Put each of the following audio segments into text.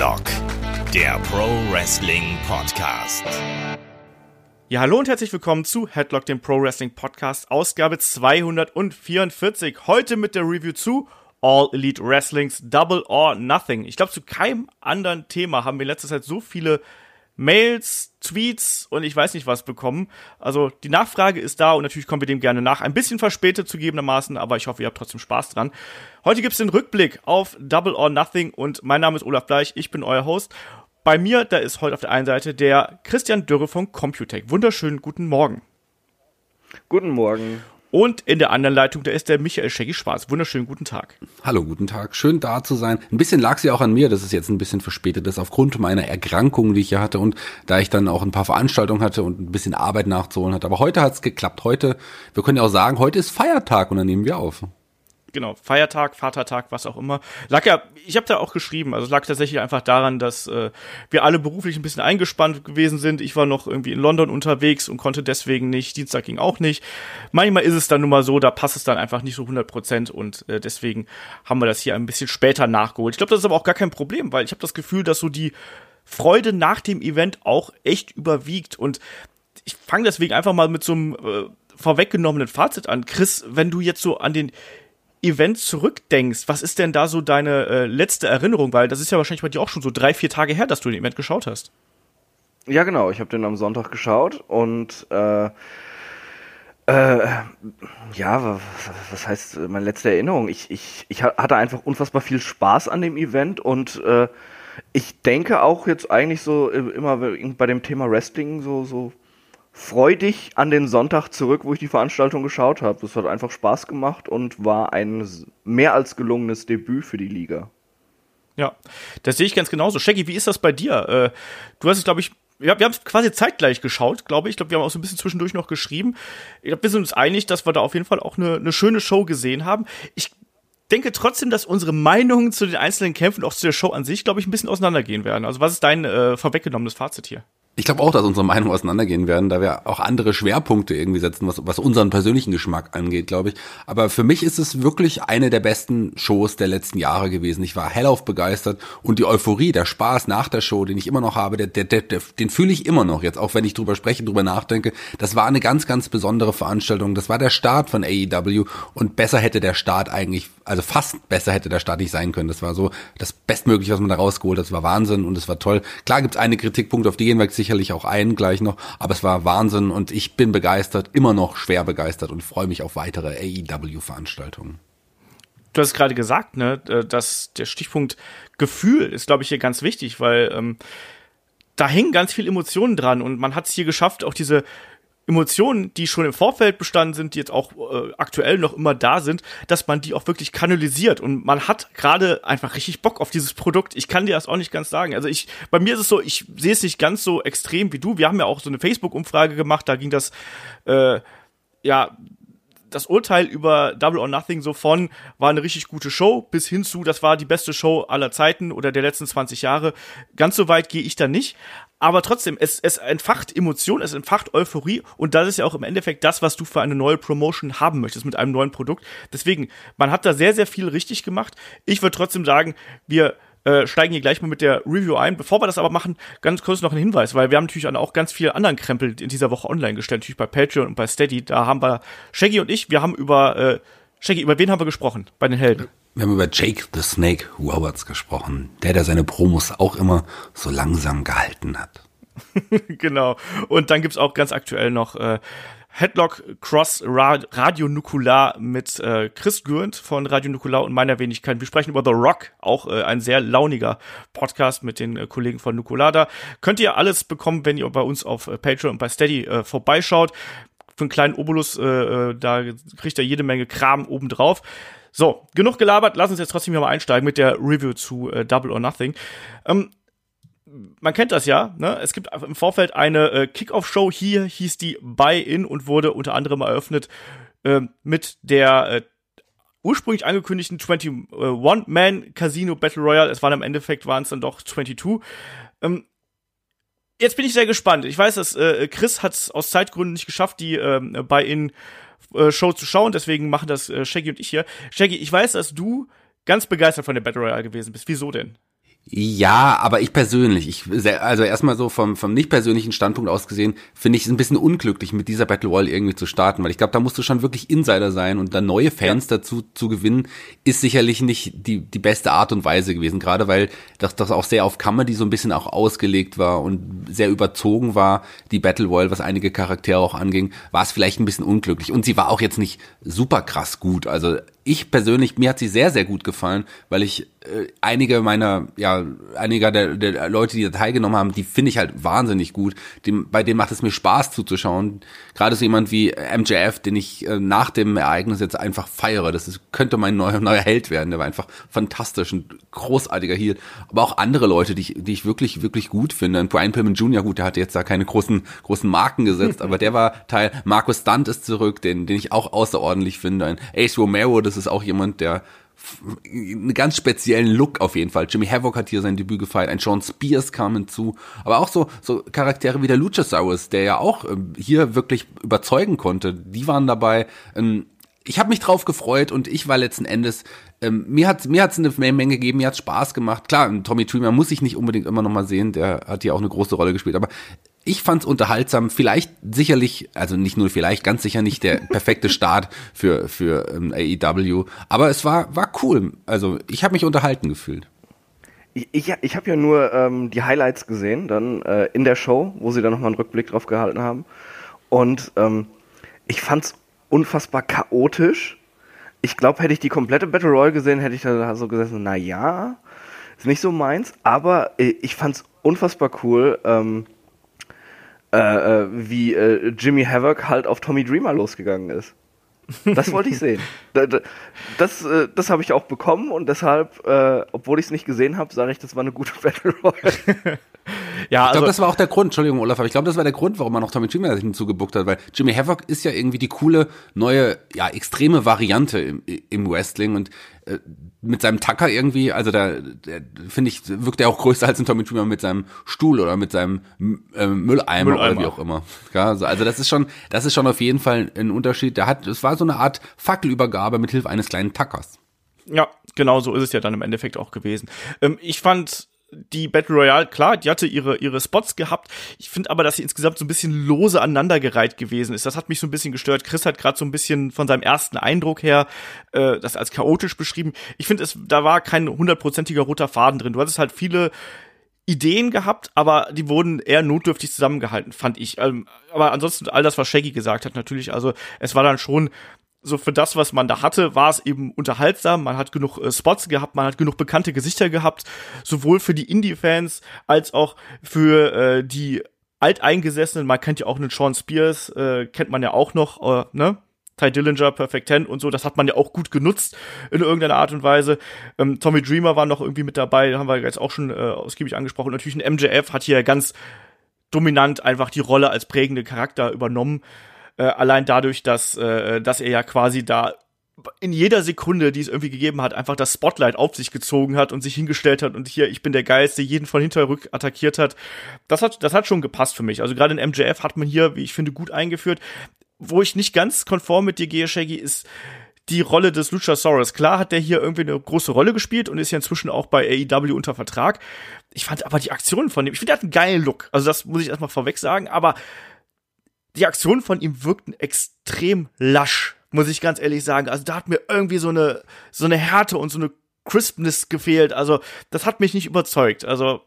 Headlock, der Pro Wrestling Podcast. Ja, hallo und herzlich willkommen zu Headlock, dem Pro Wrestling Podcast, Ausgabe 244. Heute mit der Review zu All Elite Wrestlings Double or Nothing. Ich glaube, zu keinem anderen Thema haben wir in letzter Zeit so viele Mails, Tweets und ich weiß nicht was bekommen. Also die Nachfrage ist da und natürlich kommen wir dem gerne nach. Ein bisschen verspätet zugegebenermaßen, aber ich hoffe, ihr habt trotzdem Spaß dran. Heute gibt's den Rückblick auf Double or Nothing und mein Name ist Olaf Bleich, ich bin euer Host. Bei mir, da ist heute auf der einen Seite der Christian Dürre von Computech. Wunderschönen guten Morgen. Guten Morgen. Und in der anderen Leitung, da ist der Michael Shaggy Schwarz. Wunderschönen guten Tag. Hallo, guten Tag. Schön da zu sein. Ein bisschen lag sie auch an mir, dass es jetzt ein bisschen verspätet ist, aufgrund meiner Erkrankung, die ich ja hatte und da ich dann auch ein paar Veranstaltungen hatte und ein bisschen Arbeit nachzuholen hatte. Aber heute hat's geklappt. Heute, wir können ja auch sagen, heute ist Feiertag und dann nehmen wir auf genau, Feiertag, Vatertag, was auch immer. Lag ja, ich habe da auch geschrieben, also lag tatsächlich einfach daran, dass äh, wir alle beruflich ein bisschen eingespannt gewesen sind. Ich war noch irgendwie in London unterwegs und konnte deswegen nicht, Dienstag ging auch nicht. Manchmal ist es dann nun mal so, da passt es dann einfach nicht so 100 Prozent und äh, deswegen haben wir das hier ein bisschen später nachgeholt. Ich glaube, das ist aber auch gar kein Problem, weil ich habe das Gefühl, dass so die Freude nach dem Event auch echt überwiegt und ich fange deswegen einfach mal mit so einem äh, vorweggenommenen Fazit an. Chris, wenn du jetzt so an den Event zurückdenkst, was ist denn da so deine äh, letzte Erinnerung? Weil das ist ja wahrscheinlich bei dir auch schon so drei, vier Tage her, dass du den Event geschaut hast. Ja, genau. Ich habe den am Sonntag geschaut und äh, äh, ja, was, was heißt meine letzte Erinnerung? Ich, ich, ich hatte einfach unfassbar viel Spaß an dem Event und äh, ich denke auch jetzt eigentlich so äh, immer bei dem Thema Wrestling so, so freudig an den Sonntag zurück, wo ich die Veranstaltung geschaut habe. Das hat einfach Spaß gemacht und war ein mehr als gelungenes Debüt für die Liga. Ja, das sehe ich ganz genauso. Shaggy, wie ist das bei dir? Äh, du hast es, glaube ich, wir haben es quasi zeitgleich geschaut, glaube ich. Ich glaube, wir haben auch so ein bisschen zwischendurch noch geschrieben. Ich glaube, wir sind uns einig, dass wir da auf jeden Fall auch eine, eine schöne Show gesehen haben. Ich denke trotzdem, dass unsere Meinungen zu den einzelnen Kämpfen, auch zu der Show an sich, glaube ich, ein bisschen auseinandergehen werden. Also was ist dein äh, vorweggenommenes Fazit hier? Ich glaube auch, dass unsere Meinungen auseinandergehen werden, da wir auch andere Schwerpunkte irgendwie setzen, was, was unseren persönlichen Geschmack angeht, glaube ich. Aber für mich ist es wirklich eine der besten Shows der letzten Jahre gewesen. Ich war hellauf begeistert und die Euphorie, der Spaß nach der Show, den ich immer noch habe, der, der, der, den fühle ich immer noch jetzt, auch wenn ich drüber spreche, drüber nachdenke. Das war eine ganz, ganz besondere Veranstaltung. Das war der Start von AEW und besser hätte der Start eigentlich, also fast besser hätte der Start nicht sein können. Das war so das Bestmögliche, was man da rausgeholt hat. Das war Wahnsinn und es war toll. Klar gibt's eine Kritikpunkt, auf die gehen wir sicherlich auch ein gleich noch, aber es war Wahnsinn und ich bin begeistert, immer noch schwer begeistert und freue mich auf weitere AEW-Veranstaltungen. Du hast gerade gesagt, ne, dass der Stichpunkt Gefühl ist, glaube ich, hier ganz wichtig, weil ähm, da hängen ganz viele Emotionen dran und man hat es hier geschafft, auch diese Emotionen, die schon im Vorfeld bestanden sind, die jetzt auch äh, aktuell noch immer da sind, dass man die auch wirklich kanalisiert und man hat gerade einfach richtig Bock auf dieses Produkt. Ich kann dir das auch nicht ganz sagen. Also ich, bei mir ist es so, ich sehe es nicht ganz so extrem wie du. Wir haben ja auch so eine Facebook-Umfrage gemacht, da ging das, äh, ja, das Urteil über Double or Nothing so von war eine richtig gute Show bis hin zu, das war die beste Show aller Zeiten oder der letzten 20 Jahre. Ganz so weit gehe ich da nicht aber trotzdem, es, es entfacht Emotionen, es entfacht Euphorie und das ist ja auch im Endeffekt das, was du für eine neue Promotion haben möchtest mit einem neuen Produkt. Deswegen, man hat da sehr, sehr viel richtig gemacht. Ich würde trotzdem sagen, wir äh, steigen hier gleich mal mit der Review ein. Bevor wir das aber machen, ganz kurz noch ein Hinweis, weil wir haben natürlich auch ganz viele anderen Krempel in dieser Woche online gestellt, natürlich bei Patreon und bei Steady. Da haben wir Shaggy und ich, wir haben über äh, Shaggy, über wen haben wir gesprochen bei den Helden? Wir haben über Jake the Snake Roberts gesprochen, der, der seine Promos auch immer so langsam gehalten hat. genau. Und dann gibt's auch ganz aktuell noch äh, Headlock Cross Radio Nukular mit äh, Chris Gürnt von Radio Nukular und meiner Wenigkeit. Wir sprechen über The Rock, auch äh, ein sehr launiger Podcast mit den äh, Kollegen von Nukulada. Könnt ihr alles bekommen, wenn ihr bei uns auf äh, Patreon und bei Steady äh, vorbeischaut. Für einen kleinen Obolus, äh, äh da kriegt ihr jede Menge Kram obendrauf. So, genug gelabert, lass uns jetzt trotzdem hier mal einsteigen mit der Review zu äh, Double or Nothing. Ähm, man kennt das ja, ne? Es gibt im Vorfeld eine äh, Kickoff-Show, hier hieß die Buy-In und wurde unter anderem eröffnet äh, mit der äh, ursprünglich angekündigten 21-Man Casino Battle Royale. Es waren im Endeffekt waren es dann doch 22. Ähm, jetzt bin ich sehr gespannt. Ich weiß, dass äh, Chris hat es aus Zeitgründen nicht geschafft, die äh, Buy-In äh, Show zu schauen, deswegen machen das äh, Shaggy und ich hier. Shaggy, ich weiß, dass du ganz begeistert von der Battle Royale gewesen bist. Wieso denn? Ja, aber ich persönlich, ich also erstmal so vom vom nicht persönlichen Standpunkt aus gesehen, finde ich es ein bisschen unglücklich mit dieser Battle Royale irgendwie zu starten, weil ich glaube, da musst du schon wirklich Insider sein und da neue Fans ja. dazu zu gewinnen, ist sicherlich nicht die die beste Art und Weise gewesen, gerade weil das das auch sehr auf Comedy so ein bisschen auch ausgelegt war und sehr überzogen war, die Battle Royale, was einige Charaktere auch anging, war es vielleicht ein bisschen unglücklich und sie war auch jetzt nicht super krass gut, also ich persönlich, mir hat sie sehr, sehr gut gefallen, weil ich äh, einige meiner, ja, einiger der, der Leute, die da teilgenommen haben, die finde ich halt wahnsinnig gut. Dem, bei denen macht es mir Spaß zuzuschauen. Gerade so jemand wie MJF, den ich äh, nach dem Ereignis jetzt einfach feiere. Das ist, könnte mein neuer, neuer Held werden. Der war einfach fantastisch, ein großartiger Heel. Aber auch andere Leute, die ich, die ich wirklich, wirklich gut finde. Und Brian Pillman Jr., gut, der hatte jetzt da keine großen, großen Marken gesetzt, aber der war Teil. Marcus Stunt ist zurück, den, den ich auch außerordentlich finde. Ein Ace Romero, das ist auch jemand, der einen ganz speziellen Look auf jeden Fall. Jimmy Havoc hat hier sein Debüt gefeiert, ein Sean Spears kam hinzu, aber auch so so Charaktere wie der Luchasaurus, der ja auch ähm, hier wirklich überzeugen konnte. Die waren dabei. Ähm, ich habe mich drauf gefreut und ich war letzten Endes ähm, mir hat mir hat's eine Menge gegeben, mir hat's Spaß gemacht. Klar, Tommy Dreamer muss ich nicht unbedingt immer noch mal sehen, der hat ja auch eine große Rolle gespielt, aber ich fand's unterhaltsam, vielleicht sicherlich, also nicht nur vielleicht, ganz sicher nicht der perfekte Start für für ähm, AEW, aber es war war cool. Also ich habe mich unterhalten gefühlt. Ich, ich, ich habe ja nur ähm, die Highlights gesehen, dann äh, in der Show, wo sie dann nochmal einen Rückblick drauf gehalten haben. Und ähm, ich fand's unfassbar chaotisch. Ich glaube, hätte ich die komplette Battle Royale gesehen, hätte ich da so gesessen, na ja, ist nicht so meins, aber äh, ich fand's unfassbar cool. Ähm, äh, äh, wie äh, Jimmy Havoc halt auf Tommy Dreamer losgegangen ist. Das wollte ich sehen. Das, das, äh, das habe ich auch bekommen und deshalb, äh, obwohl ich es nicht gesehen habe, sage ich, das war eine gute Battle Royale. Ja, ich glaube, also, das war auch der Grund, Entschuldigung, Olaf, aber ich glaube, das war der Grund, warum man noch Tommy Dreamer hinzugebuckt hat, weil Jimmy Havoc ist ja irgendwie die coole, neue, ja, extreme Variante im, im Wrestling und äh, mit seinem Tacker irgendwie, also da, finde ich, wirkt er auch größer als ein Tommy Dreamer mit seinem Stuhl oder mit seinem äh, Mülleimer, Mülleimer, oder wie auch immer. Ja, also, also das ist schon, das ist schon auf jeden Fall ein Unterschied. Der hat, es war so eine Art Fackelübergabe mit Hilfe eines kleinen Tackers. Ja, genau so ist es ja dann im Endeffekt auch gewesen. Ähm, ich fand die Battle Royale, klar, die hatte ihre, ihre Spots gehabt. Ich finde aber, dass sie insgesamt so ein bisschen lose aneinandergereiht gewesen ist. Das hat mich so ein bisschen gestört. Chris hat gerade so ein bisschen von seinem ersten Eindruck her äh, das als chaotisch beschrieben. Ich finde, es da war kein hundertprozentiger roter Faden drin. Du hattest halt viele Ideen gehabt, aber die wurden eher notdürftig zusammengehalten, fand ich. Ähm, aber ansonsten all das, was Shaggy gesagt hat, natürlich, also es war dann schon so für das, was man da hatte, war es eben unterhaltsam. Man hat genug äh, Spots gehabt, man hat genug bekannte Gesichter gehabt, sowohl für die Indie-Fans als auch für äh, die Alteingesessenen. Man kennt ja auch einen Sean Spears, äh, kennt man ja auch noch, äh, ne? Ty Dillinger, Perfect Ten und so, das hat man ja auch gut genutzt in irgendeiner Art und Weise. Ähm, Tommy Dreamer war noch irgendwie mit dabei, haben wir jetzt auch schon äh, ausgiebig angesprochen. Natürlich ein MJF hat hier ganz dominant einfach die Rolle als prägende Charakter übernommen. Äh, allein dadurch, dass, äh, dass er ja quasi da in jeder Sekunde, die es irgendwie gegeben hat, einfach das Spotlight auf sich gezogen hat und sich hingestellt hat und hier, ich bin der Geilste, jeden von hinterrück attackiert hat. Das hat, das hat schon gepasst für mich. Also gerade in MJF hat man hier, wie ich finde, gut eingeführt. Wo ich nicht ganz konform mit dir gehe, Shaggy, ist die Rolle des Luchasaurus. Klar hat der hier irgendwie eine große Rolle gespielt und ist ja inzwischen auch bei AEW unter Vertrag. Ich fand aber die Aktionen von dem, ich finde, der hat einen geilen Look. Also das muss ich erstmal vorweg sagen, aber die Aktionen von ihm wirkten extrem lasch, muss ich ganz ehrlich sagen. Also da hat mir irgendwie so eine, so eine Härte und so eine Crispness gefehlt. Also das hat mich nicht überzeugt. Also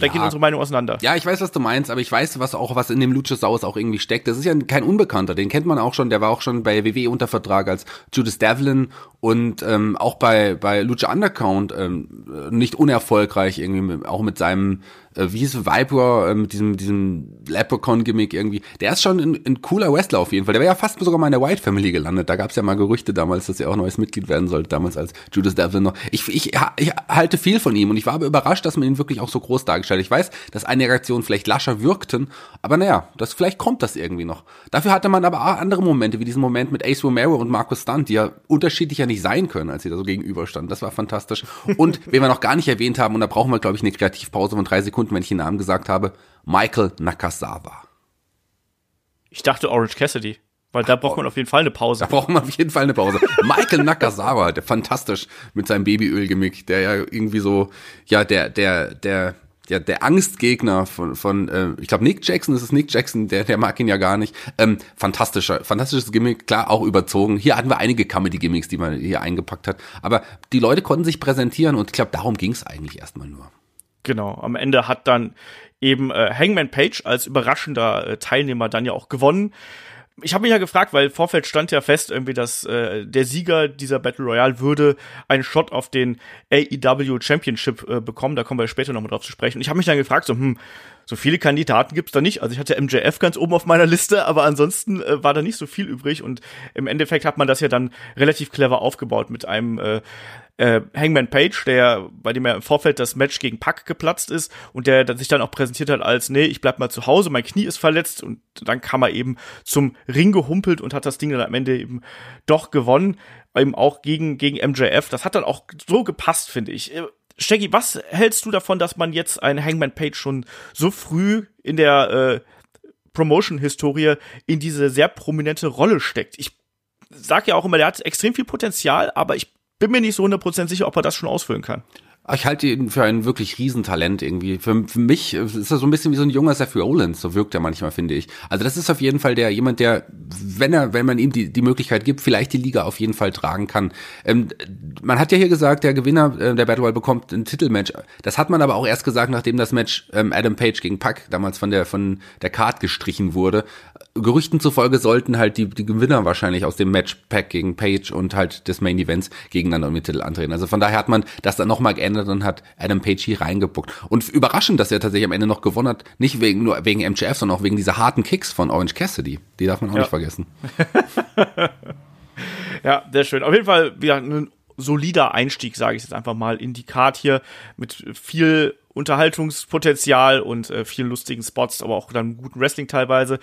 da ja. gehen unsere Meinungen auseinander. Ja, ich weiß, was du meinst, aber ich weiß, was auch, was in dem Luchasaurus auch irgendwie steckt. Das ist ja kein Unbekannter, den kennt man auch schon, der war auch schon bei WWE unter Vertrag als Judas Devlin und ähm, auch bei, bei Lucha Undercount ähm, nicht unerfolgreich irgendwie, auch mit seinem äh, wie hieß Viper äh, mit diesem, diesem Leprechaun-Gimmick irgendwie. Der ist schon ein, ein, cooler Wrestler auf jeden Fall. Der wäre ja fast sogar mal in der White Family gelandet. Da gab es ja mal Gerüchte damals, dass er auch neues Mitglied werden sollte, damals als Judas Devlin noch. Ich, ich, ich halte viel von ihm und ich war aber überrascht, dass man ihn wirklich auch so groß dargestellt hat. Ich weiß, dass einige Reaktionen vielleicht lascher wirkten, aber naja, das, vielleicht kommt das irgendwie noch. Dafür hatte man aber auch andere Momente, wie diesen Moment mit Ace Romero und Marcus Stunt, die ja unterschiedlicher nicht sein können, als sie da so gegenüberstanden. Das war fantastisch. Und wen wir noch gar nicht erwähnt haben, und da brauchen wir, glaube ich, eine Kreativpause von drei Sekunden, Sekunden, wenn ich den Namen gesagt habe, Michael Nakasawa. Ich dachte Orange Cassidy. Weil da braucht man auf jeden Fall eine Pause. Da braucht man auf jeden Fall eine Pause. Michael Nakazawa, der fantastisch mit seinem Babyöl-Gimmick, der ja irgendwie so, ja, der, der, der, ja, der Angstgegner von, von äh, ich glaube Nick Jackson, das ist Nick Jackson, der, der mag ihn ja gar nicht. Ähm, fantastischer, fantastisches Gimmick, klar, auch überzogen. Hier hatten wir einige Comedy-Gimmicks, die man hier eingepackt hat. Aber die Leute konnten sich präsentieren und ich glaube, darum ging es eigentlich erstmal nur. Genau, am Ende hat dann eben äh, Hangman Page als überraschender äh, Teilnehmer dann ja auch gewonnen ich habe mich ja gefragt, weil Vorfeld stand ja fest, irgendwie, dass äh, der Sieger dieser Battle Royale würde einen Shot auf den AEW Championship äh, bekommen. Da kommen wir später nochmal drauf zu sprechen. Ich habe mich dann gefragt, so, hm, so viele Kandidaten gibt's da nicht. Also ich hatte MJF ganz oben auf meiner Liste, aber ansonsten äh, war da nicht so viel übrig. Und im Endeffekt hat man das ja dann relativ clever aufgebaut mit einem äh, äh, Hangman Page, der, bei dem er im Vorfeld das Match gegen Pack geplatzt ist und der, der sich dann auch präsentiert hat als, nee, ich bleib mal zu Hause, mein Knie ist verletzt und dann kam er eben zum Ring gehumpelt und hat das Ding dann am Ende eben doch gewonnen, eben auch gegen, gegen MJF. Das hat dann auch so gepasst, finde ich. Äh, Shaggy, was hältst du davon, dass man jetzt einen Hangman Page schon so früh in der äh, Promotion-Historie in diese sehr prominente Rolle steckt? Ich sag ja auch immer, der hat extrem viel Potenzial, aber ich bin mir nicht so 100% sicher, ob er das schon ausfüllen kann. Ich halte ihn für ein wirklich Riesentalent irgendwie. Für, für mich ist er so ein bisschen wie so ein junger Seth Rollins, so wirkt er manchmal, finde ich. Also das ist auf jeden Fall der jemand, der, wenn er, wenn man ihm die, die Möglichkeit gibt, vielleicht die Liga auf jeden Fall tragen kann. Ähm, man hat ja hier gesagt, der Gewinner äh, der Battle Royale bekommt ein Titelmatch. Das hat man aber auch erst gesagt, nachdem das Match ähm, Adam Page gegen Pack damals von der von der Card gestrichen wurde. Gerüchten zufolge sollten halt die, die Gewinner wahrscheinlich aus dem Match Pack gegen Page und halt des Main Events gegeneinander mit Titel antreten. Also von daher hat man das dann nochmal geändert und hat Adam Page hier reingepuckt. Und überraschend, dass er tatsächlich am Ende noch gewonnen hat, nicht wegen, nur wegen MJF, sondern auch wegen dieser harten Kicks von Orange Cassidy. Die darf man auch ja. nicht vergessen. ja, sehr schön. Auf jeden Fall wieder ein solider Einstieg, sage ich jetzt einfach mal, in die Card hier mit viel Unterhaltungspotenzial und äh, vielen lustigen Spots, aber auch dann guten Wrestling teilweise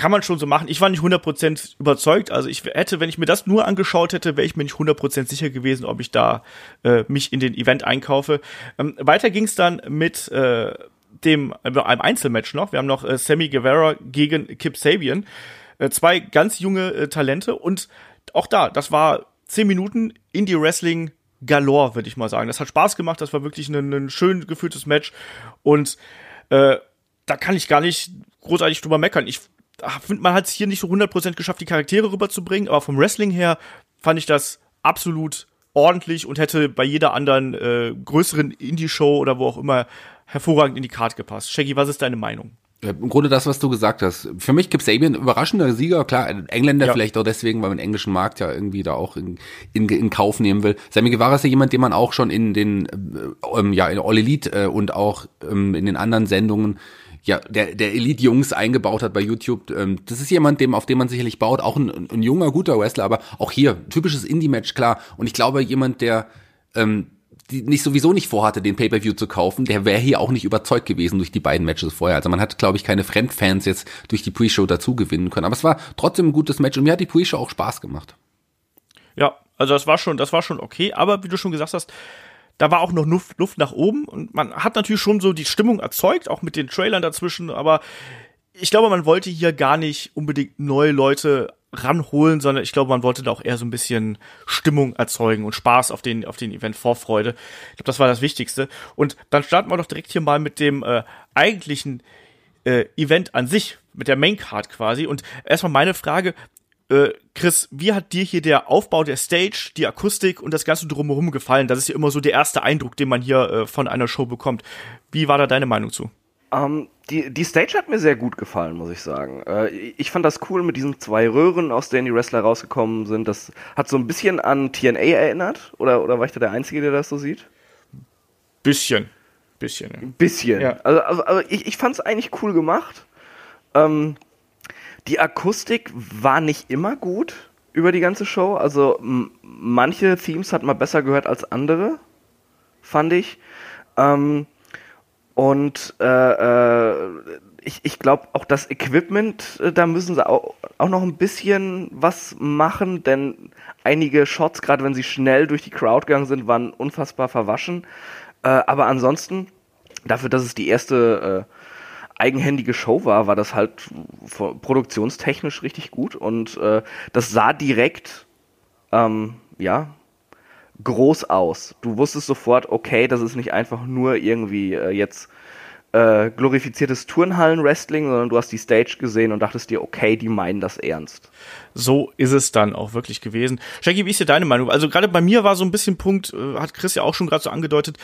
kann man schon so machen. Ich war nicht 100% überzeugt. Also ich hätte, wenn ich mir das nur angeschaut hätte, wäre ich mir nicht 100% sicher gewesen, ob ich da äh, mich in den Event einkaufe. Ähm, weiter ging es dann mit äh, dem äh, einem Einzelmatch noch. Wir haben noch äh, Sammy Guevara gegen Kip Sabian. Äh, zwei ganz junge äh, Talente und auch da, das war zehn Minuten Indie-Wrestling galore, würde ich mal sagen. Das hat Spaß gemacht, das war wirklich ein, ein schön gefühltes Match und äh, da kann ich gar nicht großartig drüber meckern. Ich finde, man hat es hier nicht so 100% geschafft, die Charaktere rüberzubringen, aber vom Wrestling her fand ich das absolut ordentlich und hätte bei jeder anderen äh, größeren Indie-Show oder wo auch immer hervorragend in die Karte gepasst. Shaggy, was ist deine Meinung? Im Grunde das, was du gesagt hast. Für mich gibt Sabian überraschender Sieger, klar, ein Engländer ja. vielleicht auch deswegen, weil man den englischen Markt ja irgendwie da auch in, in, in Kauf nehmen will. Sammy Guevara ist ja jemand, den man auch schon in den, äh, ähm, ja, in All Elite äh, und auch ähm, in den anderen Sendungen ja, der, der Elite-Jungs eingebaut hat bei YouTube. Ähm, das ist jemand, dem, auf dem man sicherlich baut, auch ein, ein junger, guter Wrestler, aber auch hier, typisches Indie-Match, klar. Und ich glaube, jemand, der ähm, die nicht sowieso nicht vorhatte, den Pay-Per-View zu kaufen, der wäre hier auch nicht überzeugt gewesen durch die beiden Matches vorher. Also man hat, glaube ich, keine Fremdfans jetzt durch die Pre-Show dazu gewinnen können. Aber es war trotzdem ein gutes Match und mir hat die Pre-Show auch Spaß gemacht. Ja, also das war schon, das war schon okay. Aber wie du schon gesagt hast, da war auch noch Luft, Luft nach oben und man hat natürlich schon so die Stimmung erzeugt, auch mit den Trailern dazwischen, aber ich glaube, man wollte hier gar nicht unbedingt neue Leute ranholen, sondern ich glaube, man wollte da auch eher so ein bisschen Stimmung erzeugen und Spaß auf den, auf den Event, Vorfreude. Ich glaube, das war das Wichtigste. Und dann starten wir doch direkt hier mal mit dem äh, eigentlichen äh, Event an sich, mit der Main Card quasi. Und erstmal meine Frage, äh, Chris, wie hat dir hier der Aufbau der Stage, die Akustik und das Ganze drumherum gefallen? Das ist ja immer so der erste Eindruck, den man hier äh, von einer Show bekommt. Wie war da deine Meinung zu? Um, ähm, die, die Stage hat mir sehr gut gefallen, muss ich sagen. Äh, ich fand das cool mit diesen zwei Röhren, aus denen die Wrestler rausgekommen sind. Das hat so ein bisschen an TNA erinnert. Oder, oder war ich da der Einzige, der das so sieht? Bisschen. Bisschen. Ja. Bisschen. Ja. Also, also, also ich, ich fand es eigentlich cool gemacht. Ähm, die Akustik war nicht immer gut über die ganze Show. Also manche Themes hat man besser gehört als andere, fand ich. Ähm, und äh, äh, ich, ich glaube auch das Equipment, äh, da müssen sie auch, auch noch ein bisschen was machen, denn einige Shots, gerade wenn sie schnell durch die Crowd gegangen sind, waren unfassbar verwaschen. Äh, aber ansonsten, dafür, dass es die erste äh, eigenhändige Show war, war das halt produktionstechnisch richtig gut und äh, das sah direkt, ähm, ja, groß aus. Du wusstest sofort, okay, das ist nicht einfach nur irgendwie äh, jetzt äh, glorifiziertes Turnhallen-Wrestling, sondern du hast die Stage gesehen und dachtest dir, okay, die meinen das ernst. So ist es dann auch wirklich gewesen. Shaggy, wie ist dir deine Meinung? Also gerade bei mir war so ein bisschen Punkt, äh, hat Chris ja auch schon gerade so angedeutet,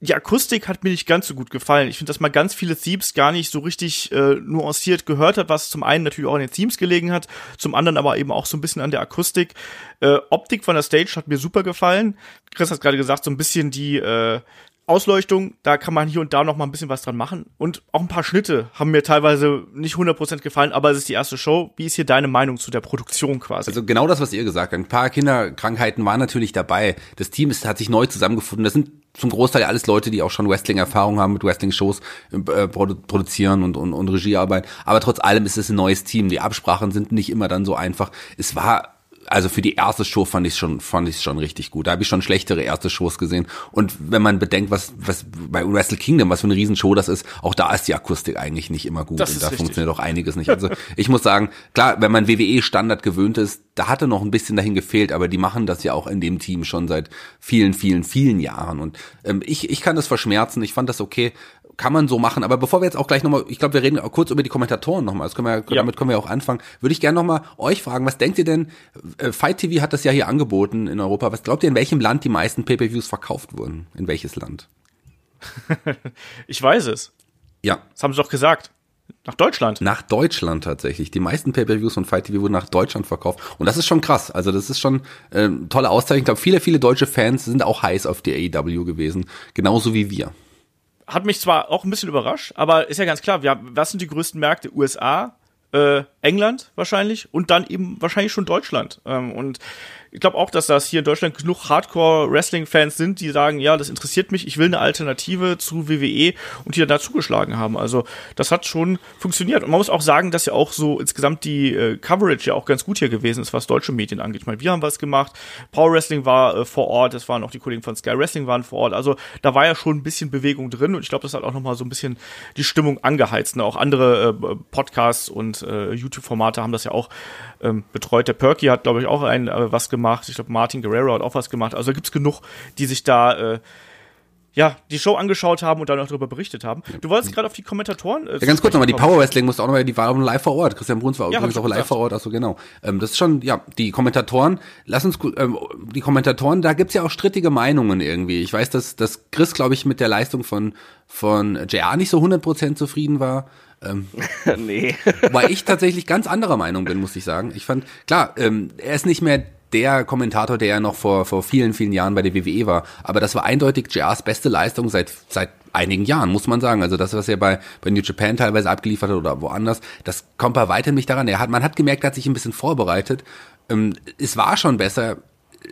die Akustik hat mir nicht ganz so gut gefallen. Ich finde, dass man ganz viele Themes gar nicht so richtig äh, nuanciert gehört hat, was zum einen natürlich auch an den Themes gelegen hat, zum anderen aber eben auch so ein bisschen an der Akustik. Äh, Optik von der Stage hat mir super gefallen. Chris hat gerade gesagt, so ein bisschen die äh, Ausleuchtung, da kann man hier und da noch mal ein bisschen was dran machen. Und auch ein paar Schnitte haben mir teilweise nicht 100% gefallen, aber es ist die erste Show. Wie ist hier deine Meinung zu der Produktion quasi? Also genau das, was ihr gesagt habt. Ein paar Kinderkrankheiten waren natürlich dabei. Das Team ist, hat sich neu zusammengefunden. Das sind zum Großteil alles Leute, die auch schon Wrestling-Erfahrung haben, mit Wrestling-Shows äh, produ produzieren und, und, und Regiearbeit. Aber trotz allem ist es ein neues Team. Die Absprachen sind nicht immer dann so einfach. Es war also für die erste Show fand ich schon fand ich schon richtig gut. Da habe ich schon schlechtere erste Shows gesehen und wenn man bedenkt, was was bei Wrestle Kingdom, was für eine Riesenshow das ist, auch da ist die Akustik eigentlich nicht immer gut das und da richtig. funktioniert auch einiges nicht. Also ich muss sagen, klar, wenn man WWE Standard gewöhnt ist, da hatte noch ein bisschen dahin gefehlt, aber die machen das ja auch in dem Team schon seit vielen vielen vielen Jahren und ähm, ich ich kann das verschmerzen. Ich fand das okay kann man so machen. Aber bevor wir jetzt auch gleich nochmal, ich glaube, wir reden kurz über die Kommentatoren nochmal. Das können wir, ja. damit können wir auch anfangen. Würde ich gerne nochmal euch fragen, was denkt ihr denn? Äh, Fight TV hat das ja hier angeboten in Europa. Was glaubt ihr, in welchem Land die meisten Pay-per-Views verkauft wurden? In welches Land? ich weiß es. Ja. Das haben sie doch gesagt. Nach Deutschland. Nach Deutschland tatsächlich. Die meisten Pay-per-Views von Fight TV wurden nach Deutschland verkauft. Und das ist schon krass. Also das ist schon äh, tolle Auszeichnung. Ich glaube, viele, viele deutsche Fans sind auch heiß auf die AEW gewesen. Genauso wie wir hat mich zwar auch ein bisschen überrascht, aber ist ja ganz klar, wir, was sind die größten Märkte? USA, äh, England wahrscheinlich und dann eben wahrscheinlich schon Deutschland. Ähm, und ich glaube auch, dass das hier in Deutschland genug Hardcore-Wrestling-Fans sind, die sagen, ja, das interessiert mich, ich will eine Alternative zu WWE und die dann da zugeschlagen haben. Also das hat schon funktioniert. Und man muss auch sagen, dass ja auch so insgesamt die äh, Coverage ja auch ganz gut hier gewesen ist, was deutsche Medien angeht. Ich meine, wir haben was gemacht, Power Wrestling war äh, vor Ort, es waren auch die Kollegen von Sky Wrestling waren vor Ort. Also da war ja schon ein bisschen Bewegung drin und ich glaube, das hat auch nochmal so ein bisschen die Stimmung angeheizt. Ne? Auch andere äh, Podcasts und äh, YouTube-Formate haben das ja auch ähm, betreut. Der Perky hat, glaube ich, auch ein äh, was gemacht. Ich glaube, Martin Guerrero hat auch was gemacht. Also da gibt's genug, die sich da äh, ja, die Show angeschaut haben und dann auch darüber berichtet haben. Du wolltest gerade auf die Kommentatoren. Äh, ja, ganz kurz nochmal, die Power Wrestling musste auch nochmal, die war auch live vor Ort. Christian Bruns war ja, übrigens auch live gesagt. vor Ort, also genau. Ähm, das ist schon, ja, die Kommentatoren, lass uns, ähm, die Kommentatoren, da gibt's ja auch strittige Meinungen irgendwie. Ich weiß, dass, dass Chris, glaube ich, mit der Leistung von, von JR nicht so 100% zufrieden war. Ähm, nee. weil ich tatsächlich ganz anderer Meinung bin, muss ich sagen. Ich fand, klar, ähm, er ist nicht mehr der Kommentator, der ja noch vor, vor vielen, vielen Jahren bei der WWE war. Aber das war eindeutig JRs beste Leistung seit, seit einigen Jahren, muss man sagen. Also das, was er bei, bei New Japan teilweise abgeliefert hat oder woanders, das kommt bei weitem nicht daran. Er hat, man hat gemerkt, er hat sich ein bisschen vorbereitet. Ähm, es war schon besser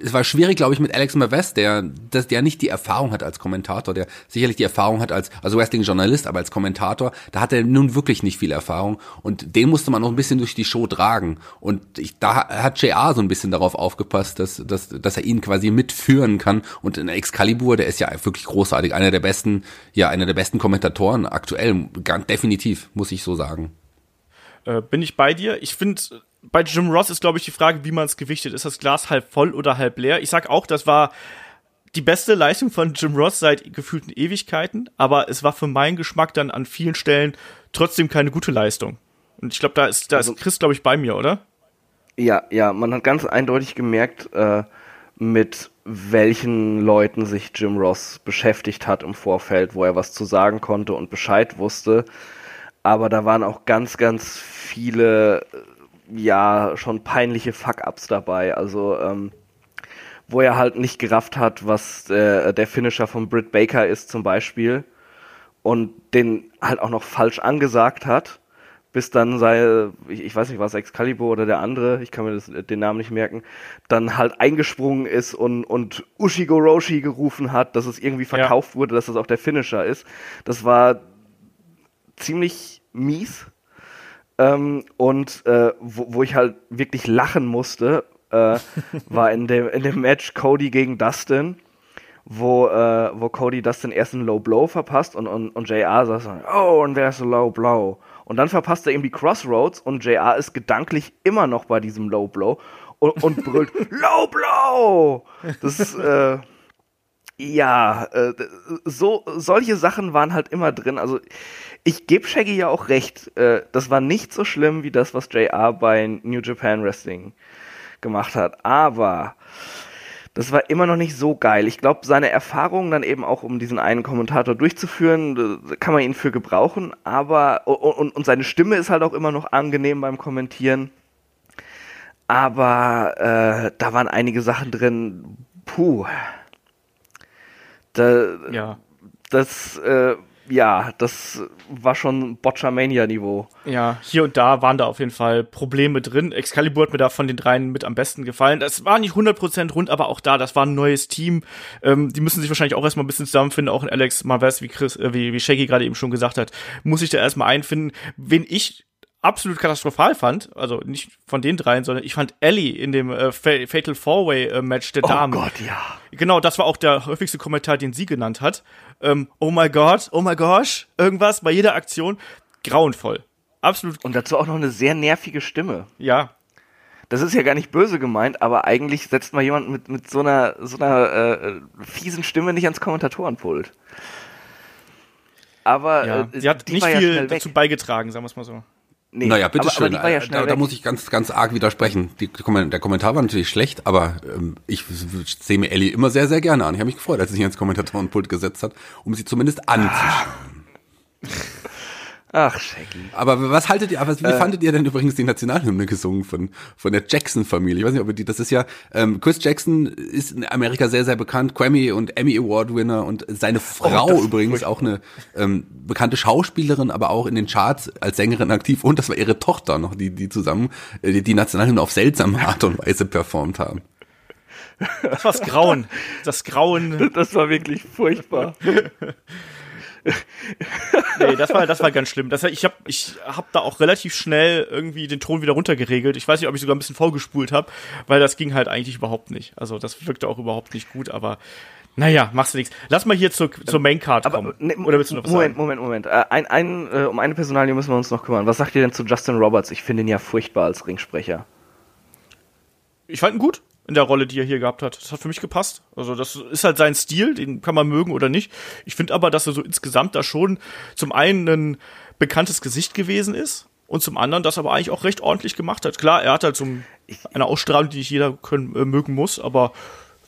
es war schwierig, glaube ich, mit Alex Maves, der, dass der nicht die Erfahrung hat als Kommentator, der sicherlich die Erfahrung hat als, also Wrestling-Journalist, aber als Kommentator, da hat er nun wirklich nicht viel Erfahrung. Und den musste man noch ein bisschen durch die Show tragen. Und ich, da hat JR so ein bisschen darauf aufgepasst, dass, dass, dass er ihn quasi mitführen kann. Und in Excalibur, der ist ja wirklich großartig, einer der besten, ja, einer der besten Kommentatoren aktuell, ganz definitiv, muss ich so sagen. Äh, bin ich bei dir. Ich finde, bei Jim Ross ist, glaube ich, die Frage, wie man es gewichtet. Ist das Glas halb voll oder halb leer? Ich sag auch, das war die beste Leistung von Jim Ross seit gefühlten Ewigkeiten, aber es war für meinen Geschmack dann an vielen Stellen trotzdem keine gute Leistung. Und ich glaube, da ist, da ist also Chris, glaube ich, bei mir, oder? Ja, ja, man hat ganz eindeutig gemerkt, äh, mit welchen Leuten sich Jim Ross beschäftigt hat im Vorfeld, wo er was zu sagen konnte und Bescheid wusste. Aber da waren auch ganz, ganz viele ja schon peinliche Fuck-ups dabei. Also ähm, wo er halt nicht gerafft hat, was äh, der Finisher von Britt Baker ist zum Beispiel und den halt auch noch falsch angesagt hat, bis dann sei, ich, ich weiß nicht, was Excalibur oder der andere, ich kann mir das, den Namen nicht merken, dann halt eingesprungen ist und, und Ushigo Roshi gerufen hat, dass es irgendwie verkauft ja. wurde, dass das auch der Finisher ist. Das war ziemlich mies ähm, und äh, wo, wo ich halt wirklich lachen musste, äh, war in dem, in dem Match Cody gegen Dustin, wo, äh, wo Cody das den ersten Low Blow verpasst und, und, und JR sagt so, oh, and there's a Low Blow. Und dann verpasst er irgendwie Crossroads und JR ist gedanklich immer noch bei diesem Low Blow und, und brüllt Low Blow! Das ist, äh, ja, äh, so, solche Sachen waren halt immer drin. Also, ich gebe Shaggy ja auch recht. Äh, das war nicht so schlimm wie das, was JR bei New Japan Wrestling gemacht hat. Aber das war immer noch nicht so geil. Ich glaube, seine Erfahrungen dann eben auch, um diesen einen Kommentator durchzuführen, kann man ihn für gebrauchen, aber und, und seine Stimme ist halt auch immer noch angenehm beim Kommentieren. Aber äh, da waren einige Sachen drin, puh. Da, ja. Das äh, ja, das war schon Botchamania-Niveau. Ja, hier und da waren da auf jeden Fall Probleme drin. Excalibur hat mir da von den dreien mit am besten gefallen. Das war nicht 100% rund, aber auch da, das war ein neues Team. Ähm, die müssen sich wahrscheinlich auch erstmal ein bisschen zusammenfinden. Auch in Alex Marvez, wie, Chris, äh, wie, wie Shaggy gerade eben schon gesagt hat, muss ich da erstmal einfinden. Wen ich absolut katastrophal fand, also nicht von den dreien, sondern ich fand Ellie in dem äh, Fatal Four-Way äh, Match der Damen. Oh Gott, ja. Genau, das war auch der häufigste Kommentar, den sie genannt hat. Ähm, oh my God, oh my gosh, irgendwas bei jeder Aktion. Grauenvoll. Absolut. Und dazu auch noch eine sehr nervige Stimme. Ja. Das ist ja gar nicht böse gemeint, aber eigentlich setzt mal jemand mit, mit so einer, so einer äh, fiesen Stimme nicht ans Kommentatorenpult. Aber ja. äh, sie hat nicht viel ja dazu beigetragen, sagen wir es mal so. Nee, naja, bitteschön. Ja äh, da, da, muss ich ganz, ganz arg widersprechen. Die, der Kommentar war natürlich schlecht, aber ähm, ich sehe mir Ellie immer sehr, sehr gerne an. Ich habe mich gefreut, als sie sich ins Kommentatorenpult gesetzt hat, um sie zumindest anzuschauen. Ach, Shaggy. Aber was haltet ihr, wie äh, fandet ihr denn übrigens die Nationalhymne gesungen von, von der Jackson-Familie? Ich weiß nicht, ob ihr die, das ist ja, ähm, Chris Jackson ist in Amerika sehr, sehr bekannt, Grammy und Emmy Award-Winner und seine oh, Frau oh, übrigens auch eine ähm, bekannte Schauspielerin, aber auch in den Charts als Sängerin aktiv und das war ihre Tochter noch, die, die zusammen äh, die, die Nationalhymne auf seltsame Art und Weise performt haben. Das war's Grauen. Das Grauen. Das war wirklich furchtbar. nee, das war, das war ganz schlimm. Das, ich habe ich hab da auch relativ schnell irgendwie den Ton wieder runtergeregelt. Ich weiß nicht, ob ich sogar ein bisschen vorgespult habe, weil das ging halt eigentlich überhaupt nicht. Also das wirkte auch überhaupt nicht gut, aber naja, machst du nichts. Lass mal hier zur, zur Maincard kommen. Ne, Oder willst du noch was Moment, sagen? Moment, Moment. Äh, ein, ein, äh, um eine Personalie müssen wir uns noch kümmern. Was sagt ihr denn zu Justin Roberts? Ich finde ihn ja furchtbar als Ringsprecher. Ich fand ihn gut in der Rolle, die er hier gehabt hat. Das hat für mich gepasst. Also das ist halt sein Stil, den kann man mögen oder nicht. Ich finde aber, dass er so insgesamt da schon zum einen ein bekanntes Gesicht gewesen ist und zum anderen das aber eigentlich auch recht ordentlich gemacht hat. Klar, er hat halt so eine Ausstrahlung, die nicht jeder können, äh, mögen muss, aber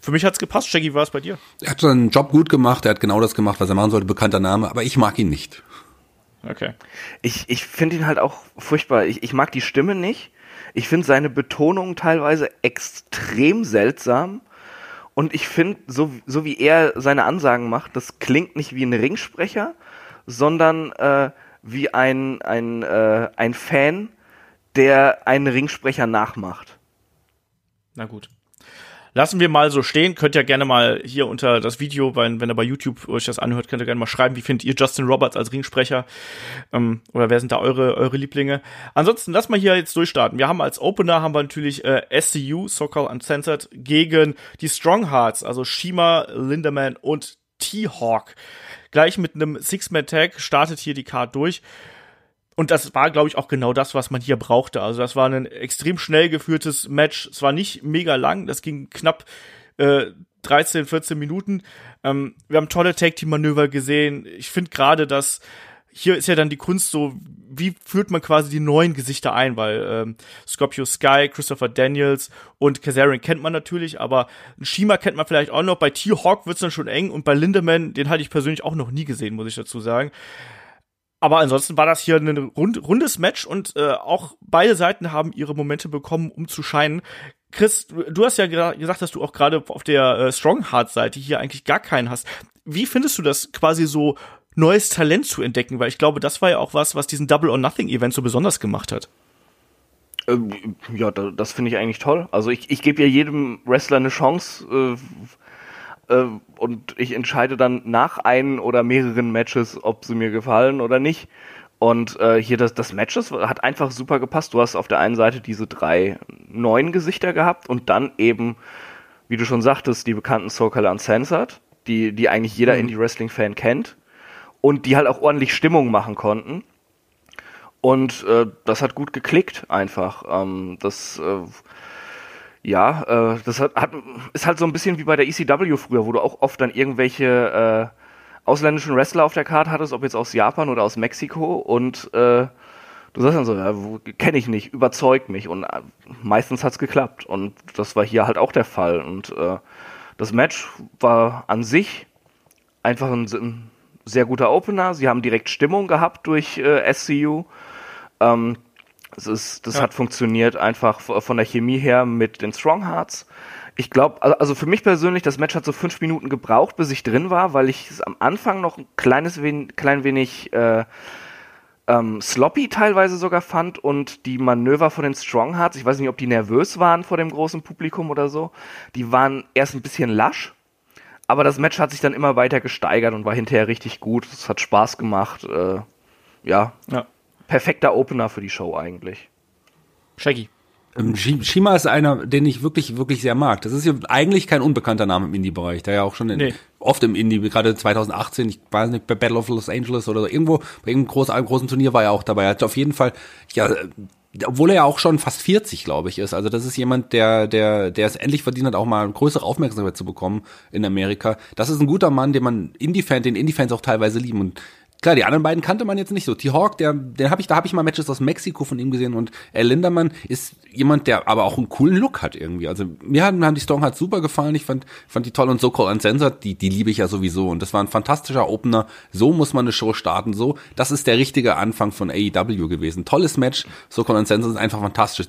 für mich hat's gepasst. Shaggy, war es bei dir? Er hat seinen Job gut gemacht, er hat genau das gemacht, was er machen sollte, bekannter Name, aber ich mag ihn nicht. Okay. Ich, ich finde ihn halt auch furchtbar. Ich, ich mag die Stimme nicht. Ich finde seine Betonung teilweise extrem seltsam. Und ich finde, so, so wie er seine Ansagen macht, das klingt nicht wie ein Ringsprecher, sondern äh, wie ein, ein, äh, ein Fan, der einen Ringsprecher nachmacht. Na gut lassen wir mal so stehen. Könnt ja gerne mal hier unter das Video, wenn, wenn ihr bei YouTube euch das anhört, könnt ihr gerne mal schreiben, wie findet ihr Justin Roberts als Ringsprecher? Ähm, oder wer sind da eure, eure Lieblinge? Ansonsten lass mal hier jetzt durchstarten. Wir haben als Opener haben wir natürlich äh, SCU, So Called Uncensored, gegen die Strong Hearts, also Shima, Linderman und T-Hawk. Gleich mit einem Six-Man-Tag startet hier die Card durch. Und das war, glaube ich, auch genau das, was man hier brauchte. Also das war ein extrem schnell geführtes Match. Es war nicht mega lang, das ging knapp äh, 13, 14 Minuten. Ähm, wir haben tolle Tag-Team-Manöver gesehen. Ich finde gerade, dass hier ist ja dann die Kunst so, wie führt man quasi die neuen Gesichter ein, weil ähm, Scorpio Sky, Christopher Daniels und Kazarian kennt man natürlich, aber Shima kennt man vielleicht auch noch. Bei T-Hawk wird's dann schon eng und bei Lindemann, den hatte ich persönlich auch noch nie gesehen, muss ich dazu sagen. Aber ansonsten war das hier ein rund, rundes Match und äh, auch beide Seiten haben ihre Momente bekommen, um zu scheinen. Chris, du hast ja gesagt, dass du auch gerade auf der äh, Strongheart-Seite hier eigentlich gar keinen hast. Wie findest du das quasi so neues Talent zu entdecken? Weil ich glaube, das war ja auch was, was diesen Double or Nothing Event so besonders gemacht hat. Ähm, ja, das finde ich eigentlich toll. Also ich, ich gebe ja jedem Wrestler eine Chance. Äh, und ich entscheide dann nach ein oder mehreren Matches, ob sie mir gefallen oder nicht. Und äh, hier das, das Matches hat einfach super gepasst. Du hast auf der einen Seite diese drei neuen Gesichter gehabt und dann eben, wie du schon sagtest, die bekannten Soul Uncensored, die, die eigentlich jeder Mhm. Indie-Wrestling-Fan kennt und die halt auch ordentlich Stimmung machen konnten. Und äh, das hat gut geklickt einfach. Ähm, das äh, ja, äh, das hat, hat, ist halt so ein bisschen wie bei der ECW früher, wo du auch oft dann irgendwelche äh, ausländischen Wrestler auf der Karte hattest, ob jetzt aus Japan oder aus Mexiko und äh, du sagst dann so, ja, kenne ich nicht, überzeugt mich und äh, meistens hat's geklappt und das war hier halt auch der Fall und äh, das Match war an sich einfach ein, ein sehr guter Opener. Sie haben direkt Stimmung gehabt durch äh, SCU. Ähm, es ist, das Ja. hat funktioniert einfach von der Chemie her mit den Strong Hearts. Ich glaube, also für mich persönlich, das Match hat so fünf Minuten gebraucht, bis ich drin war, weil ich es am Anfang noch ein kleines wen, klein wenig äh, ähm, sloppy teilweise sogar fand und die Manöver von den Strong Hearts, ich weiß nicht, ob die nervös waren vor dem großen Publikum oder so, die waren erst ein bisschen lasch, aber das Match hat sich dann immer weiter gesteigert und war hinterher richtig gut. Es hat Spaß gemacht. Äh, ja, Ja. Perfekter Opener für die Show eigentlich. Shaggy. Ähm, Shi- Shima ist einer, den ich wirklich, wirklich sehr mag. Das ist ja eigentlich kein unbekannter Name im Indie-Bereich, der ja auch schon in, Nee. oft im Indie, gerade 2018, ich weiß nicht, bei Battle of Los Angeles oder so, irgendwo, bei irgendeinem großen, einem großen Turnier war er auch dabei. Er hat auf jeden Fall, ja, äh, obwohl er ja auch schon fast 40, glaube ich, ist. Also das ist jemand, der, der, der es endlich verdient hat, auch mal größere Aufmerksamkeit zu bekommen in Amerika. Das ist ein guter Mann, den man Indie-Fan, den Indie-Fans auch teilweise lieben. Und Klar, die anderen beiden kannte man jetzt nicht so. T-Hawk, der, den habe ich, da habe ich mal Matches aus Mexiko von ihm gesehen und El Lindermann ist jemand, der aber auch einen coolen Look hat irgendwie. Also mir haben, haben die Stronghearts super gefallen. Ich fand, fand die toll und So Called Uncensored, die, die liebe ich ja sowieso. Und das war ein fantastischer Opener. So muss man eine Show starten. So, das ist der richtige Anfang von AEW gewesen. Tolles Match. So Called Uncensored ist einfach fantastisch.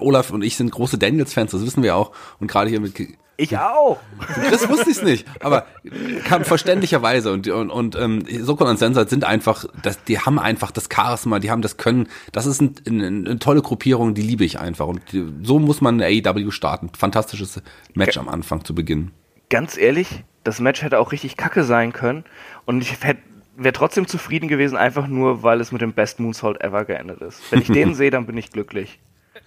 Olaf und ich sind große Daniels-Fans, das wissen wir auch. Und gerade hier mit Ich auch. das wusste ich nicht, aber kam verständlicherweise und und, und ähm, Sokol und Sensor sind einfach, das, die haben einfach das Charisma, die haben das Können. Das ist ein, ein, eine tolle Gruppierung, die liebe ich einfach und die, so muss man eine AEW starten. Fantastisches Match am Anfang zu Beginn. Ganz ehrlich, das Match hätte auch richtig kacke sein können und ich wäre trotzdem zufrieden gewesen, einfach nur, weil es mit dem Best Moonsault ever geendet ist. Wenn ich den sehe, dann bin ich glücklich.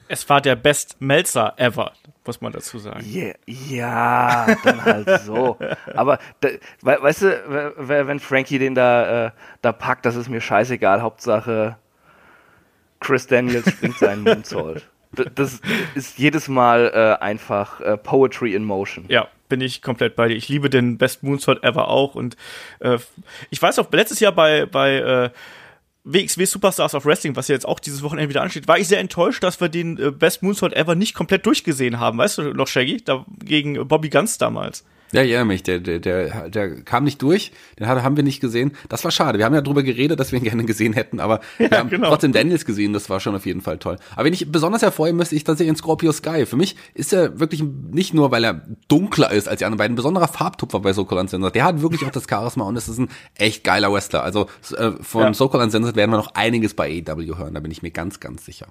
Es war der Best Melzer ever, muss man dazu sagen. Yeah, ja, dann halt so. Aber da, we, weißt du, we- we- wenn Frankie den da, äh, da packt, das ist mir scheißegal. Hauptsache Chris Daniels springt seinen Moonsault. Das ist jedes Mal äh, einfach äh, Poetry in Motion. Ja, bin ich komplett bei dir. Ich liebe den Best Moonsault ever auch und äh, ich weiß auch, letztes Jahr bei, bei äh, WXW Superstars of Wrestling, was ja jetzt auch dieses Wochenende wieder ansteht, war ich sehr enttäuscht, dass wir den äh, Best Moonsault ever nicht komplett durchgesehen haben. Weißt du noch, Shaggy? Da, gegen Bobby Guns damals. Ja, ich erinnere mich, der, der, der, der kam nicht durch, den haben wir nicht gesehen. Das war schade. Wir haben ja drüber geredet, dass wir ihn gerne gesehen hätten, aber wir haben genau. trotzdem Daniels gesehen, das war schon auf jeden Fall toll. Aber wenn ich besonders hervorheben müsste, ich tatsächlich in Scorpio Sky. Für mich ist er wirklich nicht nur, weil er dunkler ist als die anderen beiden, ein besonderer Farbtupfer bei Sokol Uncensored. Der hat wirklich auch das Charisma und es ist ein echt geiler Wrestler. Also äh, von Ja. Sokol Uncensored werden wir noch einiges bei AEW hören, da bin ich mir ganz, ganz sicher.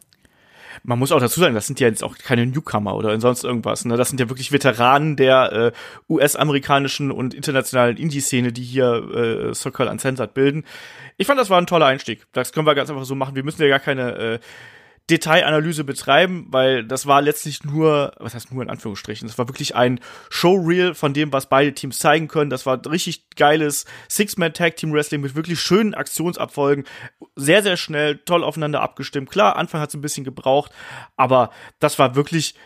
Man muss auch dazu sagen, das sind ja jetzt auch keine Newcomer oder sonst irgendwas. Ne? Das sind ja wirklich Veteranen der äh, US-amerikanischen und internationalen Indie-Szene, die hier äh, Circle Uncensored bilden. Ich fand, das war ein toller Einstieg. Das können wir ganz einfach so machen. Wir müssen ja gar keine äh, Detailanalyse betreiben, weil das war letztlich nur, was heißt nur in Anführungsstrichen, das war wirklich ein Showreel von dem, was beide Teams zeigen können. Das war richtig geiles Six-Man-Tag-Team-Wrestling mit wirklich schönen Aktionsabfolgen, sehr, sehr schnell, toll aufeinander abgestimmt. Klar, Anfang hat es ein bisschen gebraucht, aber das war wirklich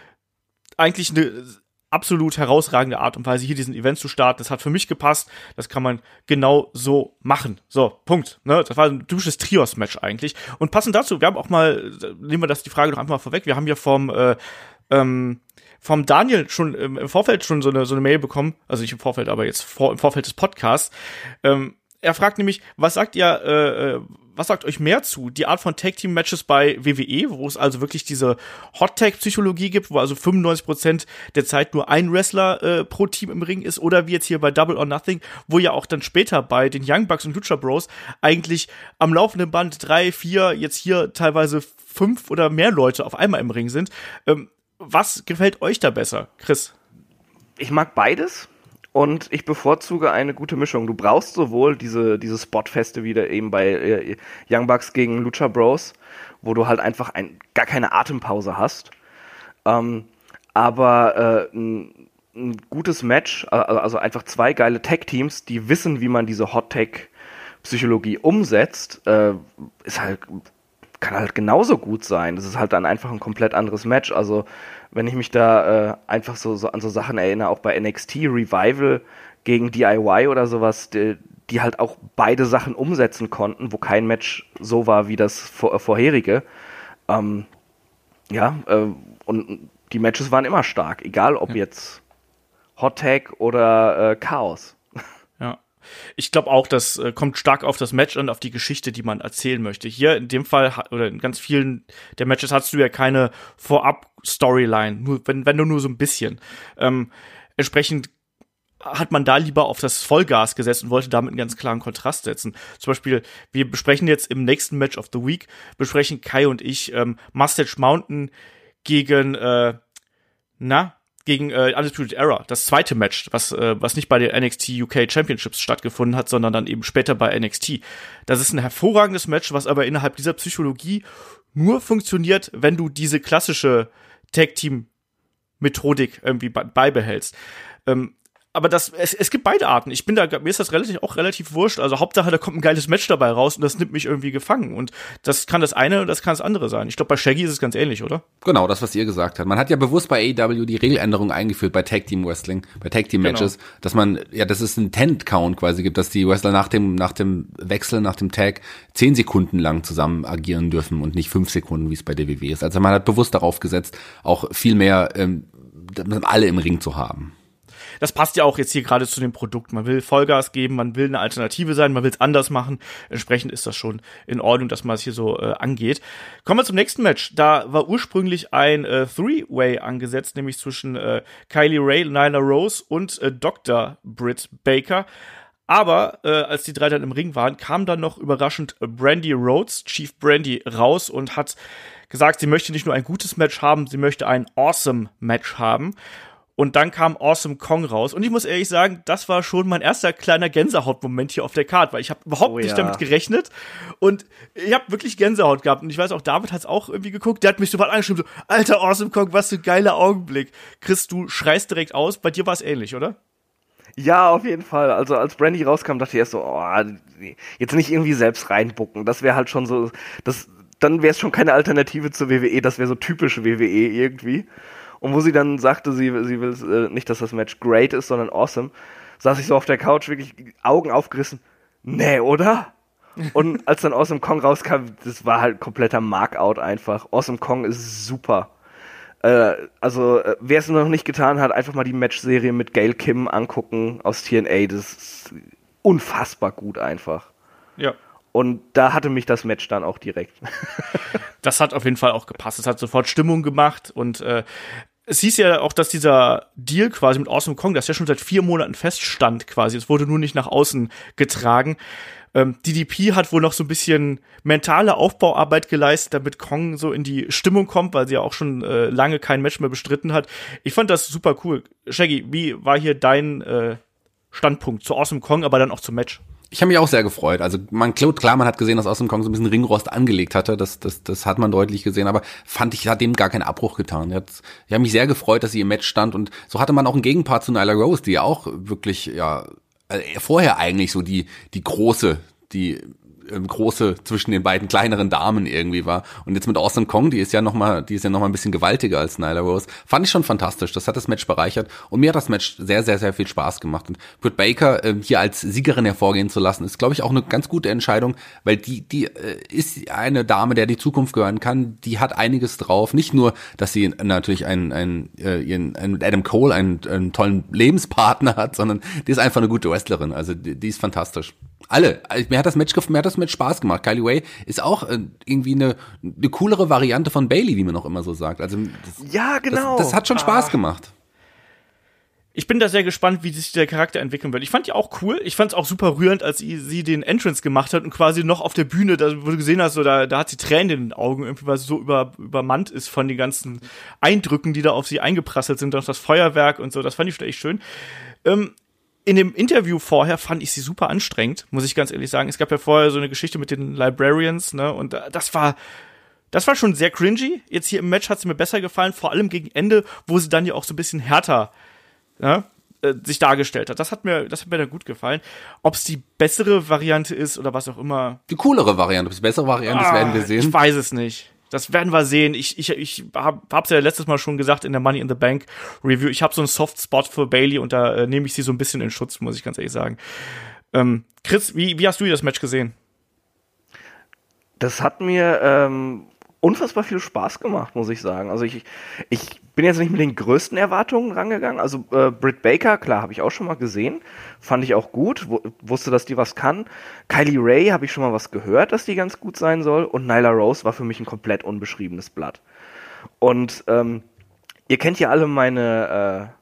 eigentlich eine absolut herausragende Art und Weise, hier diesen Event zu starten. Das hat für mich gepasst. Das kann man genau so machen. So, Punkt. Ne? Das war ein typisches Trios-Match eigentlich. Und passend dazu, wir haben auch mal, nehmen wir das die Frage noch einmal vorweg, wir haben ja vom, äh, ähm, vom Daniel schon im Vorfeld schon so eine, so eine Mail bekommen, also nicht im Vorfeld, aber jetzt vor, im Vorfeld des Podcasts. Ähm, er fragt nämlich, was sagt ihr, äh, äh, was sagt euch mehr zu? Die Art von Tag-Team-Matches bei WWE, wo es also wirklich diese Hot-Tag-Psychologie gibt, wo also 95% der Zeit nur ein Wrestler äh, pro Team im Ring ist, oder wie jetzt hier bei Double or Nothing, wo ja auch dann später bei den Young Bucks und Lucha Bros eigentlich am laufenden Band drei, vier, jetzt hier teilweise fünf oder mehr Leute auf einmal im Ring sind. Ähm, was gefällt euch da besser, Chris? Ich mag beides und ich bevorzuge eine gute Mischung. Du brauchst sowohl diese, diese Spotfeste wieder eben bei äh, Young Bucks gegen Lucha Bros, wo du halt einfach ein, gar keine Atempause hast. Ähm, aber äh, n- ein gutes Match, also einfach zwei geile Tag-Teams, die wissen, wie man diese Hot-Tag-Psychologie umsetzt, äh, ist halt, kann halt genauso gut sein. Das ist halt dann einfach ein komplett anderes Match. Also, wenn ich mich da äh, einfach so, so an so Sachen erinnere, auch bei NXT Revival gegen DIY oder sowas, die, die halt auch beide Sachen umsetzen konnten, wo kein Match so war wie das vor, äh, vorherige. Ähm, ja, äh, und die Matches waren immer stark, egal ob ja. jetzt Hot Tag oder äh, Chaos. Ich glaube auch, das äh, kommt stark auf das Match und auf die Geschichte, die man erzählen möchte. Hier in dem Fall oder in ganz vielen der Matches hast du ja keine Vorab-Storyline, nur wenn, wenn du nur so ein bisschen. Ähm, entsprechend hat man da lieber auf das Vollgas gesetzt und wollte damit einen ganz klaren Kontrast setzen. Zum Beispiel, wir besprechen jetzt im nächsten Match of the Week, besprechen Kai und ich ähm, Mustache Mountain gegen, äh, na, gegen äh, Undisputed Era, das zweite Match, was, äh, was nicht bei den NXT UK Championships stattgefunden hat, sondern dann eben später bei NXT. Das ist ein hervorragendes Match, was aber innerhalb dieser Psychologie nur funktioniert, wenn du diese klassische Tag Team Methodik irgendwie beibehältst. Ähm, aber das, es, es gibt beide Arten. Ich bin da, mir ist das relativ, auch relativ wurscht. Also Hauptsache, da kommt ein geiles Match dabei raus und das nimmt mich irgendwie gefangen. Und das kann das eine und das kann das andere sein. Ich glaube, bei Shaggy ist es ganz ähnlich, oder? Genau, das, was ihr gesagt habt. Man hat ja bewusst bei AEW die Regeländerung eingeführt bei Tag Team Wrestling, bei Tag Team Matches, genau. dass man, ja, dass es einen Tent Count quasi gibt, dass die Wrestler nach dem, nach dem Wechsel, nach dem Tag zehn Sekunden lang zusammen agieren dürfen und nicht fünf Sekunden, wie es bei DWW ist. Also man hat bewusst darauf gesetzt, auch viel mehr, ähm, alle im Ring zu haben das passt ja auch jetzt hier gerade zu dem Produkt. Man will Vollgas geben, man will eine Alternative sein, man will es anders machen. Entsprechend ist das schon in Ordnung, dass man es hier so äh, angeht. Kommen wir zum nächsten Match. Da war ursprünglich ein äh, Three-Way angesetzt, nämlich zwischen äh, Kylie Ray, Nyla Rose und äh, Dr. Britt Baker. Aber äh, als die drei dann im Ring waren, kam dann noch überraschend Brandy Rhodes, Chief Brandy, raus und hat gesagt, sie möchte nicht nur ein gutes Match haben, sie möchte ein awesome Match haben. Und dann kam Awesome Kong raus. Und ich muss ehrlich sagen, das war schon mein erster kleiner Gänsehautmoment hier auf der Karte, weil ich habe überhaupt oh, nicht ja. damit gerechnet. Und ich habe wirklich Gänsehaut gehabt. Und ich weiß auch, David hat es auch irgendwie geguckt. Der hat mich sofort angeschrieben, so, alter Awesome Kong, was für ein geiler Augenblick. Chris, du schreist direkt aus. Bei dir war es ähnlich, oder? Ja, auf jeden Fall. Also als Brandy rauskam, dachte ich erst so, oh, jetzt nicht irgendwie selbst reinbucken. Das wäre halt schon so, das, dann wäre es schon keine Alternative zur WWE. Das wäre so typisch WWE irgendwie. Und wo sie dann sagte, sie, sie will äh, nicht, dass das Match great ist, sondern awesome, saß ich so auf der Couch, wirklich Augen aufgerissen. Nee, oder? Und als dann Awesome Kong rauskam, das war halt kompletter Markout einfach. Awesome Kong ist super. Äh, also, äh, wer es noch nicht getan hat, einfach mal die Match-Serie mit Gail Kim angucken aus TNA. Das ist unfassbar gut einfach. Ja. Und da hatte mich das Match dann auch direkt. das hat auf jeden Fall auch gepasst. Es hat sofort Stimmung gemacht und äh, es hieß ja auch, dass dieser Deal quasi mit Awesome Kong, das ja schon seit vier Monaten feststand quasi. Es wurde nur nicht nach außen getragen. Ähm, DDP hat wohl noch so ein bisschen mentale Aufbauarbeit geleistet, damit Kong so in die Stimmung kommt, weil sie ja auch schon äh, lange kein Match mehr bestritten hat. Ich fand das super cool. Shaggy, wie war hier dein äh, Standpunkt zu Awesome Kong, aber dann auch zum Match? Ich habe mich auch sehr gefreut. Also man klar, man hat gesehen, dass Awesome Kong so ein bisschen Ringrost angelegt hatte. Das, das, das hat man deutlich gesehen. Aber fand ich, hat dem gar keinen Abbruch getan. Ich habe mich sehr gefreut, dass sie im Match stand. Und so hatte man auch einen Gegenpart zu Nyla Rose, die ja auch wirklich, ja, äh, vorher eigentlich so die, die große, die ähm, große zwischen den beiden kleineren Damen irgendwie war. Und jetzt mit Austin Kong, die ist ja noch mal, die ist ja noch mal ein bisschen gewaltiger als Nyla Rose. Fand ich schon fantastisch. Das hat das Match bereichert und mir hat das Match sehr, sehr, sehr viel Spaß gemacht. Und Britt Baker äh, hier als Siegerin hervorgehen zu lassen, ist, glaube ich, auch eine ganz gute Entscheidung, weil die, die äh, ist eine Dame, der die Zukunft gehören kann. Die hat einiges drauf. Nicht nur, dass sie natürlich einen, einen, äh, ihren, einen Adam Cole, einen, einen tollen Lebenspartner hat, sondern die ist einfach eine gute Wrestlerin. Also die, die ist fantastisch. Alle. Also, mir hat das Match, mir hat das Match Spaß gemacht. Kylie Way ist auch äh, irgendwie eine, eine coolere Variante von Bailey, wie man auch immer so sagt. Also das, ja, genau. Das, das hat schon Spaß ah. gemacht. Ich bin da sehr gespannt, wie sich der Charakter entwickeln wird. Ich fand die auch cool. Ich fand es auch super rührend, als sie, sie den Entrance gemacht hat und quasi noch auf der Bühne, da, wo du gesehen hast, so, da, da hat sie Tränen in den Augen, irgendwie, weil sie so über, übermannt ist von den ganzen Eindrücken, die da auf sie eingeprasselt sind, auch das Feuerwerk und so. Das fand ich schon echt schön. Ähm, in dem Interview vorher fand ich sie super anstrengend, muss ich ganz ehrlich sagen. Es gab ja vorher so eine Geschichte mit den Librarians, ne, und das war, das war schon sehr cringy. Jetzt hier im Match hat sie mir besser gefallen, vor allem gegen Ende, wo sie dann ja auch so ein bisschen härter ja, äh, sich dargestellt hat. Das hat mir, das hat mir dann gut gefallen. Ob es die bessere Variante ist oder was auch immer. Die coolere Variante, ob es die bessere Variante ist, werden wir sehen. Ich weiß es nicht. Das werden wir sehen. Ich, ich, ich hab, hab's ja letztes Mal schon gesagt in der Money in the Bank Review. Ich habe so einen Soft Spot für Bailey und da äh, nehme ich sie so ein bisschen in Schutz, muss ich ganz ehrlich sagen. Ähm, Chris, wie, wie hast du das Match gesehen? Das hat mir ähm, unfassbar viel Spaß gemacht, muss ich sagen. Also ich, ich bin jetzt nicht mit den größten Erwartungen rangegangen. Also äh, Britt Baker, klar, habe ich auch schon mal gesehen. Fand ich auch gut. wusste, dass die was kann. Kylie Ray habe ich schon mal was gehört, dass die ganz gut sein soll. Und Nyla Rose war für mich ein komplett unbeschriebenes Blatt. Und ähm, ihr kennt ja alle meine,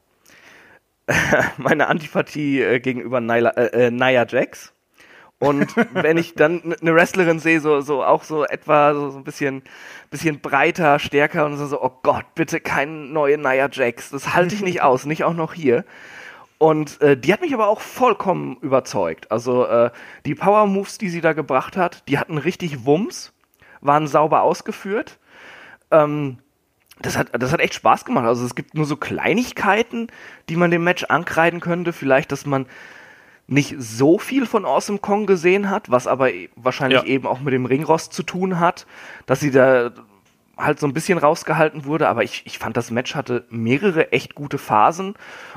äh, meine Antipathie äh, gegenüber Nyla, äh, äh, Nia Jax. Und wenn ich dann eine Wrestlerin sehe, so, so auch so etwa so, so ein bisschen, bisschen breiter, stärker und so, so, oh Gott, bitte kein neue Nia Jax. Das halte ich nicht aus, nicht auch noch hier. Und äh, die hat mich aber auch vollkommen überzeugt. Also äh, die Power Moves, die sie da gebracht hat, die hatten richtig Wumms, waren sauber ausgeführt. Ähm, das hat, das hat echt Spaß gemacht. Also es gibt nur so Kleinigkeiten, die man dem Match ankreiden könnte. Vielleicht, dass man nicht so viel von Awesome Kong gesehen hat, was aber e, wahrscheinlich ja. eben auch mit dem Ringrost zu tun hat, dass sie da halt so ein bisschen rausgehalten wurde, aber ich, ich fand, das Match hatte mehrere echt gute Phasen.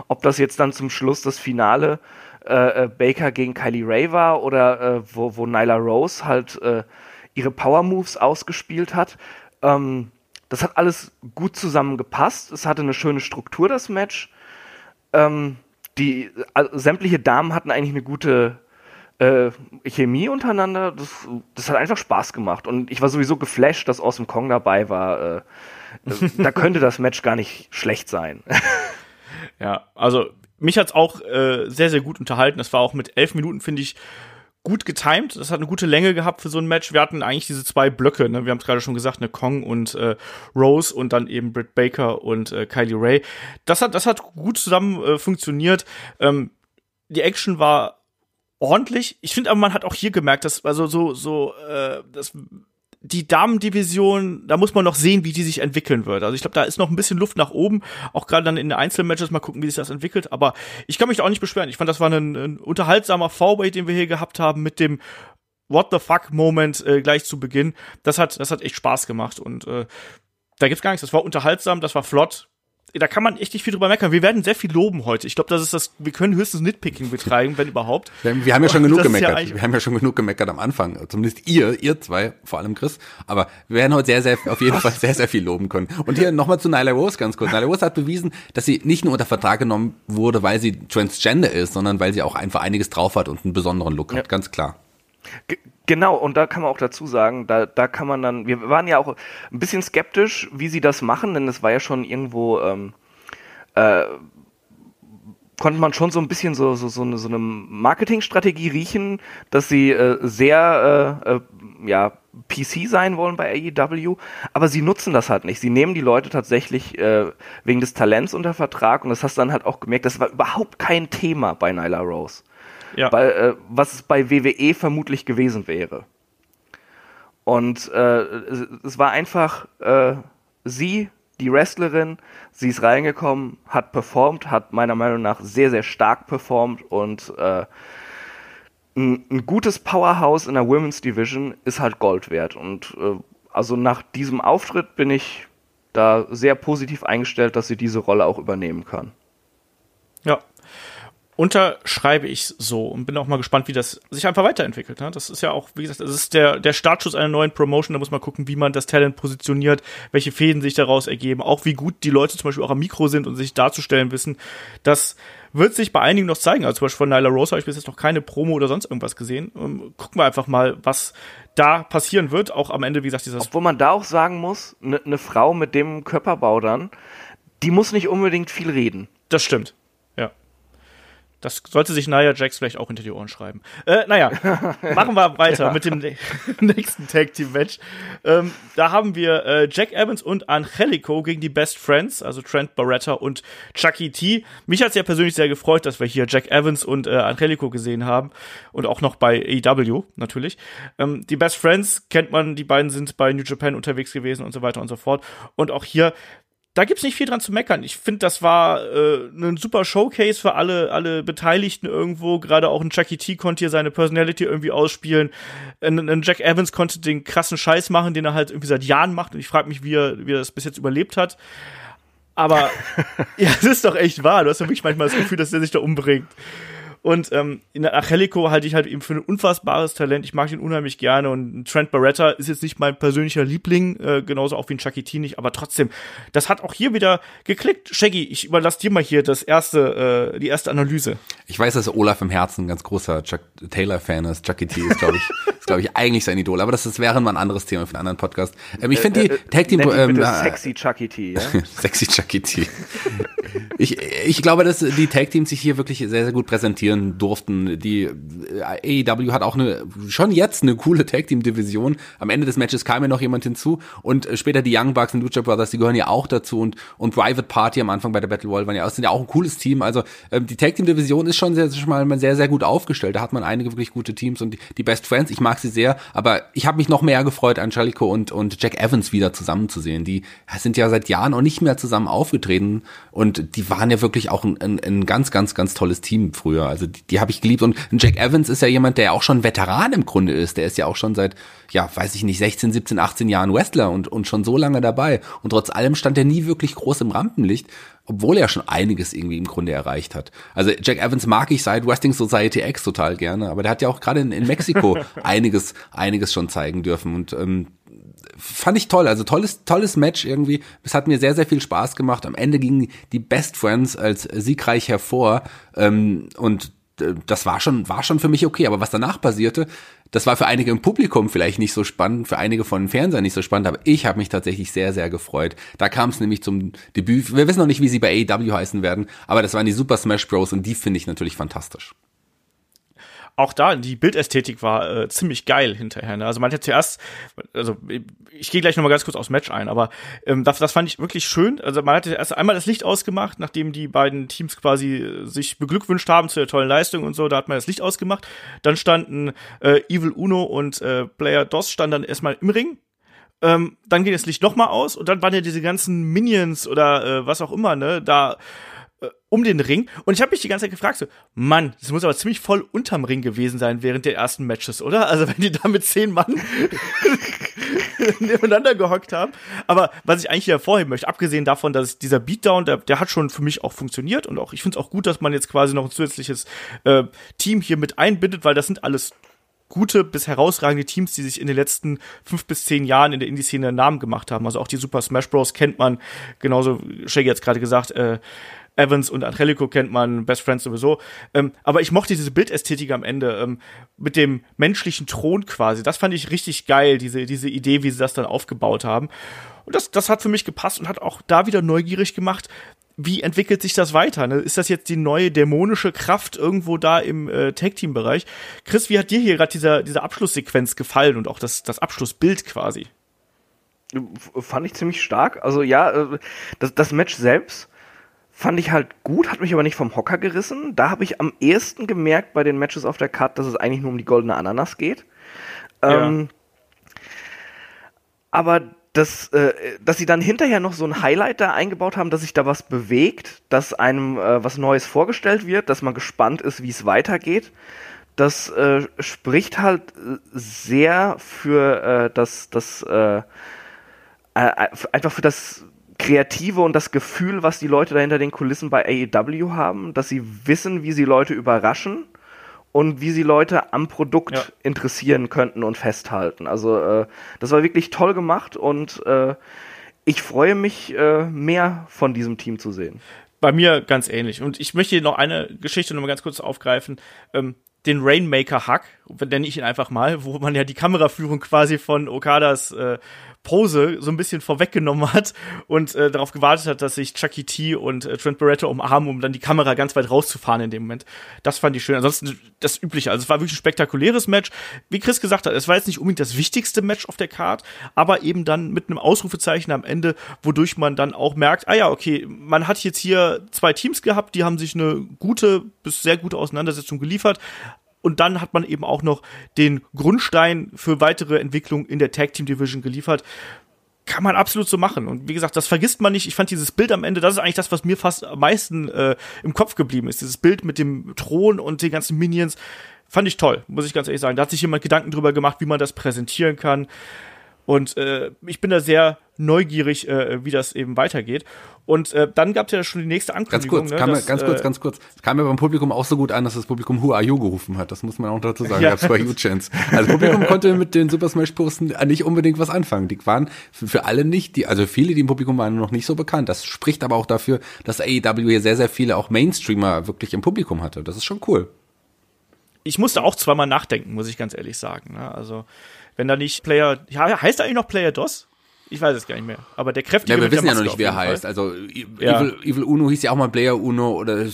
Ob das jetzt dann zum Schluss das Finale äh, äh Baker gegen Kylie Ray war oder äh, wo, wo Nyla Rose halt äh, ihre Power Moves ausgespielt hat. Ähm, das hat alles gut zusammengepasst. Es hatte eine schöne Struktur, das Match. Ähm, die also sämtliche Damen hatten eigentlich eine gute äh, Chemie untereinander. Das, das hat einfach Spaß gemacht. Und ich war sowieso geflasht, dass Awesome Kong dabei war. Äh, da könnte das Match gar nicht schlecht sein. ja, also mich hat's auch äh, sehr, sehr gut unterhalten. Das war auch mit elf Minuten, finde ich, gut getimed. Das hat eine gute Länge gehabt für so ein Match. Wir hatten eigentlich diese zwei Blöcke, ne? Wir haben es gerade schon gesagt, eine Kong und äh, Rose und dann eben Britt Baker und äh, Kylie Ray. Das hat, das hat gut zusammen äh, funktioniert. Ähm, die Action war ordentlich. Ich finde aber, man hat auch hier gemerkt, dass also so so äh, das die Damendivision, da muss man noch sehen, wie die sich entwickeln wird. Also ich glaube, da ist noch ein bisschen Luft nach oben, auch gerade dann in den Einzelmatches mal gucken, wie sich das entwickelt. Aber ich kann mich da auch nicht beschweren. Ich fand, das war ein, ein unterhaltsamer V-Way, den wir hier gehabt haben mit dem What the fuck Moment äh, gleich zu Beginn. Das hat, das hat echt Spaß gemacht und äh, da gibt's gar nichts. Das war unterhaltsam, das war flott da kann man echt nicht viel drüber meckern. Wir werden sehr viel loben heute. Ich glaube, das ist das, wir können höchstens Nitpicking betreiben, wenn überhaupt. Wir, wir haben ja schon genug gemeckert. Ja wir haben ja schon genug gemeckert am Anfang. Zumindest ihr, ihr zwei, vor allem Chris. Aber wir werden heute sehr, sehr, auf jeden Fall sehr, sehr viel loben können. Und hier nochmal zu Nyla Rose ganz kurz. Nyla Rose hat bewiesen, dass sie nicht nur unter Vertrag genommen wurde, weil sie Transgender ist, sondern weil sie auch einfach einiges drauf hat und einen besonderen Look ja. hat. Ganz klar. Genau, und da kann man auch dazu sagen, da, da kann man dann, wir waren ja auch ein bisschen skeptisch, wie sie das machen, denn es war ja schon irgendwo, ähm, äh, konnte man schon so ein bisschen so, so, so eine, so eine Marketingstrategie riechen, dass sie äh, sehr äh, äh, ja, PC sein wollen bei AEW, aber sie nutzen das halt nicht. Sie nehmen die Leute tatsächlich äh, wegen des Talents unter Vertrag und das hast du dann halt auch gemerkt, das war überhaupt kein Thema bei Nyla Rose. Ja. Weil, äh, was es bei WWE vermutlich gewesen wäre. Und äh, es war einfach äh, sie, die Wrestlerin, sie ist reingekommen, hat performt, hat meiner Meinung nach sehr, sehr stark performt und äh, ein, ein gutes Powerhouse in der Women's Division ist halt Gold wert. Und äh, also nach diesem Auftritt bin ich da sehr positiv eingestellt, dass sie diese Rolle auch übernehmen kann. Ja, unterschreibe ich so und bin auch mal gespannt, wie das sich einfach weiterentwickelt. Ne? Das ist ja auch, wie gesagt, das ist der, der Startschuss einer neuen Promotion. Da muss man gucken, wie man das Talent positioniert, welche Fäden sich daraus ergeben, auch wie gut die Leute zum Beispiel auch am Mikro sind und sich darzustellen wissen. Das wird sich bei einigen noch zeigen. Also zum Beispiel von Nyla Rose habe ich bis jetzt noch keine Promo oder sonst irgendwas gesehen. Ähm, gucken wir einfach mal, was da passieren wird. Auch am Ende, wie gesagt, dieses. Obwohl man da auch sagen muss, eine ne Frau mit dem Körperbau dann, die muss nicht unbedingt viel reden. Das stimmt. Das sollte sich Nia Jax vielleicht auch hinter die Ohren schreiben. Äh, naja, machen wir weiter ja. mit dem nächsten Tag Team Match. Ähm, da haben wir äh, Jack Evans und Angelico gegen die Best Friends, also Trent Barretta und Chucky T. Mich hat es ja persönlich sehr gefreut, dass wir hier Jack Evans und äh, Angelico gesehen haben und auch noch bei AEW natürlich. Ähm, die Best Friends kennt man, die beiden sind bei New Japan unterwegs gewesen und so weiter und so fort. Und auch hier da gibt's nicht viel dran zu meckern. Ich finde, das war äh, ein super Showcase für alle, alle Beteiligten irgendwo. Gerade auch ein Jackie T konnte hier seine Personality irgendwie ausspielen. Ein, ein, Jack Evans konnte den krassen Scheiß machen, den er halt irgendwie seit Jahren macht. Und ich frage mich, wie er, wie er das bis jetzt überlebt hat. Aber ja, es ist doch echt wahr. Du hast ja wirklich manchmal das Gefühl, dass er sich da umbringt. Und ähm, in der Angelico halte ich halt eben für ein unfassbares Talent. Ich mag ihn unheimlich gerne. Und Trent Barretta ist jetzt nicht mein persönlicher Liebling, äh, genauso auch wie ein Chucky T nicht. Aber trotzdem, das hat auch hier wieder geklickt. Shaggy, ich überlasse dir mal hier das erste, äh, die erste Analyse. Ich weiß, dass Olaf im Herzen ein ganz großer Chuck Taylor-Fan ist. Chucky T ist, glaube ich, ist, glaube ich, eigentlich sein Idol. Aber das, das wäre mal ein anderes Thema für einen anderen Podcast. Ähm, ich finde die äh, äh, Tag Team... Ähm, äh, sexy Chucky T, ja? sexy Chucky T. ich, ich glaube, dass die Tag Teams sich hier wirklich sehr, sehr gut präsentieren präsentieren durften. Die äh, AEW hat auch eine, schon jetzt eine coole Tag Team Division. Am Ende des Matches kam ja noch jemand hinzu und äh, später die Young Bucks und Lucha Brothers, die gehören ja auch dazu und, und Private Party am Anfang bei der Battle Royale waren ja, sind ja auch ein cooles Team. Also ähm, die Tag Team Division ist schon sehr, schon mal sehr, sehr gut aufgestellt. Da hat man einige wirklich gute Teams und die, die Best Friends, ich mag sie sehr, aber ich habe mich noch mehr gefreut, Angelico und, und Jack Evans wieder zusammenzusehen. Die sind ja seit Jahren auch nicht mehr zusammen aufgetreten und die waren ja wirklich auch ein, ein, ein ganz, ganz, ganz tolles Team früher. Also die, die habe ich geliebt. Und Jack Evans ist ja jemand, der auch schon Veteran im Grunde ist. Der ist ja auch schon seit, ja, weiß ich nicht, 16, 17, 18 Jahren Wrestler und, und schon so lange dabei. Und trotz allem stand er nie wirklich groß im Rampenlicht, obwohl er schon einiges irgendwie im Grunde erreicht hat. Also Jack Evans mag ich seit Wrestling Society X total gerne, aber der hat ja auch gerade in, in Mexiko einiges, einiges schon zeigen dürfen. Und ähm, fand ich toll. Also tolles, tolles Match irgendwie. Es hat mir sehr, sehr viel Spaß gemacht. Am Ende gingen die Best Friends als siegreich hervor. Ähm, und äh, das war schon, war schon für mich okay. Aber was danach passierte, das war für einige im Publikum vielleicht nicht so spannend, für einige von den Fernsehern nicht so spannend, aber ich habe mich tatsächlich sehr, sehr gefreut. Da kam es nämlich zum Debüt. Wir wissen noch nicht, wie sie bei AEW heißen werden, aber das waren die Super Smash Bros. und die finde ich natürlich fantastisch auch da, die Bildästhetik war äh, ziemlich geil hinterher. Ne? Also man hat zuerst, also ich gehe gleich nochmal ganz kurz aufs Match ein, aber ähm, das, das fand ich wirklich schön. Also man hatte erst einmal das Licht ausgemacht, nachdem die beiden Teams quasi äh, sich beglückwünscht haben zu der tollen Leistung und so, da hat man das Licht ausgemacht. Dann standen äh, Evil Uno und äh, Player DOS standen dann erstmal im Ring. Ähm, dann geht das Licht nochmal aus und dann waren ja diese ganzen Minions oder äh, was auch immer, ne, da um den Ring. Und ich habe mich die ganze Zeit gefragt, so, Mann, das muss aber ziemlich voll unterm Ring gewesen sein während der ersten Matches, oder? Also wenn die da mit zehn Mann nebeneinander gehockt haben. Aber was ich eigentlich hier hervorheben möchte, abgesehen davon, dass dieser Beatdown, der, der hat schon für mich auch funktioniert und auch ich finde es auch gut, dass man jetzt quasi noch ein zusätzliches äh, Team hier mit einbindet, weil das sind alles gute bis herausragende Teams, die sich in den letzten fünf bis zehn Jahren in der Indie-Szene einen Namen gemacht haben. Also auch die Super Smash Bros. kennt man, genauso Shaggy jetzt gerade gesagt, äh, Evans und Angelico kennt man, Best Friends sowieso. Ähm, aber ich mochte diese Bildästhetik am Ende ähm, mit dem menschlichen Thron quasi. Das fand ich richtig geil, diese, diese Idee, wie sie das dann aufgebaut haben. Und das, das hat für mich gepasst und hat auch da wieder neugierig gemacht, wie entwickelt sich das weiter? Ne? Ist das jetzt die neue dämonische Kraft irgendwo da im äh, Tag-Team-Bereich? Chris, wie hat dir hier gerade dieser, diese Abschlusssequenz gefallen und auch das, das Abschlussbild quasi? Fand ich ziemlich stark. Also ja, äh, das, das Match selbst fand ich halt gut, hat mich aber nicht vom Hocker gerissen. Da habe ich am ehesten gemerkt bei den Matches auf der Card, dass es eigentlich nur um die goldene Ananas geht. Ja. Ähm, aber das, äh, dass sie dann hinterher noch so ein Highlight da eingebaut haben, dass sich da was bewegt, dass einem äh, was Neues vorgestellt wird, dass man gespannt ist, wie es weitergeht. Das äh, spricht halt sehr für äh, das, das äh, äh, einfach für das Kreative und das Gefühl, was die Leute da hinter den Kulissen bei AEW haben, dass sie wissen, wie sie Leute überraschen und wie sie Leute am Produkt ja. interessieren könnten und festhalten. Also äh, das war wirklich toll gemacht und äh, ich freue mich, äh, mehr von diesem Team zu sehen. Bei mir ganz ähnlich. Und ich möchte noch eine Geschichte noch mal ganz kurz aufgreifen. Ähm, den Rainmaker Hack, nenne ich ihn einfach mal, wo man ja die Kameraführung quasi von Okadas äh, Pose so ein bisschen vorweggenommen hat und äh, darauf gewartet hat, dass sich Chucky T und äh, Trent Barretta umarmen, um dann die Kamera ganz weit rauszufahren in dem Moment. Das fand ich schön. Ansonsten das Übliche. Also es war wirklich ein spektakuläres Match. Wie Chris gesagt hat, es war jetzt nicht unbedingt das wichtigste Match auf der Card, aber eben dann mit einem Ausrufezeichen am Ende, wodurch man dann auch merkt, ah ja, okay, man hat jetzt hier zwei Teams gehabt, die haben sich eine gute bis sehr gute Auseinandersetzung geliefert, und dann hat man eben auch noch den Grundstein für weitere Entwicklung in der Tag Team Division geliefert. kann man absolut so machen. Und wie gesagt, das vergisst man nicht. Ich fand dieses Bild am Ende, das ist eigentlich das, was mir fast am meisten äh, im Kopf geblieben ist. Dieses Bild mit dem Thron und den ganzen Minions. Fand ich toll, muss ich ganz ehrlich sagen. Da hat sich jemand Gedanken drüber gemacht, wie man das präsentieren kann. Und äh, ich bin da sehr neugierig, äh, wie das eben weitergeht. Und äh, dann gab es ja schon die nächste Ankündigung. Ganz kurz, ne, dass, ganz kurz, ganz kurz. Es kam mir beim Publikum auch so gut an, dass das Publikum Who Are You gerufen hat. Das muss man auch dazu sagen. Ja. Gab zwei Huge-Chants. Also das Publikum konnte mit den Super Smash Bros. nicht unbedingt was anfangen. Die waren für, für alle nicht, die, also viele, die im Publikum waren, noch nicht so bekannt. Das spricht aber auch dafür, dass AEW hier sehr, sehr viele auch Mainstreamer wirklich im Publikum hatte. Das ist schon cool. ich musste auch zweimal nachdenken, muss ich ganz ehrlich sagen. Ne? Also, wenn da nicht Player, ja, heißt er eigentlich noch Player DOS? Ich weiß es gar nicht mehr. Aber der kräftige Ja, wir wissen ja noch nicht, wer heißt. Also Ja. Evil, Evil Uno hieß ja auch mal Player Uno oder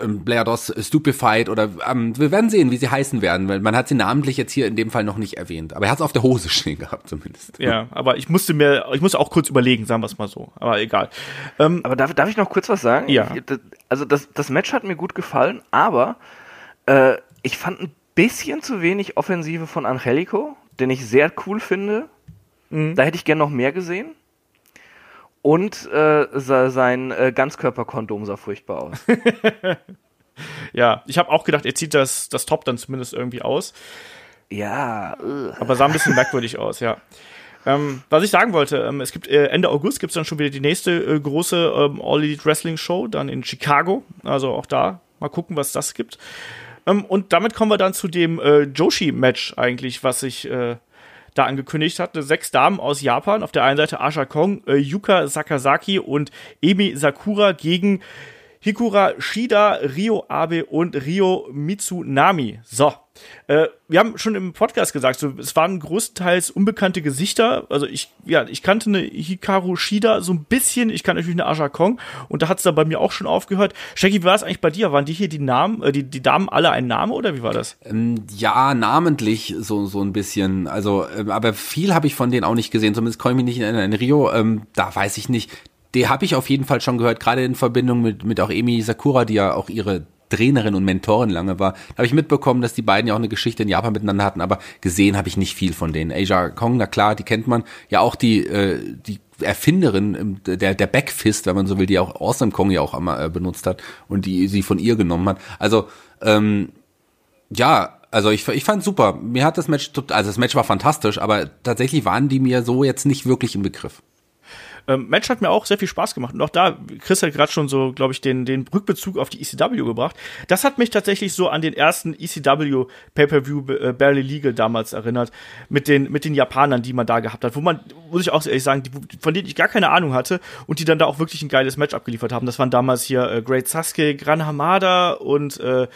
ähm, Player DOS Stupefied oder ähm, wir werden sehen, wie sie heißen werden, weil man hat sie namentlich jetzt hier in dem Fall noch nicht erwähnt. Aber er hat es auf der Hose stehen gehabt zumindest. Ja, aber ich musste mir, ich musste auch kurz überlegen, sagen wir es mal so. Aber egal. Ähm, Aber darf, darf ich noch kurz was sagen? Ja. Ich, also das, das Match hat mir gut gefallen, aber äh, ich fand ein bisschen zu wenig Offensive von Angelico, den ich sehr cool finde. Da hätte ich gern noch mehr gesehen. Und äh, se- sein äh, Ganzkörperkondom sah furchtbar aus. ja, ich habe auch gedacht, er zieht das, das Top dann zumindest irgendwie aus. ja. Aber sah ein bisschen merkwürdig aus, ja. Ähm, was ich sagen wollte, ähm, es gibt äh, Ende August gibt's dann schon wieder die nächste äh, große ähm, All Elite Wrestling Show, dann in Chicago. Also auch da mal gucken, was das gibt. Ähm, und damit kommen wir dann zu dem äh, Joshi-Match eigentlich, was sich äh, da angekündigt hatte. Sechs Damen aus Japan. Auf der einen Seite Asha Kong, äh, Yuka Sakazaki und Emi Sakura gegen Hikura Shida, Rio Abe und Rio Mitsunami. So. Äh, wir haben schon im Podcast gesagt, so, es waren größtenteils unbekannte Gesichter. Also ich, ja, ich kannte eine Hikaru Shida so ein bisschen, ich kannte natürlich eine Aja Kong und da hat es dann bei mir auch schon aufgehört. Shaggy, wie war es eigentlich bei dir? Waren die hier die Namen, äh, die, die Damen alle ein Name oder wie war das? Ähm, ja, namentlich so so ein bisschen. Also, ähm, aber viel habe ich von denen auch nicht gesehen. Zumindest komme ich mich nicht in, in Rio. Ähm, da weiß ich nicht. Die habe ich auf jeden Fall schon gehört, gerade in Verbindung mit mit auch Emi Sakura, die ja auch ihre Trainerin und Mentorin lange war, Da habe ich mitbekommen, dass die beiden ja auch eine Geschichte in Japan miteinander hatten, aber gesehen habe ich nicht viel von denen. Asia Kong, na klar, die kennt man. Ja auch die, äh, die Erfinderin im- der, der Backfist, wenn man so will, die auch Awesome Kong ja auch einmal äh, benutzt hat und die sie von ihr genommen hat. Also, ähm, ja, also ich, ich fand super. Mir hat das Match, also das Match war fantastisch, aber tatsächlich waren die mir so jetzt nicht wirklich im Begriff. Ähm, Match hat mir auch sehr viel Spaß gemacht. Und auch da, Chris hat gerade schon so, glaube ich, den, den Rückbezug auf die ECW gebracht. Das hat mich tatsächlich so an den ersten ECW Pay-Per-View äh, Barely Legal damals erinnert. Mit den, mit den Japanern, die man da gehabt hat. Wo man, muss ich auch ehrlich sagen, die, von denen ich gar keine Ahnung hatte und die dann da auch wirklich ein geiles Match abgeliefert haben. Das waren damals hier äh, Great Sasuke, Gran Hamada und äh,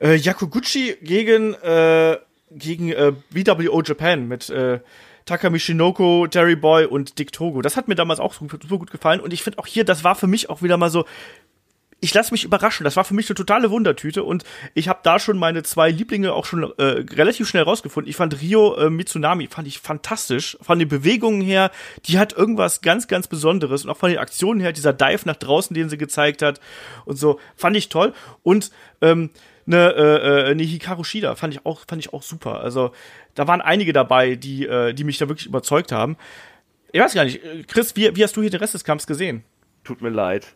äh, Yakuguchi gegen, äh, gegen äh, BWO Japan mit äh, Taka Mishinoko, Terry Boy und Dick Togo. Das hat mir damals auch super gut gefallen. Und ich finde auch hier, das war für mich auch wieder mal so, ich lasse mich überraschen. Das war für mich eine totale Wundertüte und ich habe da schon meine zwei Lieblinge auch schon äh, relativ schnell rausgefunden. Ich fand Rio äh, Mitsunami fand ich fantastisch. Von den Bewegungen her, die hat irgendwas ganz, ganz Besonderes und auch von den Aktionen her, dieser Dive nach draußen, den sie gezeigt hat und so, fand ich toll. Und ähm, eine, äh, äh, eine Hikaru Shida fand ich auch fand ich auch super. Also da waren einige dabei, die äh, die mich da wirklich überzeugt haben. Ich weiß gar nicht, äh, Chris, wie, wie hast du hier den Rest des Kampfs gesehen? Tut mir leid.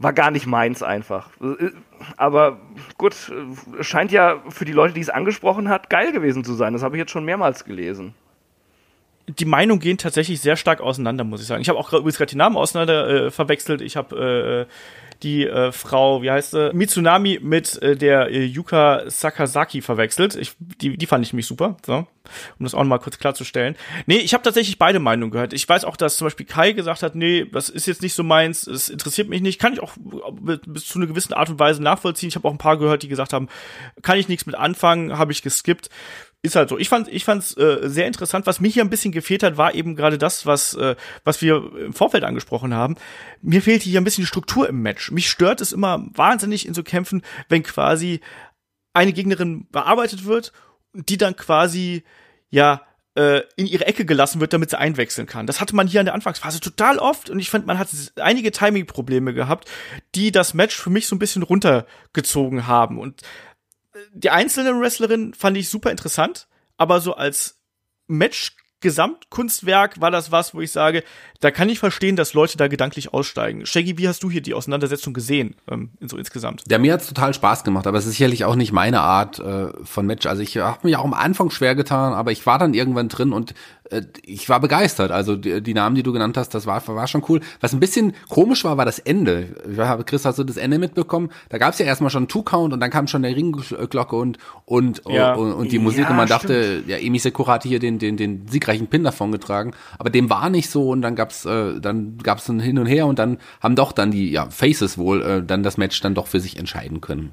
War gar nicht meins einfach. Äh, Aber gut, äh, scheint ja für die Leute, die es angesprochen hat, geil gewesen zu sein. Das habe ich jetzt schon mehrmals gelesen. die Meinungen gehen tatsächlich sehr stark auseinander, muss ich sagen. Ich habe auch übrigens gerade die Namen auseinander äh, verwechselt. Ich habe äh, die äh, Frau, wie heißt sie, Mitsunami mit äh, der äh, Yuka Sakazaki verwechselt. Ich, die, die fand ich nämlich super, so, um das auch noch mal kurz klarzustellen. Nee, ich habe tatsächlich beide Meinungen gehört. Ich weiß auch, dass zum Beispiel Kai gesagt hat, nee, das ist jetzt nicht so meins, es interessiert mich nicht. Kann ich auch bis bis zu einer gewissen Art und Weise nachvollziehen. Ich habe auch ein paar gehört, die gesagt haben, kann ich nichts mit anfangen, habe ich geskippt ist halt so. Ich fand, ich fand's äh, sehr interessant. Was mir hier ein bisschen gefehlt hat, war eben gerade das, was, äh, was wir im Vorfeld angesprochen haben. Mir fehlte hier ein bisschen die Struktur im Match. Mich stört es immer wahnsinnig in so Kämpfen, wenn quasi eine Gegnerin bearbeitet wird, die dann quasi ja äh, in ihre Ecke gelassen wird, damit sie einwechseln kann. Das hatte man hier in der Anfangsphase total oft und ich fand, man hat einige Timing-Probleme gehabt, die das Match für mich so ein bisschen runtergezogen haben. Und die einzelnen Wrestlerinnen fand ich super interessant, aber so als Match Gesamtkunstwerk war das was, wo ich sage, da kann ich verstehen, dass Leute da gedanklich aussteigen. Shaggy, wie hast du hier die Auseinandersetzung gesehen, ähm, so insgesamt? Ja, mir hat's total Spaß gemacht, aber es ist sicherlich auch nicht meine Art äh, von Match. Also ich habe mich auch am Anfang schwer getan, aber ich war dann irgendwann drin und ich war begeistert. Also die, die, Namen, die du genannt hast, das war, war schon cool. Was ein bisschen komisch war, war das Ende. Chris, hast du das Ende mitbekommen? Da gab's ja erstmal schon Two-Count und dann kam schon der Ringglocke und und, ja. und, und die Musik ja, und man dachte, ja, Emi Sekura hatte hier den, den, den siegreichen Pin davon getragen. Aber dem war nicht so und dann gab's äh, dann gab's ein Hin und Her und dann haben doch dann die ja, Faces wohl äh, dann das Match dann doch für sich entscheiden können.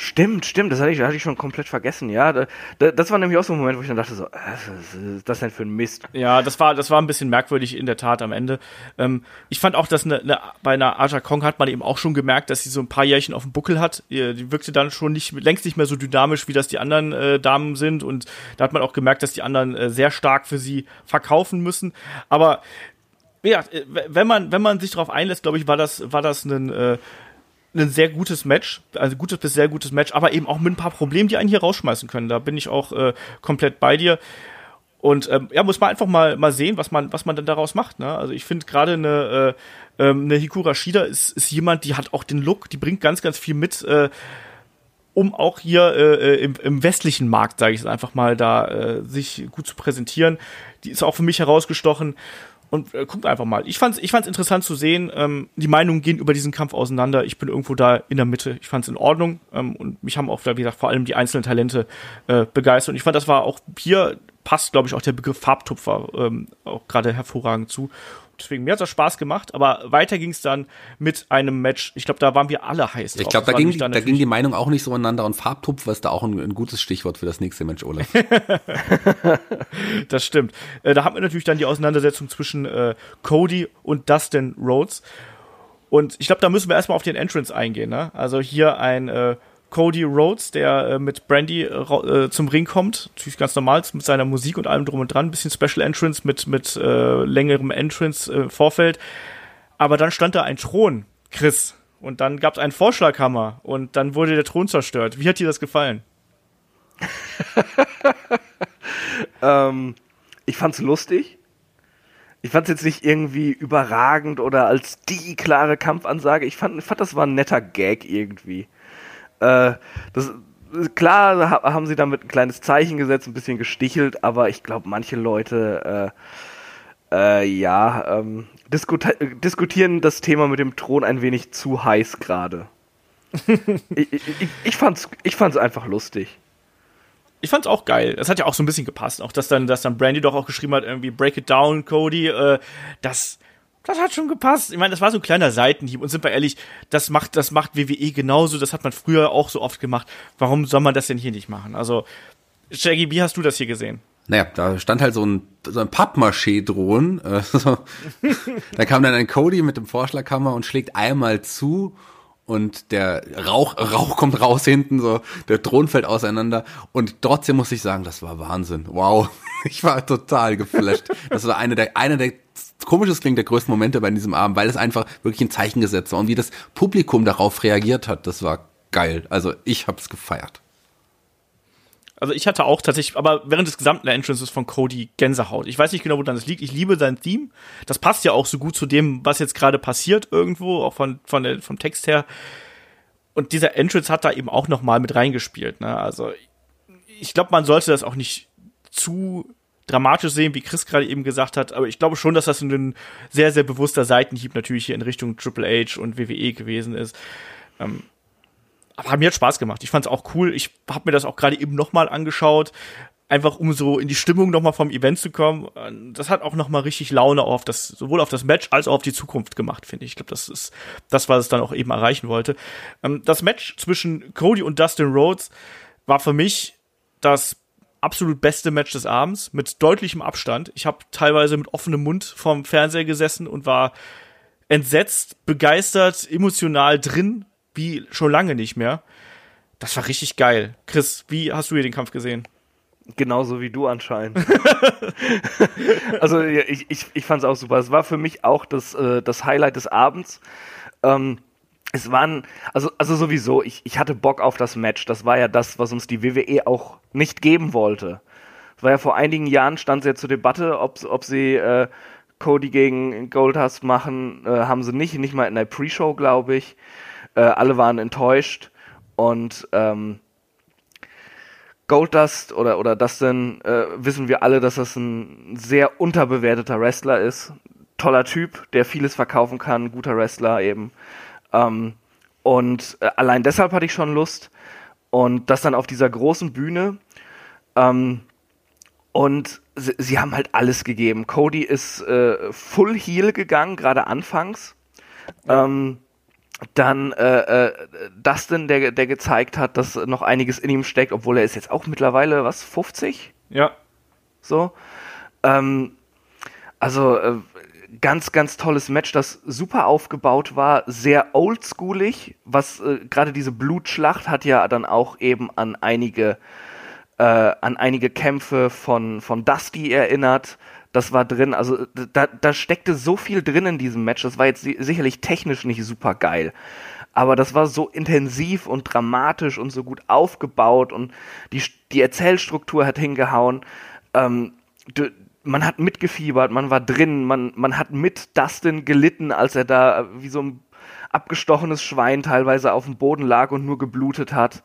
Stimmt, stimmt, das hatte ich, hatte ich schon komplett vergessen, ja. Da, da, das war nämlich auch so ein Moment, wo ich dann dachte so, äh, was ist das denn für ein Mist? Ja, das war, das war ein bisschen merkwürdig in der Tat am Ende. Ähm, ich fand auch, dass eine, eine, bei einer Aja Kong hat man eben auch schon gemerkt, dass sie so ein paar Jährchen auf dem Buckel hat. Die, wirkte dann schon nicht, längst nicht mehr so dynamisch, wie das die anderen äh, Damen sind. Und da hat man auch gemerkt, dass die anderen äh, sehr stark für sie verkaufen müssen. Aber ja, äh, wenn man, wenn man sich darauf einlässt, glaube ich, war das, war das ein, äh, ein sehr gutes Match, also gutes bis sehr gutes Match, aber eben auch mit ein paar Problemen, die einen hier rausschmeißen können. Da bin ich auch äh, komplett bei dir. Und ähm, ja, muss man einfach mal mal sehen, was man was man dann daraus macht. Ne? Also ich finde gerade eine äh, ähm, eine Hikura Shida ist ist jemand, die hat auch den Look, die bringt ganz ganz viel mit. Äh, um auch hier äh, im, im westlichen Markt, sage ich es einfach mal, da äh, sich gut zu präsentieren. Die ist auch für mich herausgestochen. Und äh, guckt einfach mal. Ich fand's, ich fand's interessant zu sehen. Ähm, die Meinungen gehen über diesen Kampf auseinander. Ich bin irgendwo da in der Mitte. Ich fand's in Ordnung. Ähm, und mich haben auch, wie gesagt, vor allem die einzelnen Talente äh, begeistert. Und ich fand, das war auch hier passt, glaube ich, auch der Begriff Farbtupfer ähm, auch gerade hervorragend zu. Deswegen, mir hat das Spaß gemacht, aber weiter ging es dann mit einem Match. Ich glaube, da waren wir alle heiß drauf. Ich glaube, da, ging, da ging die Meinung auch nicht so aneinander und Farbtupfer ist da auch ein, ein gutes Stichwort für das nächste Match, Olaf. das stimmt. Äh, da haben wir natürlich dann die Auseinandersetzung zwischen äh, Cody und Dustin Rhodes. Und ich glaube, da müssen wir erstmal auf den Entrance eingehen. Ne? Also hier ein äh, Cody Rhodes, der äh, mit Brandy äh, äh, zum Ring kommt, natürlich ganz normal mit seiner Musik und allem drum und dran, ein bisschen Special Entrance mit mit äh, längerem Entrance äh, Vorfeld. Aber dann stand da ein Thron, Chris, und dann gab es einen Vorschlaghammer und dann wurde der Thron zerstört. Wie hat dir das gefallen? ähm, ich fand's lustig. Ich fand's jetzt nicht irgendwie überragend oder als die klare Kampfansage. Ich fand, ich fand das war ein netter Gag irgendwie. Äh, das, klar haben sie damit ein kleines Zeichen gesetzt, ein bisschen gestichelt, aber ich glaube, manche Leute, äh, äh, ja, ähm, diskuti diskutieren das Thema mit dem Thron ein wenig zu heiß gerade. ich, ich, ich, fand's, ich fand's einfach lustig. Ich fand's auch geil. Das hat ja auch so ein bisschen gepasst. Auch, dass dann, dass dann Brandy doch auch geschrieben hat, irgendwie Break it down, Cody, äh, das, das hat schon gepasst. Ich meine, das war so ein kleiner Seitenhieb und sind wir ehrlich, das macht, das macht WWE genauso, das hat man früher auch so oft gemacht. Warum soll man das denn hier nicht machen? Also, Shaggy, wie hast du das hier gesehen? Naja, da stand halt so ein, so ein Pappmaché-Drohnen. Äh, da kam dann ein Cody mit dem Vorschlaghammer und schlägt einmal zu und der Rauch, Rauch kommt raus hinten, so, der Thron fällt auseinander und trotzdem muss ich sagen, das war Wahnsinn. Wow. Ich war total geflasht. Das war einer der, einer der komisches klingt der größten Momente bei diesem Abend, weil es einfach wirklich ein Zeichen gesetzt war und wie das Publikum darauf reagiert hat, das war geil. Also ich hab's gefeiert. Also ich hatte auch tatsächlich, aber während des gesamten Entrances von Cody Gänsehaut. Ich weiß nicht genau, wo dann das liegt. Ich liebe sein Theme. Das passt ja auch so gut zu dem, was jetzt gerade passiert irgendwo, auch von, von der, vom Text her. Und dieser Entrance hat da eben auch noch mal mit reingespielt. Ne? Also ich glaube, man sollte das auch nicht zu dramatisch sehen, wie Chris gerade eben gesagt hat, aber ich glaube schon, dass das ein sehr, sehr bewusster Seitenhieb natürlich hier in Richtung Triple H und WWE gewesen ist. Ähm, aber mir hat Spaß gemacht. Ich fand es auch cool. Ich habe mir das auch gerade eben nochmal angeschaut, einfach um so in die Stimmung nochmal vom Event zu kommen. Das hat auch nochmal richtig Laune auf das, sowohl auf das Match als auch auf die Zukunft gemacht, finde ich. Ich glaube, das ist das, was es dann auch eben erreichen wollte. Ähm, das Match zwischen Cody und Dustin Rhodes war für mich das absolut beste Match des Abends mit deutlichem Abstand. Ich habe teilweise mit offenem Mund vorm Fernseher gesessen und war entsetzt, begeistert, emotional drin, wie schon lange nicht mehr. Das war richtig geil. Chris, wie hast du hier den Kampf gesehen? Genauso wie du anscheinend. also ich, ich, ich fand es auch super. Es war für mich auch das, äh, das Highlight des Abends. Ähm, es waren, also, also sowieso, ich, ich hatte Bock auf das Match. Das war ja das, was uns die WWE auch nicht geben wollte. war ja vor einigen Jahren stand sehr zur Debatte, ob, ob sie äh, Cody gegen Goldust machen, äh, haben sie nicht, nicht mal in der Pre-Show, glaube ich. Äh, alle waren enttäuscht und ähm, Goldust oder, oder Dustin äh, wissen wir alle, dass das ein sehr unterbewerteter Wrestler ist. Toller Typ, der vieles verkaufen kann, guter Wrestler eben. Ähm, und äh, allein deshalb hatte ich schon Lust. Und das dann auf dieser großen Bühne. Ähm, und sie, sie, haben halt alles gegeben. Cody ist äh, full heel gegangen, gerade anfangs. Ja. Ähm, dann äh, äh, Dustin, der, der gezeigt hat, dass noch einiges in ihm steckt, obwohl er ist jetzt auch mittlerweile, was, 50? Ja. So. Ähm, also äh, ganz, ganz tolles Match, das super aufgebaut war, sehr oldschoolig, was äh, gerade diese Blutschlacht hat ja dann auch eben an einige äh, an einige Kämpfe von, von Dusty erinnert das war drin. Also da, da steckte so viel drin in diesem Match. Das war jetzt sicherlich technisch nicht super geil. Aber das war so intensiv und dramatisch und so gut aufgebaut und die, die Erzählstruktur hat hingehauen. Ähm, man hat mitgefiebert, man war drin, man, man hat mit Dustin gelitten, als er da wie so ein abgestochenes Schwein teilweise auf dem Boden lag und nur geblutet hat.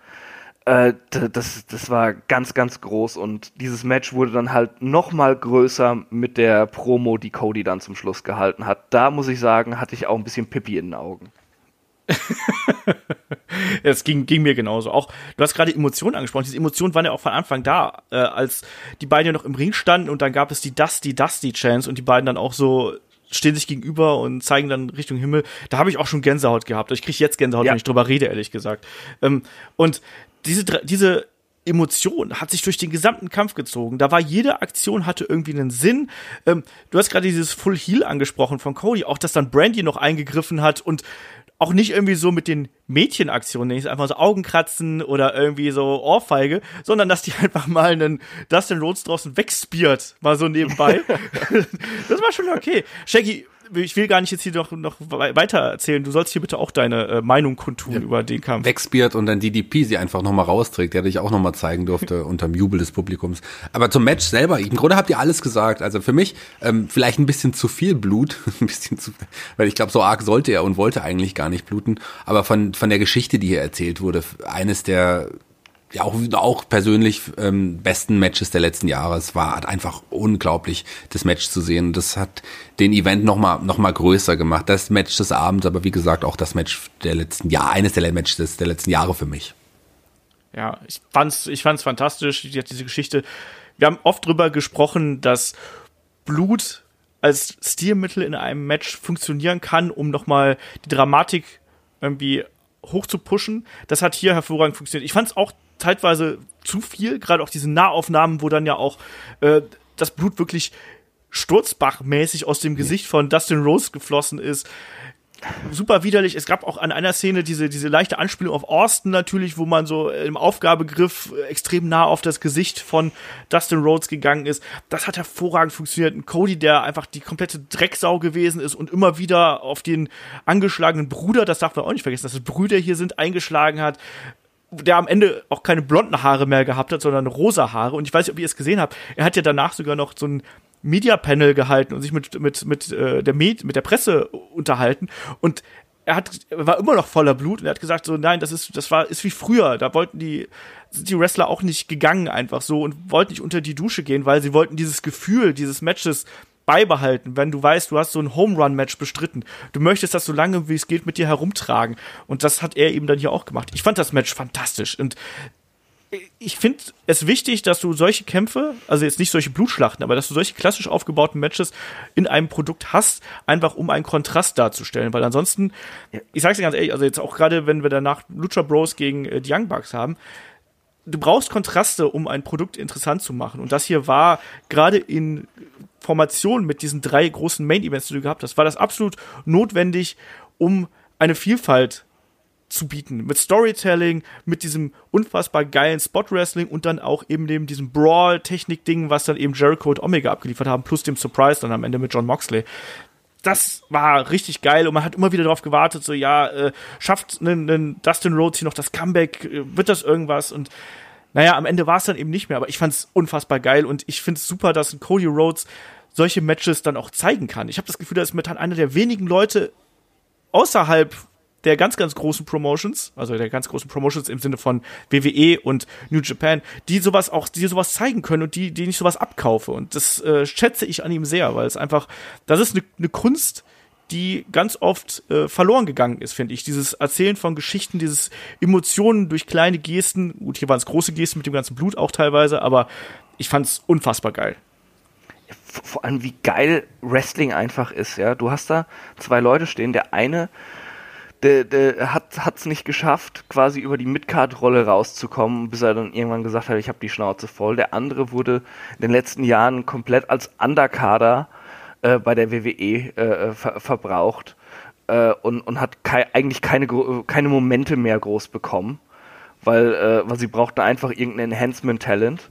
Äh, das, das war ganz, ganz groß und dieses Match wurde dann halt noch mal größer mit der Promo, die Cody dann zum Schluss gehalten hat. Da muss ich sagen, hatte ich auch ein bisschen Pippi in den Augen. Es ging, ging mir genauso. Auch du hast gerade Emotionen angesprochen. Diese Emotionen waren ja auch von Anfang da, äh, als die beiden ja noch im Ring standen und dann gab es die Dusty Dusty Chance und die beiden dann auch so stehen sich gegenüber und zeigen dann Richtung Himmel. Da habe ich auch schon Gänsehaut gehabt. Ich kriege jetzt Gänsehaut, ja. wenn ich drüber rede, ehrlich gesagt. Ähm, und diese, diese Emotion hat sich durch den gesamten Kampf gezogen. Da war jede Aktion hatte irgendwie einen Sinn. Ähm, du hast gerade dieses Full Heal angesprochen von Cody, auch dass dann Brandy noch eingegriffen hat und auch nicht irgendwie so mit den Mädchenaktionen, nicht einfach so Augenkratzen oder irgendwie so Ohrfeige, sondern dass die einfach mal einen Dustin Rhodes draußen wegspiert, mal so nebenbei. das war schon okay. Shaggy, ich will gar nicht jetzt hier noch, noch weiter erzählen. Du sollst hier bitte auch deine äh, Meinung kundtun ja. über den Kampf. Wegspiert und dann DDP sie einfach nochmal rausträgt, der dich auch nochmal zeigen durfte unterm Jubel des Publikums. Aber zum Match selber, im Grunde habt ihr alles gesagt. Also für mich ähm, vielleicht ein bisschen zu viel Blut, ein bisschen zu, weil ich glaube, so arg sollte er und wollte eigentlich gar nicht bluten. Aber von, von der Geschichte, die hier erzählt wurde, eines der ja auch, auch persönlich ähm, besten Matches der letzten Jahre. Es war hat einfach unglaublich, das Match zu sehen. Das hat den Event nochmal noch mal größer gemacht. Das Match des Abends, aber wie gesagt auch das Match der letzten Jahre, eines der Matches der letzten Jahre für mich. Ja, ich fand's, ich fand's fantastisch, diese Geschichte. Wir haben oft drüber gesprochen, dass Blut als Stilmittel in einem Match funktionieren kann, um nochmal die Dramatik irgendwie hoch zu pushen. Das hat hier hervorragend funktioniert. Ich fand es auch zeitweise zu viel, gerade auch diese Nahaufnahmen, wo dann ja auch äh, das Blut wirklich sturzbachmäßig aus dem Gesicht von Dustin Rose geflossen ist. Super widerlich. Es gab auch an einer Szene diese, diese leichte Anspielung auf Austin natürlich, wo man so im Aufgabegriff extrem nah auf das Gesicht von Dustin Rhodes gegangen ist. Das hat hervorragend funktioniert. Ein Cody, der einfach die komplette Drecksau gewesen ist und immer wieder auf den angeschlagenen Bruder, das darf man auch nicht vergessen, dass es Brüder hier sind, eingeschlagen hat der am Ende auch keine blonden Haare mehr gehabt hat, sondern rosa Haare. Und ich weiß nicht, ob ihr es gesehen habt. Er hat ja danach sogar noch so ein Media-Panel gehalten und sich mit, mit, mit, äh, der Med mit der Presse unterhalten. Und er hat, er war immer noch voller Blut und er hat gesagt so, nein, das ist, das war, ist wie früher. Da wollten die, sind die Wrestler auch nicht gegangen einfach so und wollten nicht unter die Dusche gehen, weil sie wollten dieses Gefühl dieses Matches beibehalten, wenn du weißt, du hast so ein Home Run Match bestritten. Du möchtest das so lange wie es geht mit dir herumtragen. Und das hat er eben dann hier auch gemacht. Ich fand das Match fantastisch. Und ich finde es wichtig, dass du solche Kämpfe, also jetzt nicht solche Blutschlachten, aber dass du solche klassisch aufgebauten Matches in einem Produkt hast, einfach um einen Kontrast darzustellen, weil ansonsten, ich sag's dir ganz ehrlich, also jetzt auch gerade, wenn wir danach Lucha Bros gegen äh, die Young Bucks haben, du brauchst Kontraste, um ein Produkt interessant zu machen. Und das hier war gerade in Formation mit diesen drei großen Main Events, die du gehabt hast, war das absolut notwendig, um eine Vielfalt zu bieten. Mit Storytelling, mit diesem unfassbar geilen Spot-Wrestling und dann auch eben dem, diesem Brawl-Technik-Ding, was dann eben Jericho und Omega abgeliefert haben, plus dem Surprise dann am Ende mit John Moxley. Das war richtig geil und man hat immer wieder darauf gewartet, so ja, äh, schafft einen Dustin Rhodes hier noch das Comeback, äh, wird das irgendwas und naja, am Ende war es dann eben nicht mehr, aber ich fand es unfassbar geil und ich finde es super, dass ein Cody Rhodes solche Matches dann auch zeigen kann. Ich habe das Gefühl, er ist mit einer der wenigen Leute außerhalb der ganz, ganz großen Promotions, also der ganz großen Promotions im Sinne von WWE und New Japan, die sowas auch, die sowas zeigen können und die, die ich sowas abkaufe. Und das äh, schätze ich an ihm sehr, weil es einfach, das ist eine ne Kunst, die ganz oft äh, verloren gegangen ist, finde ich. Dieses Erzählen von Geschichten, dieses Emotionen durch kleine Gesten. Gut, hier waren es große Gesten mit dem ganzen Blut auch teilweise, aber ich fand es unfassbar geil. Vor allem, wie geil Wrestling einfach ist, ja. Du hast da zwei Leute stehen, der eine der, der hat es nicht geschafft, quasi über die Midcard-Rolle rauszukommen, bis er dann irgendwann gesagt hat, ich habe die Schnauze voll. Der andere wurde in den letzten Jahren komplett als Undercarder äh, bei der WWE äh, ver verbraucht äh, und, und hat kei eigentlich keine, keine Momente mehr groß bekommen, weil, äh, weil sie brauchten einfach irgendein Enhancement-Talent.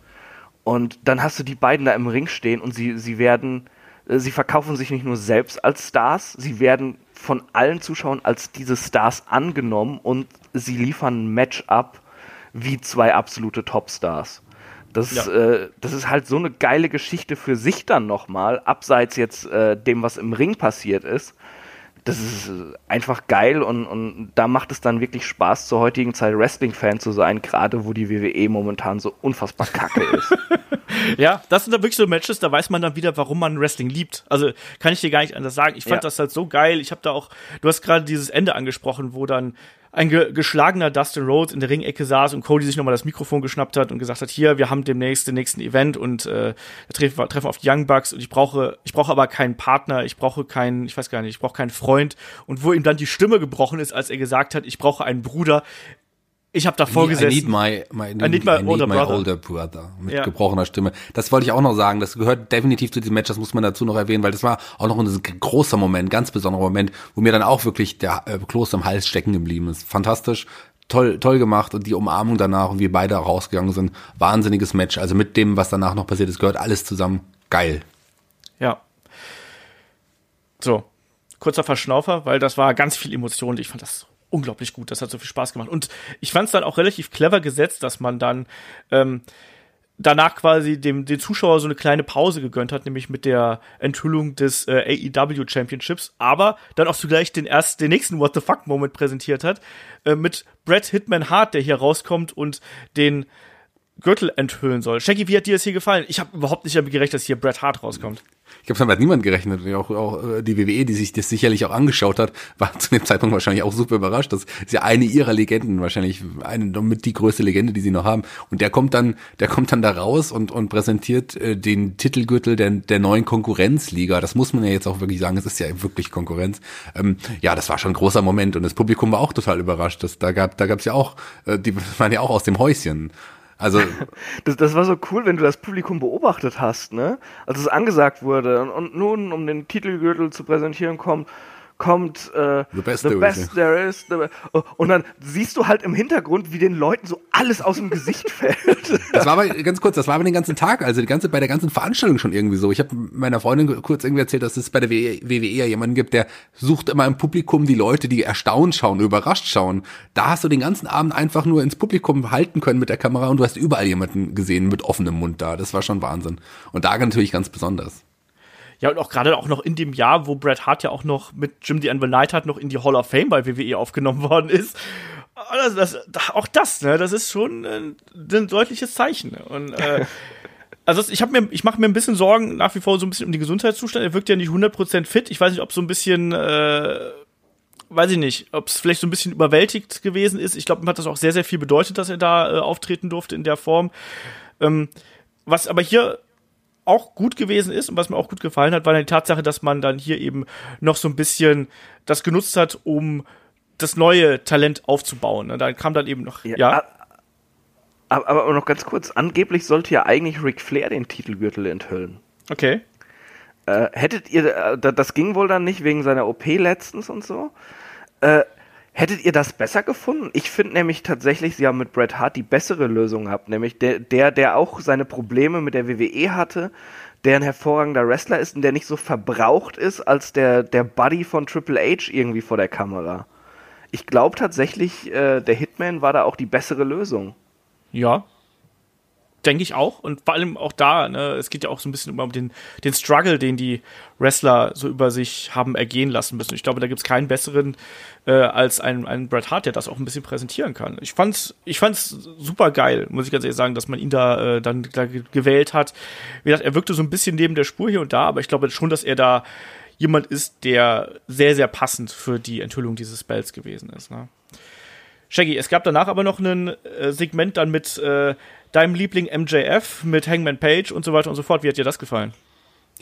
Und dann hast du die beiden da im Ring stehen und sie, sie werden, äh, sie verkaufen sich nicht nur selbst als Stars, sie werden von allen Zuschauern als diese Stars angenommen und sie liefern ein Match ab wie zwei absolute Topstars. Das, ja. äh, das ist halt so eine geile Geschichte für sich dann nochmal, abseits jetzt äh, dem, was im Ring passiert ist das ist einfach geil und, und da macht es dann wirklich Spaß, zur heutigen Zeit Wrestling-Fan zu sein, gerade wo die WWE momentan so unfassbar kacke ist. ja, das sind dann wirklich so Matches, da weiß man dann wieder, warum man Wrestling liebt. Also kann ich dir gar nicht anders sagen. Ich fand ja. das halt so geil. Ich habe da auch, du hast gerade dieses Ende angesprochen, wo dann ein ge geschlagener Dustin Rhodes in der Ringecke saß und Cody sich nochmal das Mikrofon geschnappt hat und gesagt hat, hier, wir haben demnächst den nächsten Event und äh, treffen, treffen auf die Young Bucks und ich brauche, ich brauche aber keinen Partner, ich brauche keinen, ich weiß gar nicht, ich brauche keinen Freund. Und wo ihm dann die Stimme gebrochen ist, als er gesagt hat, ich brauche einen Bruder, ich habe davor gesessen. I need my, my, I need, my, I need older, my brother. older brother. Mit ja. gebrochener Stimme. Das wollte ich auch noch sagen. Das gehört definitiv zu diesem Match. Das muss man dazu noch erwähnen, weil das war auch noch ein großer Moment, ganz besonderer Moment, wo mir dann auch wirklich der äh, Kloß im Hals stecken geblieben ist. Fantastisch. Toll, toll gemacht und die Umarmung danach und wir beide rausgegangen sind. Wahnsinniges Match. Also mit dem, was danach noch passiert ist, gehört alles zusammen. Geil. Ja. So. Kurzer Verschnaufer, weil das war ganz viel Emotion. Ich fand das unglaublich gut. Das hat so viel Spaß gemacht. Und ich fand es dann auch relativ clever gesetzt, dass man dann ähm, danach quasi dem den Zuschauer so eine kleine Pause gegönnt hat, nämlich mit der Enthüllung des äh, AEW Championships, aber dann auch zugleich den ersten, den nächsten What the fuck Moment präsentiert hat äh, mit Brett Hitman Hart, der hier rauskommt und den Gürtel enthüllen soll. Shaggy, wie hat dir das hier gefallen? Ich habe überhaupt nicht damit gerechnet, dass hier Bret Hart rauskommt. Ich glaube, es hat niemand gerechnet. Auch, auch äh, die WWE, die sich das sicherlich auch angeschaut hat, war zu dem Zeitpunkt wahrscheinlich auch super überrascht. Das ist ja eine ihrer Legenden, wahrscheinlich eine mit die größte Legende, die sie noch haben. Und der kommt dann, der kommt dann da raus und, und präsentiert äh, den Titelgürtel der, der neuen Konkurrenzliga. Das muss man ja jetzt auch wirklich sagen. Es ist ja wirklich Konkurrenz. Ähm, ja, das war schon ein großer Moment und das Publikum war auch total überrascht. Das, da gab, da gab's ja auch, äh, die waren ja auch aus dem Häuschen. Also das, das war so cool, wenn du das Publikum beobachtet hast, ne? Als es angesagt wurde und, und nun, um den Titelgürtel zu präsentieren, kommt kommt äh, The Best, the there, best is. there is. The und dann siehst du halt im Hintergrund, wie den Leuten so alles aus dem Gesicht fällt. Das war aber ganz kurz, das war aber den ganzen Tag, also die ganze bei der ganzen Veranstaltung schon irgendwie so. Ich habe meiner Freundin kurz irgendwie erzählt, dass es bei der WWE ja jemanden gibt, der sucht immer im Publikum die Leute, die erstaunt schauen, überrascht schauen. Da hast du den ganzen Abend einfach nur ins Publikum halten können mit der Kamera und du hast überall jemanden gesehen mit offenem Mund da. Das war schon Wahnsinn. Und da natürlich ganz besonders. Ja, und auch gerade auch noch in dem Jahr, wo Bret Hart ja auch noch mit Jim the Anvil Knight hat noch in die Hall of Fame bei WWE aufgenommen worden ist. Also das, das, auch das, ne, das ist schon ein, äh, ein deutliches Zeichen. Ne? Und äh, also ich habe mir, ich mache mir ein bisschen Sorgen nach wie vor so ein bisschen um den Gesundheitszustand. Er wirkt ja nicht 100% fit. Ich weiß nicht, ob so ein bisschen äh, weiß ich nicht, ob es vielleicht so ein bisschen überwältigt gewesen ist. Ich glaube, ihm hat das auch sehr, sehr viel bedeutet, dass er da äh, auftreten durfte in der Form. Ähm, was aber hier auch gut gewesen ist und was mir auch gut gefallen hat, war die Tatsache, dass man dann hier eben noch so ein bisschen das genutzt hat, um das neue Talent aufzubauen. Und dann kam dann eben noch, ja. ja. Aber, aber noch ganz kurz, angeblich sollte ja eigentlich Ric Flair den Titelgürtel enthüllen. Okay. Äh, hättet ihr, äh, das ging wohl dann nicht wegen seiner OP letztens und so. Äh, Hättet ihr das besser gefunden? Ich finde nämlich tatsächlich, sie haben mit Bret Hart die bessere Lösung gehabt, nämlich der, der, der auch seine Probleme mit der WWE hatte, der ein hervorragender Wrestler ist und der nicht so verbraucht ist als der, der Buddy von Triple H irgendwie vor der Kamera. Ich glaube tatsächlich, äh, der Hitman war da auch die bessere Lösung. Ja, denke ich auch. Und vor allem auch da, ne, es geht ja auch so ein bisschen um den, den Struggle, den die Wrestler so über sich haben ergehen lassen müssen. Ich glaube, da gibt es keinen besseren äh, als einen, einen Bret Hart, der das auch ein bisschen präsentieren kann. Ich fand's, ich fand's super geil, muss ich ganz ehrlich sagen, dass man ihn da äh, dann da gewählt hat. Wie gesagt, er wirkte so ein bisschen neben der Spur hier und da, aber ich glaube schon, dass er da jemand ist, der sehr, sehr passend für die Enthüllung dieses Spells gewesen ist. Ne? Shaggy, es gab danach aber noch ein äh, Segment dann mit äh, deinem Liebling MJF, mit Hangman Page und so weiter und so fort. Wie hat dir das gefallen?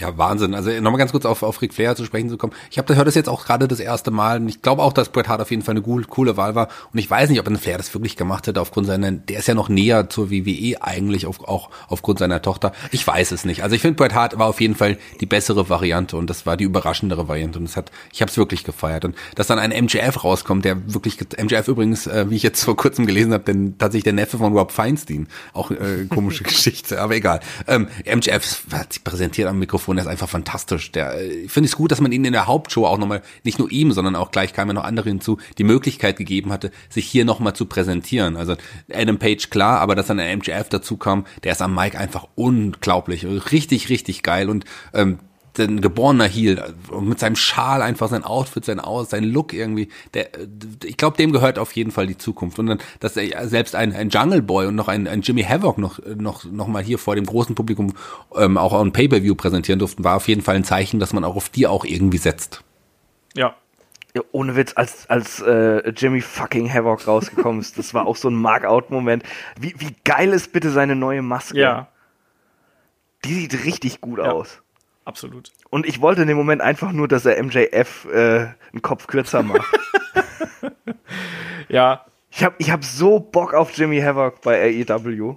Ja, Wahnsinn. Also nochmal ganz kurz auf, auf Ric Flair zu sprechen zu kommen. Ich habe hört das jetzt auch gerade das erste Mal und ich glaube auch, dass Bret Hart auf jeden Fall eine cool, coole Wahl war. Und ich weiß nicht, ob ein Flair das wirklich gemacht hätte aufgrund seiner, der ist ja noch näher zur WWE eigentlich, auf, auch aufgrund seiner Tochter. Ich weiß es nicht. Also ich finde, Bret Hart war auf jeden Fall die bessere Variante und das war die überraschendere Variante und das hat, ich habe es wirklich gefeiert. Und dass dann ein MJF rauskommt, der wirklich, MJF übrigens, äh, wie ich jetzt vor kurzem gelesen habe, denn tatsächlich der Neffe von Rob Feinstein. Auch äh, komische Geschichte, aber egal. Ähm, MJF präsentiert am Mikrofon, der ist einfach fantastisch. Der, äh, ich finde es gut, dass man ihn in der Hauptshow auch nochmal, nicht nur ihm, sondern auch gleich kamen ja noch andere hinzu, die Möglichkeit gegeben hatte, sich hier nochmal zu präsentieren. Also Adam Page klar, aber dass dann der MJF dazu kam, der ist am Mic einfach unglaublich, richtig, richtig geil und ähm, ein geborener Heel und mit seinem Schal einfach sein Outfit, sein Aus, sein Look irgendwie, der, ich glaube, dem gehört auf jeden Fall die Zukunft. Und dann, dass er selbst ein, ein Jungle Boy und noch ein, ein Jimmy Havoc noch, noch, noch mal hier vor dem großen Publikum ähm, auch on Pay-Per-View präsentieren durften, war auf jeden Fall ein Zeichen, dass man auch auf die auch irgendwie setzt. Ja. ja ohne Witz, als, als äh, Jimmy fucking Havoc rausgekommen ist, das war auch so ein Mark-Out-Moment. Wie, wie geil ist bitte seine neue Maske? Ja. Die sieht richtig gut ja. aus. Absolut. Und ich wollte in dem Moment einfach nur, dass er MJF äh, einen Kopf kürzer macht. ja. Ich habe ich hab so Bock auf Jimmy Havoc bei AEW.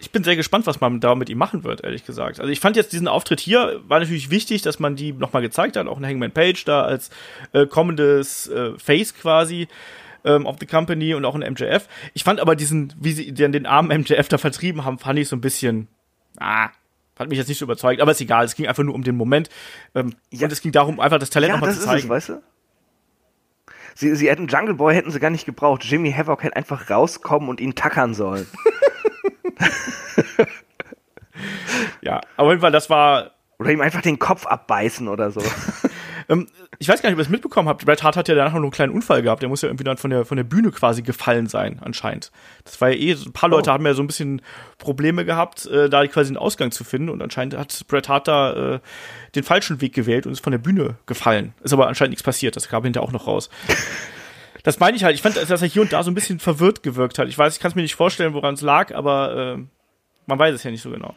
Ich bin sehr gespannt, was man da mit ihm machen wird, ehrlich gesagt. Also ich fand jetzt diesen Auftritt hier, war natürlich wichtig, dass man die nochmal gezeigt hat, auch ein Hangman Page da als äh, kommendes äh, Face quasi ähm, of the Company und auch ein MJF. Ich fand aber diesen, wie sie den, den armen MJF da vertrieben haben, fand ich so ein bisschen, ah, hat mich jetzt nicht so überzeugt, aber ist egal. Es ging einfach nur um den Moment. Ähm, ja. Und es ging darum, einfach das Talent ja, nochmal zu zeigen. Es, weißt du? Sie, sie hätten Jungle Boy hätten sie gar nicht gebraucht. Jimmy Havoc hätte einfach rauskommen und ihn tackern sollen. ja, auf jeden Fall, das war. Oder ihm einfach den Kopf abbeißen oder so. Ähm, ich weiß gar nicht, ob ihr es mitbekommen habt. Bret Hart hat ja danach noch einen kleinen Unfall gehabt. Der muss ja irgendwie dann von der, von der Bühne quasi gefallen sein, anscheinend. Das war ja eh, ein paar Leute oh. haben ja so ein bisschen Probleme gehabt, äh, da quasi einen Ausgang zu finden. Und anscheinend hat Bret Hart da äh, den falschen Weg gewählt und ist von der Bühne gefallen. Ist aber anscheinend nichts passiert. Das kam hinterher auch noch raus. das meine ich halt. Ich fand, dass er hier und da so ein bisschen verwirrt gewirkt hat. Ich weiß, ich kann es mir nicht vorstellen, woran es lag, aber äh, man weiß es ja nicht so genau.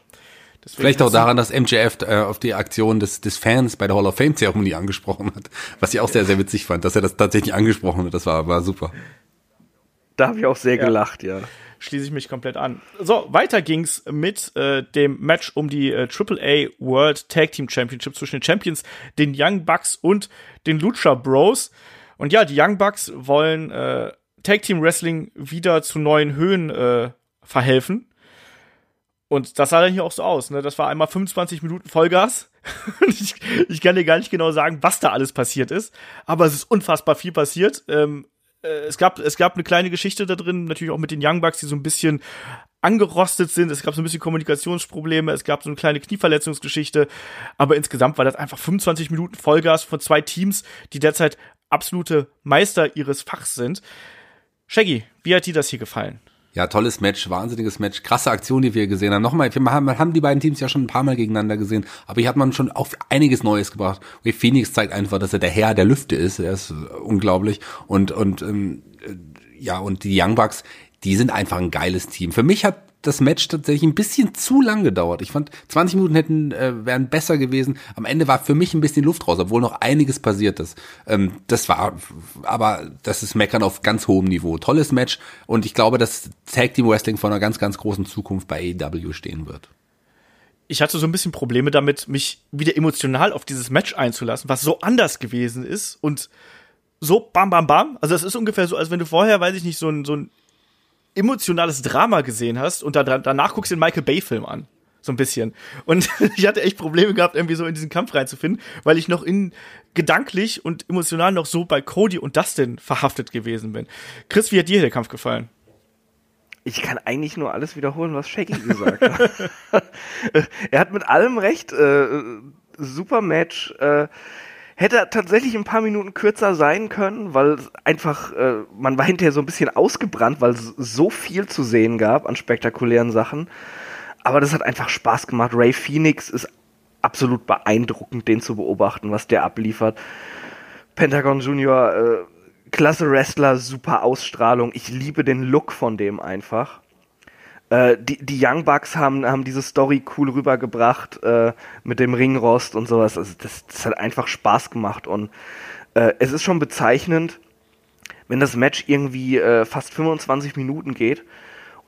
Deswegen Vielleicht auch daran, dass MJF äh, auf die Aktion des, des Fans bei der Hall of Fame Zeremonie angesprochen hat, was ich auch sehr, sehr witzig fand, dass er das tatsächlich angesprochen hat. Das war, war super. Da habe ich auch sehr ja. gelacht, ja. Schließe ich mich komplett an. So, weiter ging's mit äh, dem Match um die äh, AAA World Tag Team Championship zwischen den Champions, den Young Bucks und den Lucha Bros. Und ja, die Young Bucks wollen äh, Tag Team Wrestling wieder zu neuen Höhen äh, verhelfen und das sah dann hier auch so aus. Ne? Das war einmal 25 Minuten Vollgas. ich, ich, kann dir gar nicht genau sagen, was da alles passiert ist. Aber es ist unfassbar viel passiert. Ähm, äh, es, gab, es gab eine kleine Geschichte da drin, natürlich auch mit den Young Bucks, die so ein bisschen angerostet sind. Es gab so ein bisschen Kommunikationsprobleme. Es gab so eine kleine Knieverletzungsgeschichte. Aber insgesamt war das einfach 25 Minuten Vollgas von zwei Teams, die derzeit absolute Meister ihres Fachs sind. Shaggy, wie hat dir das hier gefallen? Ja, tolles Match, wahnsinniges Match, krasse Aktion, die wir gesehen haben. Nochmal, wir haben, haben die beiden Teams ja schon ein paar Mal gegeneinander gesehen, aber hier hat man schon auch einiges Neues gebracht. Ray Phoenix zeigt einfach, dass er der Herr der Lüfte ist. Er ist unglaublich. Und, und ähm, äh, ja, und die Young Bucks, die sind einfach ein geiles Team. Für mich hat das Match tatsächlich ein bisschen zu lang gedauert. Ich fand, 20 Minuten hätten äh, wären besser gewesen. Am Ende war für mich ein bisschen Luft raus, obwohl noch einiges passiert ist. Ähm, das war, aber das ist Meckern auf ganz hohem Niveau. Tolles Match und ich glaube, dass Tag Team Wrestling vor einer ganz, ganz großen Zukunft bei AEW stehen wird. Ich hatte so ein bisschen Probleme damit, mich wieder emotional auf dieses Match einzulassen, was so anders gewesen ist und so bam bam bam. Also es ist ungefähr so, als wenn du vorher, weiß ich nicht, so ein, so ein emotionales Drama gesehen hast und da, danach guckst du den Michael Bay Film an. So ein bisschen. Und ich hatte echt Probleme gehabt, irgendwie so in diesen Kampf reinzufinden, weil ich noch in gedanklich und emotional noch so bei Cody und Dustin verhaftet gewesen bin. Chris, wie hat dir der Kampf gefallen? Ich kann eigentlich nur alles wiederholen, was Shaggy gesagt hat. er hat mit allem recht. Äh, super Match. Äh, hätte tatsächlich ein paar Minuten kürzer sein können, weil einfach, äh, man war hinterher so ein bisschen ausgebrannt, weil es so viel zu sehen gab an spektakulären Sachen. Aber das hat einfach Spaß gemacht. Ray Phoenix ist absolut beeindruckend, den zu beobachten, was der abliefert. Pentagon Junior, äh, klasse Wrestler, super Ausstrahlung. Ich liebe den Look von dem einfach. Äh, die, die Young Bucks haben, haben diese Story cool rübergebracht äh, mit dem Ringrost und sowas. Also das, das hat einfach Spaß gemacht und äh, es ist schon bezeichnend, wenn das Match irgendwie äh, fast 25 Minuten geht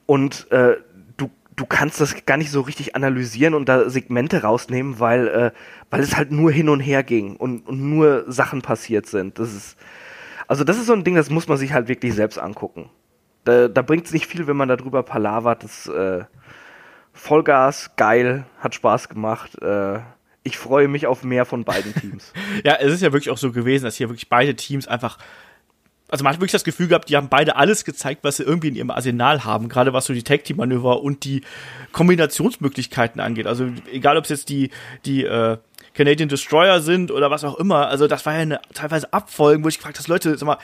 und äh, du, du kannst das gar nicht so richtig analysieren und da Segmente rausnehmen, weil, weil es halt nur hin und her ging und, und nur Sachen passiert sind. Das ist, also das ist so ein Ding, das muss man sich halt wirklich selbst angucken. Da, da bringt es nicht viel, wenn man darüber palavert. Das äh, Vollgas, geil, hat Spaß gemacht. Äh, ich freue mich auf mehr von beiden Teams. ja, es ist ja wirklich auch so gewesen, dass hier wirklich beide Teams einfach also man hat wirklich das Gefühl gehabt, die haben beide alles gezeigt, was sie irgendwie in ihrem Arsenal haben, gerade was so die Tag-Team-Manöver und die Kombinationsmöglichkeiten angeht. Also egal, ob es jetzt die, die äh, Canadian Destroyer sind oder was auch immer, also das war ja eine teilweise Abfolgen, wo ich gefragt habe, Leute, sag mal,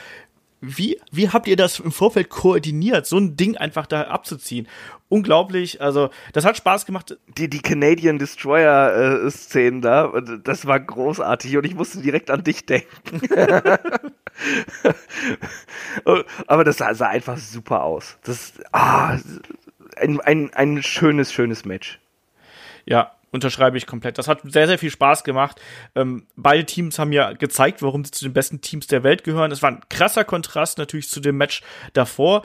wie, wie habt ihr das im Vorfeld koordiniert, so ein Ding einfach da abzuziehen? Unglaublich, also das hat Spaß gemacht. Die, die Canadian Destroyer-Szenen äh, da, das war großartig und ich musste direkt an dich denken. Aber das sah, sah, einfach super aus. Das, ah, ein, ein, ein schönes, schönes Match. Ja, unterschreibe ich komplett. Das hat sehr, sehr viel Spaß gemacht. Ähm, beide Teams haben ja gezeigt, warum sie zu den besten Teams der Welt gehören. Es war ein krasser Kontrast natürlich zu dem Match davor.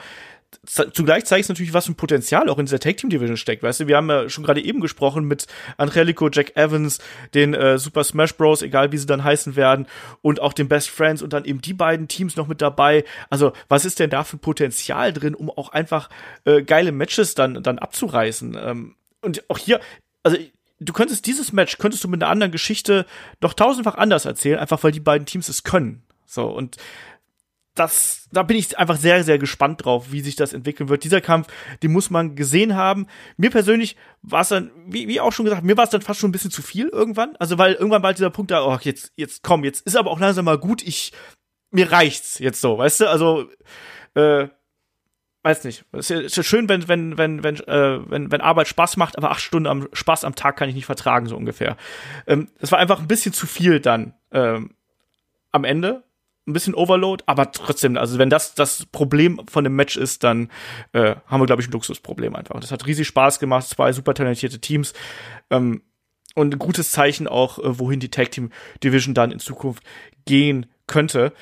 Zugleich zeigt es natürlich, was für ein Potenzial auch in dieser Tag Team Division steckt. Weißt du, wir haben ja schon gerade eben gesprochen mit Angelico, Jack Evans, den äh, Super Smash Bros, egal wie sie dann heißen werden, und auch den Best Friends und dann eben die beiden Teams noch mit dabei. Also, was ist denn da für Potenzial drin, um auch einfach äh, geile Matches dann, dann abzureißen? Ähm, und auch hier, also du könntest dieses Match, könntest du mit einer anderen Geschichte doch tausendfach anders erzählen, einfach weil die beiden Teams es können. So, und das, da bin ich einfach sehr, sehr gespannt drauf, wie sich das entwickeln wird. Dieser Kampf, den muss man gesehen haben. Mir persönlich war es dann, wie, wie auch schon gesagt, mir war es dann fast schon ein bisschen zu viel irgendwann. Also, weil irgendwann war halt dieser Punkt da, oh, jetzt, jetzt komm, jetzt ist aber auch langsam mal gut, ich, mir reicht's jetzt so, weißt du? Also, äh, weiß nicht. Es ist ja schön, wenn, wenn, wenn, wenn, äh, wenn, wenn Arbeit Spaß macht, aber acht Stunden am Spaß am Tag kann ich nicht vertragen, so ungefähr. Ähm, es war einfach ein bisschen zu viel dann ähm, am Ende. Ein bisschen Overload, aber trotzdem, also wenn das das Problem von dem Match ist, dann äh, haben wir, glaube ich, ein Luxusproblem einfach. Das hat riesig Spaß gemacht, zwei super talentierte Teams. Ähm, und ein gutes Zeichen auch, äh, wohin die Tag Team Division dann in Zukunft gehen könnte.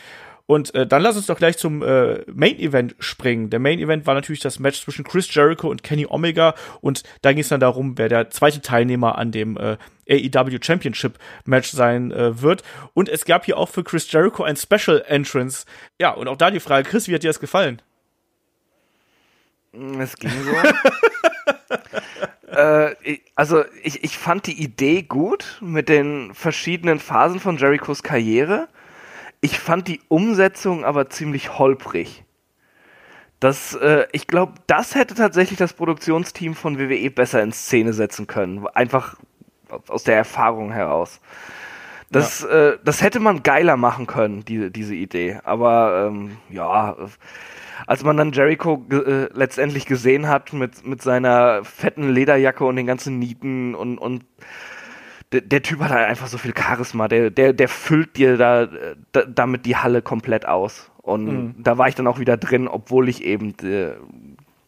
Und äh, dann lass uns doch gleich zum äh, Main Event springen. Der Main Event war natürlich das Match zwischen Chris Jericho und Kenny Omega und da ging es dann darum, wer der zweite Teilnehmer an dem äh, AEW Championship Match sein äh, wird. Und es gab hier auch für Chris Jericho ein Special Entrance. Ja, und auch da die Frage, Chris, wie hat dir das gefallen? Es ging so. äh, also ich, ich fand die Idee gut mit den verschiedenen Phasen von Jerichos Karriere. Ich fand die Umsetzung aber ziemlich holprig. Das, äh, ich glaube, das hätte tatsächlich das Produktionsteam von WWE besser in Szene setzen können. Einfach aus der Erfahrung heraus. Das, ja. äh, das hätte man geiler machen können, die, diese Idee. Aber ähm, ja, als man dann Jericho äh, letztendlich gesehen hat mit, mit seiner fetten Lederjacke und den ganzen Nieten und, und der, der, Typ hat halt einfach so viel Charisma, der, der, der füllt dir da, da damit die Halle komplett aus. Und mhm. da war ich dann auch wieder drin, obwohl ich eben de, äh,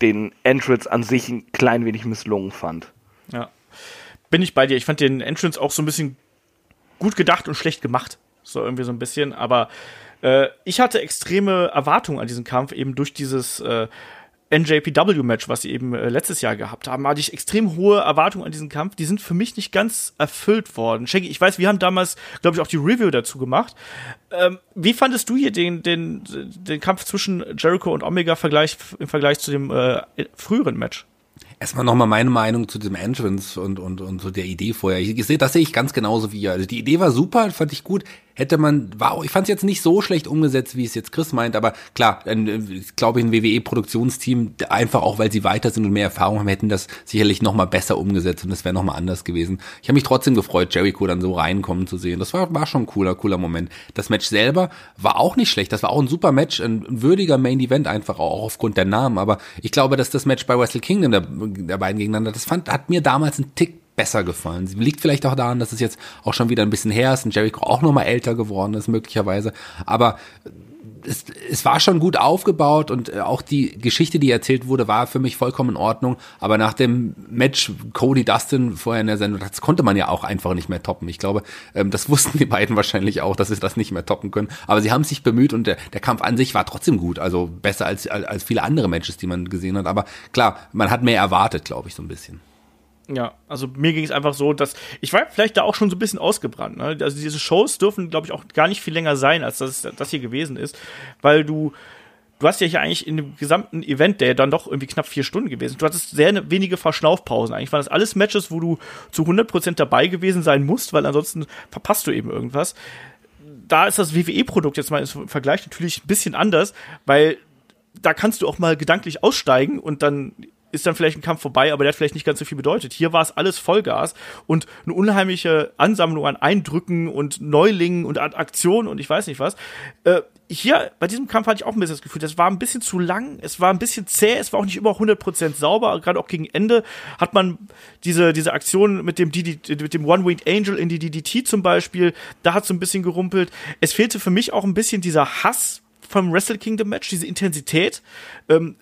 den Entrance an sich ein klein wenig misslungen fand. Ja. Bin ich bei dir. Ich fand den Entrance auch so ein bisschen gut gedacht und schlecht gemacht. So irgendwie so ein bisschen. Aber äh, ich hatte extreme Erwartungen an diesen Kampf, eben durch dieses äh, NJPW-Match, was sie eben äh, letztes Jahr gehabt haben, hatte ich extrem hohe Erwartungen an diesen Kampf. Die sind für mich nicht ganz erfüllt worden. Shaggy, ich weiß, wir haben damals, glaube ich, auch die Review dazu gemacht. Ähm, wie fandest du hier den, den, den Kampf zwischen Jericho und Omega im Vergleich zu dem äh, früheren Match? Erstmal nochmal meine Meinung zu dem Entrance und, und, und so der Idee vorher. Ich, ich sehe, das sehe ich ganz genauso wie ihr. Also die Idee war super, fand ich gut. hätte man, war, ich fand es jetzt nicht so schlecht umgesetzt, wie es jetzt Chris meint, aber klar, ich glaube, ein WWE-Produktionsteam, einfach auch, weil sie weiter sind und mehr Erfahrung haben, hätten das sicherlich nochmal besser umgesetzt und es wäre nochmal anders gewesen. Ich habe mich trotzdem gefreut, Jericho dann so reinkommen zu sehen. Das war, war schon ein cooler, cooler Moment. Das Match selber war auch nicht schlecht, das war auch ein super Match, ein, würdiger Main-Event einfach auch aufgrund der Namen, aber ich glaube, dass das Match bei Wrestle Kingdom der, der beiden gegeneinander, das fand, hat mir damals einen Tick besser gefallen. Sie liegt vielleicht auch daran, dass es jetzt auch schon wieder ein bisschen her ist und Jericho auch nochmal älter geworden ist, möglicherweise. Aber es, es war schon gut aufgebaut und äh, auch die Geschichte, die erzählt wurde, war für mich vollkommen in Ordnung. Aber nach dem Match Cody Dustin vorher in der Sendung, das konnte man ja auch einfach nicht mehr toppen. Ich glaube, ähm, das wussten die beiden wahrscheinlich auch, dass sie das nicht mehr toppen können. Aber sie haben sich bemüht und der, der Kampf an sich war trotzdem gut. Also besser als, als viele andere Matches, die man gesehen hat. Aber klar, man hat mehr erwartet, glaube ich, so ein bisschen. Ja, also mir ging es einfach so, dass ich war vielleicht da auch schon so ein bisschen ausgebrannt. Ne? Also diese Shows dürfen, glaube ich, auch gar nicht viel länger sein, als das, das hier gewesen ist, weil du du hast ja hier eigentlich in dem gesamten Event, der dann doch irgendwie knapp vier Stunden gewesen, du hattest sehr wenige Verschnaufpausen. Eigentlich waren das alles Matches, wo du zu 100% dabei gewesen sein musst, weil ansonsten verpasst du eben irgendwas. Da ist das WWE-Produkt jetzt mal im Vergleich natürlich ein bisschen anders, weil da kannst du auch mal gedanklich aussteigen und dann ist dann vielleicht ein Kampf vorbei, aber der hat vielleicht nicht ganz so viel bedeutet. Hier war es alles Vollgas und eine unheimliche Ansammlung an Eindrücken und Neulingen und Aktionen und ich weiß nicht was. Äh, hier bei diesem Kampf hatte ich auch ein bisschen das Gefühl, das war ein bisschen zu lang, es war ein bisschen zäh, es war auch nicht über 100% sauber, gerade auch gegen Ende hat man diese, diese Aktion mit dem, mit dem One-Winged Angel in die DDT zum Beispiel, da hat es so ein bisschen gerumpelt. Es fehlte für mich auch ein bisschen dieser Hass vom Wrestle Kingdom Match, diese Intensität. Ähm,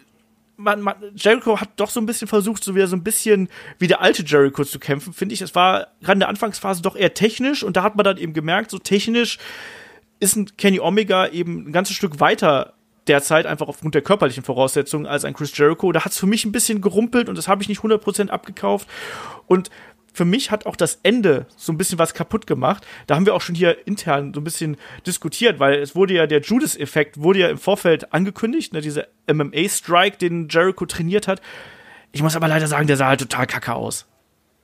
man, man, Jericho hat doch so ein bisschen versucht, so wieder so ein bisschen wie der alte Jericho zu kämpfen, finde ich. Es war gerade in der Anfangsphase doch eher technisch und da hat man dann eben gemerkt, so technisch ist ein Kenny Omega eben ein ganzes Stück weiter derzeit einfach aufgrund der körperlichen Voraussetzungen als ein Chris Jericho. Da hat es für mich ein bisschen gerumpelt und das habe ich nicht 100% abgekauft. Und für mich hat auch das Ende so ein bisschen was kaputt gemacht. Da haben wir auch schon hier intern so ein bisschen diskutiert, weil es wurde ja der Judas-Effekt wurde ja im Vorfeld angekündigt, ne, dieser MMA-Strike, den Jericho trainiert hat. Ich muss aber leider sagen, der sah halt total kacke aus.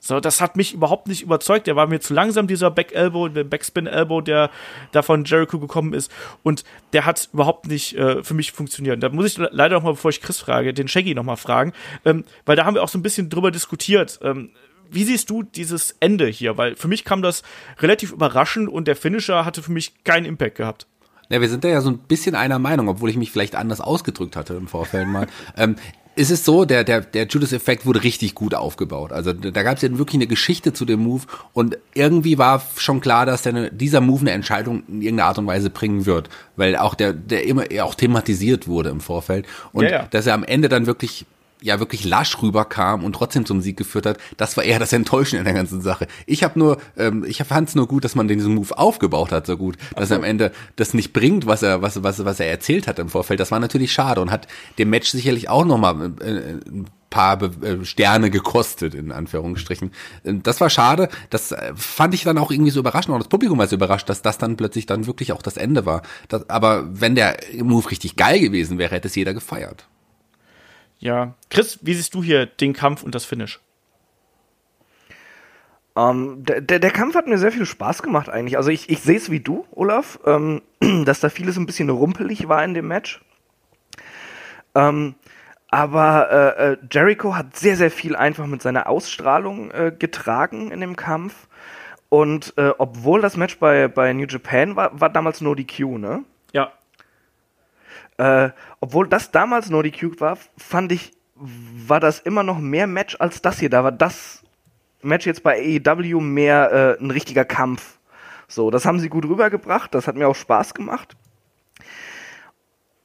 So, das hat mich überhaupt nicht überzeugt. Der war mir zu langsam, dieser Back Elbow, der Backspin Elbow, der da von Jericho gekommen ist. Und der hat überhaupt nicht äh, für mich funktioniert. Da muss ich leider noch mal, bevor ich Chris frage, den Shaggy noch mal fragen, ähm, weil da haben wir auch so ein bisschen drüber diskutiert. Ähm, wie siehst du dieses Ende hier? Weil für mich kam das relativ überraschend und der Finisher hatte für mich keinen Impact gehabt. Ja, wir sind da ja so ein bisschen einer Meinung, obwohl ich mich vielleicht anders ausgedrückt hatte im Vorfeld mal. ähm, es ist so, der, der, der Judas-Effekt wurde richtig gut aufgebaut. Also da gab es ja wirklich eine Geschichte zu dem Move und irgendwie war schon klar, dass der, dieser Move eine Entscheidung in irgendeiner Art und Weise bringen wird, weil auch der, der immer auch thematisiert wurde im Vorfeld und ja, ja. dass er am Ende dann wirklich ja wirklich lasch rüberkam und trotzdem zum Sieg geführt hat, das war eher das Enttäuschen in der ganzen Sache. Ich habe nur, ähm, ich fand es nur gut, dass man diesen Move aufgebaut hat, so gut, dass so. er am Ende das nicht bringt, was er, was, was, was er erzählt hat im Vorfeld. Das war natürlich schade und hat dem Match sicherlich auch nochmal äh, ein paar äh, Sterne gekostet, in Anführungsstrichen. Äh, das war schade. Das äh, fand ich dann auch irgendwie so überraschend. Auch das Publikum war so überrascht, dass das dann plötzlich dann wirklich auch das Ende war. Das, aber wenn der Move richtig geil gewesen wäre, hätte es jeder gefeiert. Ja. Chris, wie siehst du hier den Kampf und das Finish? Ähm, der, der, der, Kampf hat mir sehr viel Spaß gemacht eigentlich. Also ich, ich sehe es wie du, Olaf, ähm, dass da vieles ein bisschen rumpelig war in dem Match. Ähm, aber äh, äh, Jericho hat sehr, sehr viel einfach mit seiner Ausstrahlung äh, getragen in dem Kampf. Und äh, obwohl das Match bei, bei New Japan war, war damals nur die Q, ne? Äh, obwohl das damals nur die Cube war, fand ich, war das immer noch mehr Match als das hier. Da war das Match jetzt bei AEW mehr äh, ein richtiger Kampf. So, das haben sie gut rübergebracht, das hat mir auch Spaß gemacht.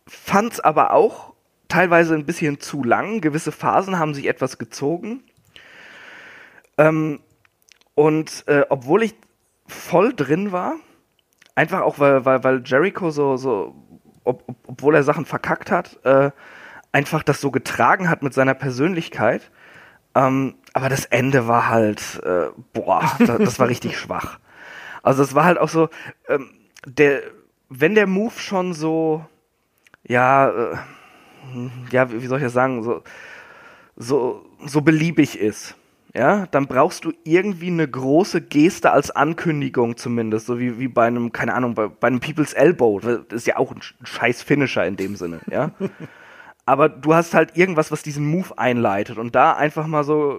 Fand's aber auch teilweise ein bisschen zu lang. Gewisse Phasen haben sich etwas gezogen. Ähm, und äh, obwohl ich voll drin war, einfach auch weil, weil, weil Jericho so, so ob, ob, obwohl er Sachen verkackt hat, äh, einfach das so getragen hat mit seiner Persönlichkeit. Ähm, aber das Ende war halt, äh, boah, das, das war richtig schwach. Also es war halt auch so, ähm, der, wenn der Move schon so, ja, äh, ja, wie soll ich das sagen, so, so, so beliebig ist, ja, dann brauchst du irgendwie eine große Geste als Ankündigung zumindest, so wie, wie bei einem, keine Ahnung, bei, bei einem People's Elbow. Das ist ja auch ein scheiß Finisher in dem Sinne, ja. Aber du hast halt irgendwas, was diesen Move einleitet und da einfach mal so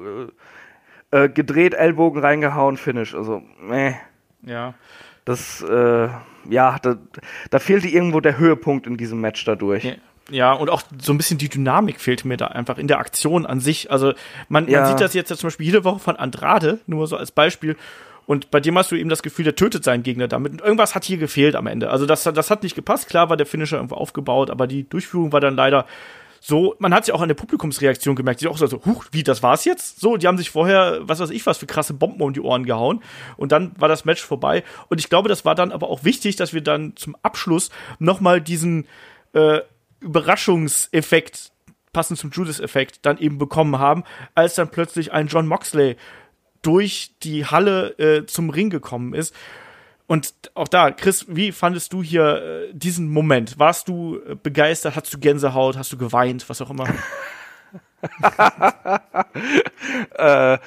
äh, äh, gedreht, Ellbogen reingehauen, Finish. Also, meh. Ja. Das, äh, ja, da, da fehlte irgendwo der Höhepunkt in diesem Match dadurch. Ja. Ja, und auch so ein bisschen die Dynamik fehlt mir da einfach in der Aktion an sich. Also man, Ja. man sieht das jetzt ja zum Beispiel jede Woche von Andrade, nur so als Beispiel. Und bei dem hast du eben das Gefühl, der tötet seinen Gegner damit. Und irgendwas hat hier gefehlt am Ende. Also das, das hat nicht gepasst. Klar war der Finisher irgendwo aufgebaut, aber die Durchführung war dann leider so, man hat ja auch an der Publikumsreaktion gemerkt, die auch so, so, huch, wie, das war's jetzt? So, die haben sich vorher, was weiß ich was, für krasse Bomben um die Ohren gehauen. Und dann war das Match vorbei. Und ich glaube, das war dann aber auch wichtig, dass wir dann zum Abschluss nochmal diesen äh, Überraschungseffekt, passend zum Judas-Effekt, dann eben bekommen haben, als dann plötzlich ein John Moxley durch die Halle äh, zum Ring gekommen ist. Und auch da, Chris, wie fandest du hier äh, diesen Moment? Warst du äh, begeistert? Hattest du Gänsehaut? Hast du geweint? Was auch immer? äh,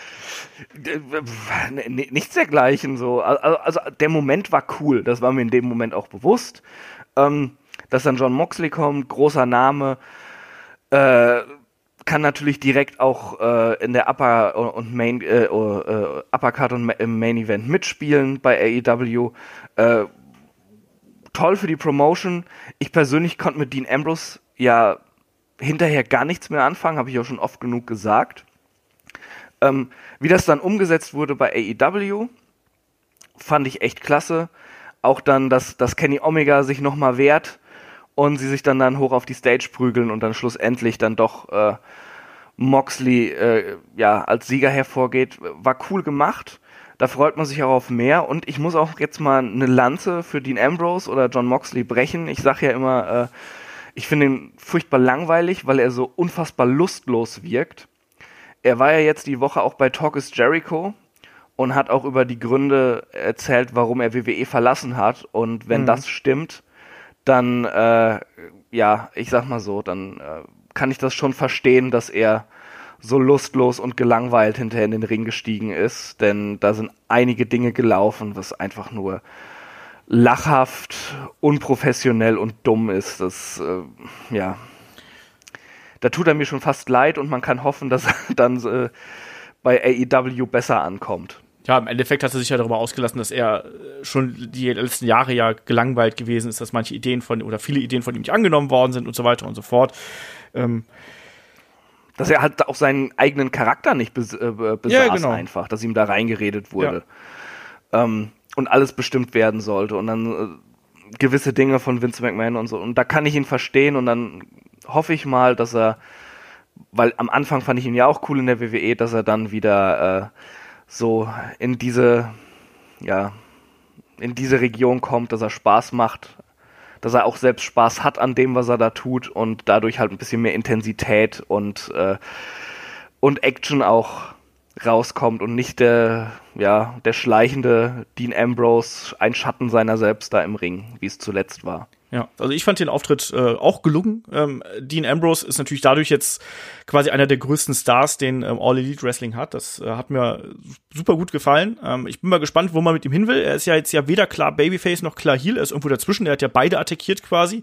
nichts dergleichen so. Also, also der Moment war cool, das war mir in dem Moment auch bewusst. Ähm, dass dann John Moxley kommt, großer Name, äh, kann natürlich direkt auch äh, in der Upper und Main äh, äh, Uppercard und im Main Event mitspielen bei AEW. Äh, toll für die Promotion. Ich persönlich konnte mit Dean Ambrose ja hinterher gar nichts mehr anfangen, habe ich auch schon oft genug gesagt. Ähm, wie das dann umgesetzt wurde bei AEW, fand ich echt klasse. Auch dann, dass, dass Kenny Omega sich nochmal wehrt und sie sich dann, dann hoch auf die Stage prügeln und dann schlussendlich dann doch äh, Moxley äh, ja, als Sieger hervorgeht, war cool gemacht. Da freut man sich auch auf mehr. Und ich muss auch jetzt mal eine Lanze für Dean Ambrose oder John Moxley brechen. Ich sage ja immer, äh, ich finde ihn furchtbar langweilig, weil er so unfassbar lustlos wirkt. Er war ja jetzt die Woche auch bei Talk is Jericho und hat auch über die Gründe erzählt, warum er WWE verlassen hat. Und wenn das stimmt, dann, äh, ja, ich sag mal so, dann äh, kann ich das schon verstehen, dass er so lustlos und gelangweilt hinterher in den Ring gestiegen ist. Denn da sind einige Dinge gelaufen, was einfach nur lachhaft, unprofessionell und dumm ist. Das, äh, ja, da tut er mir schon fast leid und man kann hoffen, dass er dann äh, bei AEW besser ankommt. Ja, im Endeffekt hat er sich ja darüber ausgelassen, dass er äh, schon die letzten Jahre ja gelangweilt gewesen ist, dass manche Ideen von oder viele Ideen von ihm nicht angenommen worden sind und so weiter und so fort. Ähm, Dass er halt auch seinen eigenen Charakter nicht bes äh, besaß Ja, genau. einfach, dass ihm da reingeredet wurde. Ähm, und alles bestimmt werden sollte und dann äh, gewisse Dinge von Vince McMahon und so. Und da kann ich ihn verstehen und dann hoffe ich mal, dass er, weil am Anfang fand ich ihn ja auch cool in der WWE, dass er dann wieder äh, so in diese, ja, in diese Region kommt, dass er Spaß macht, dass er auch selbst Spaß hat an dem, was er da tut und dadurch halt ein bisschen mehr Intensität und, äh, und Action auch rauskommt und nicht der, ja, der schleichende Dean Ambrose, ein Schatten seiner selbst da im Ring, wie es zuletzt war. Ja, also ich fand den Auftritt äh, auch gelungen. Ähm, Dean Ambrose ist natürlich dadurch jetzt quasi einer der größten Stars, den ähm, All Elite Wrestling hat. Das äh, hat mir super gut gefallen. Ähm, ich bin mal gespannt, wo man mit ihm hin will. Er ist ja jetzt ja weder klar Babyface noch klar Heel, er ist irgendwo dazwischen. Er hat ja beide attackiert quasi.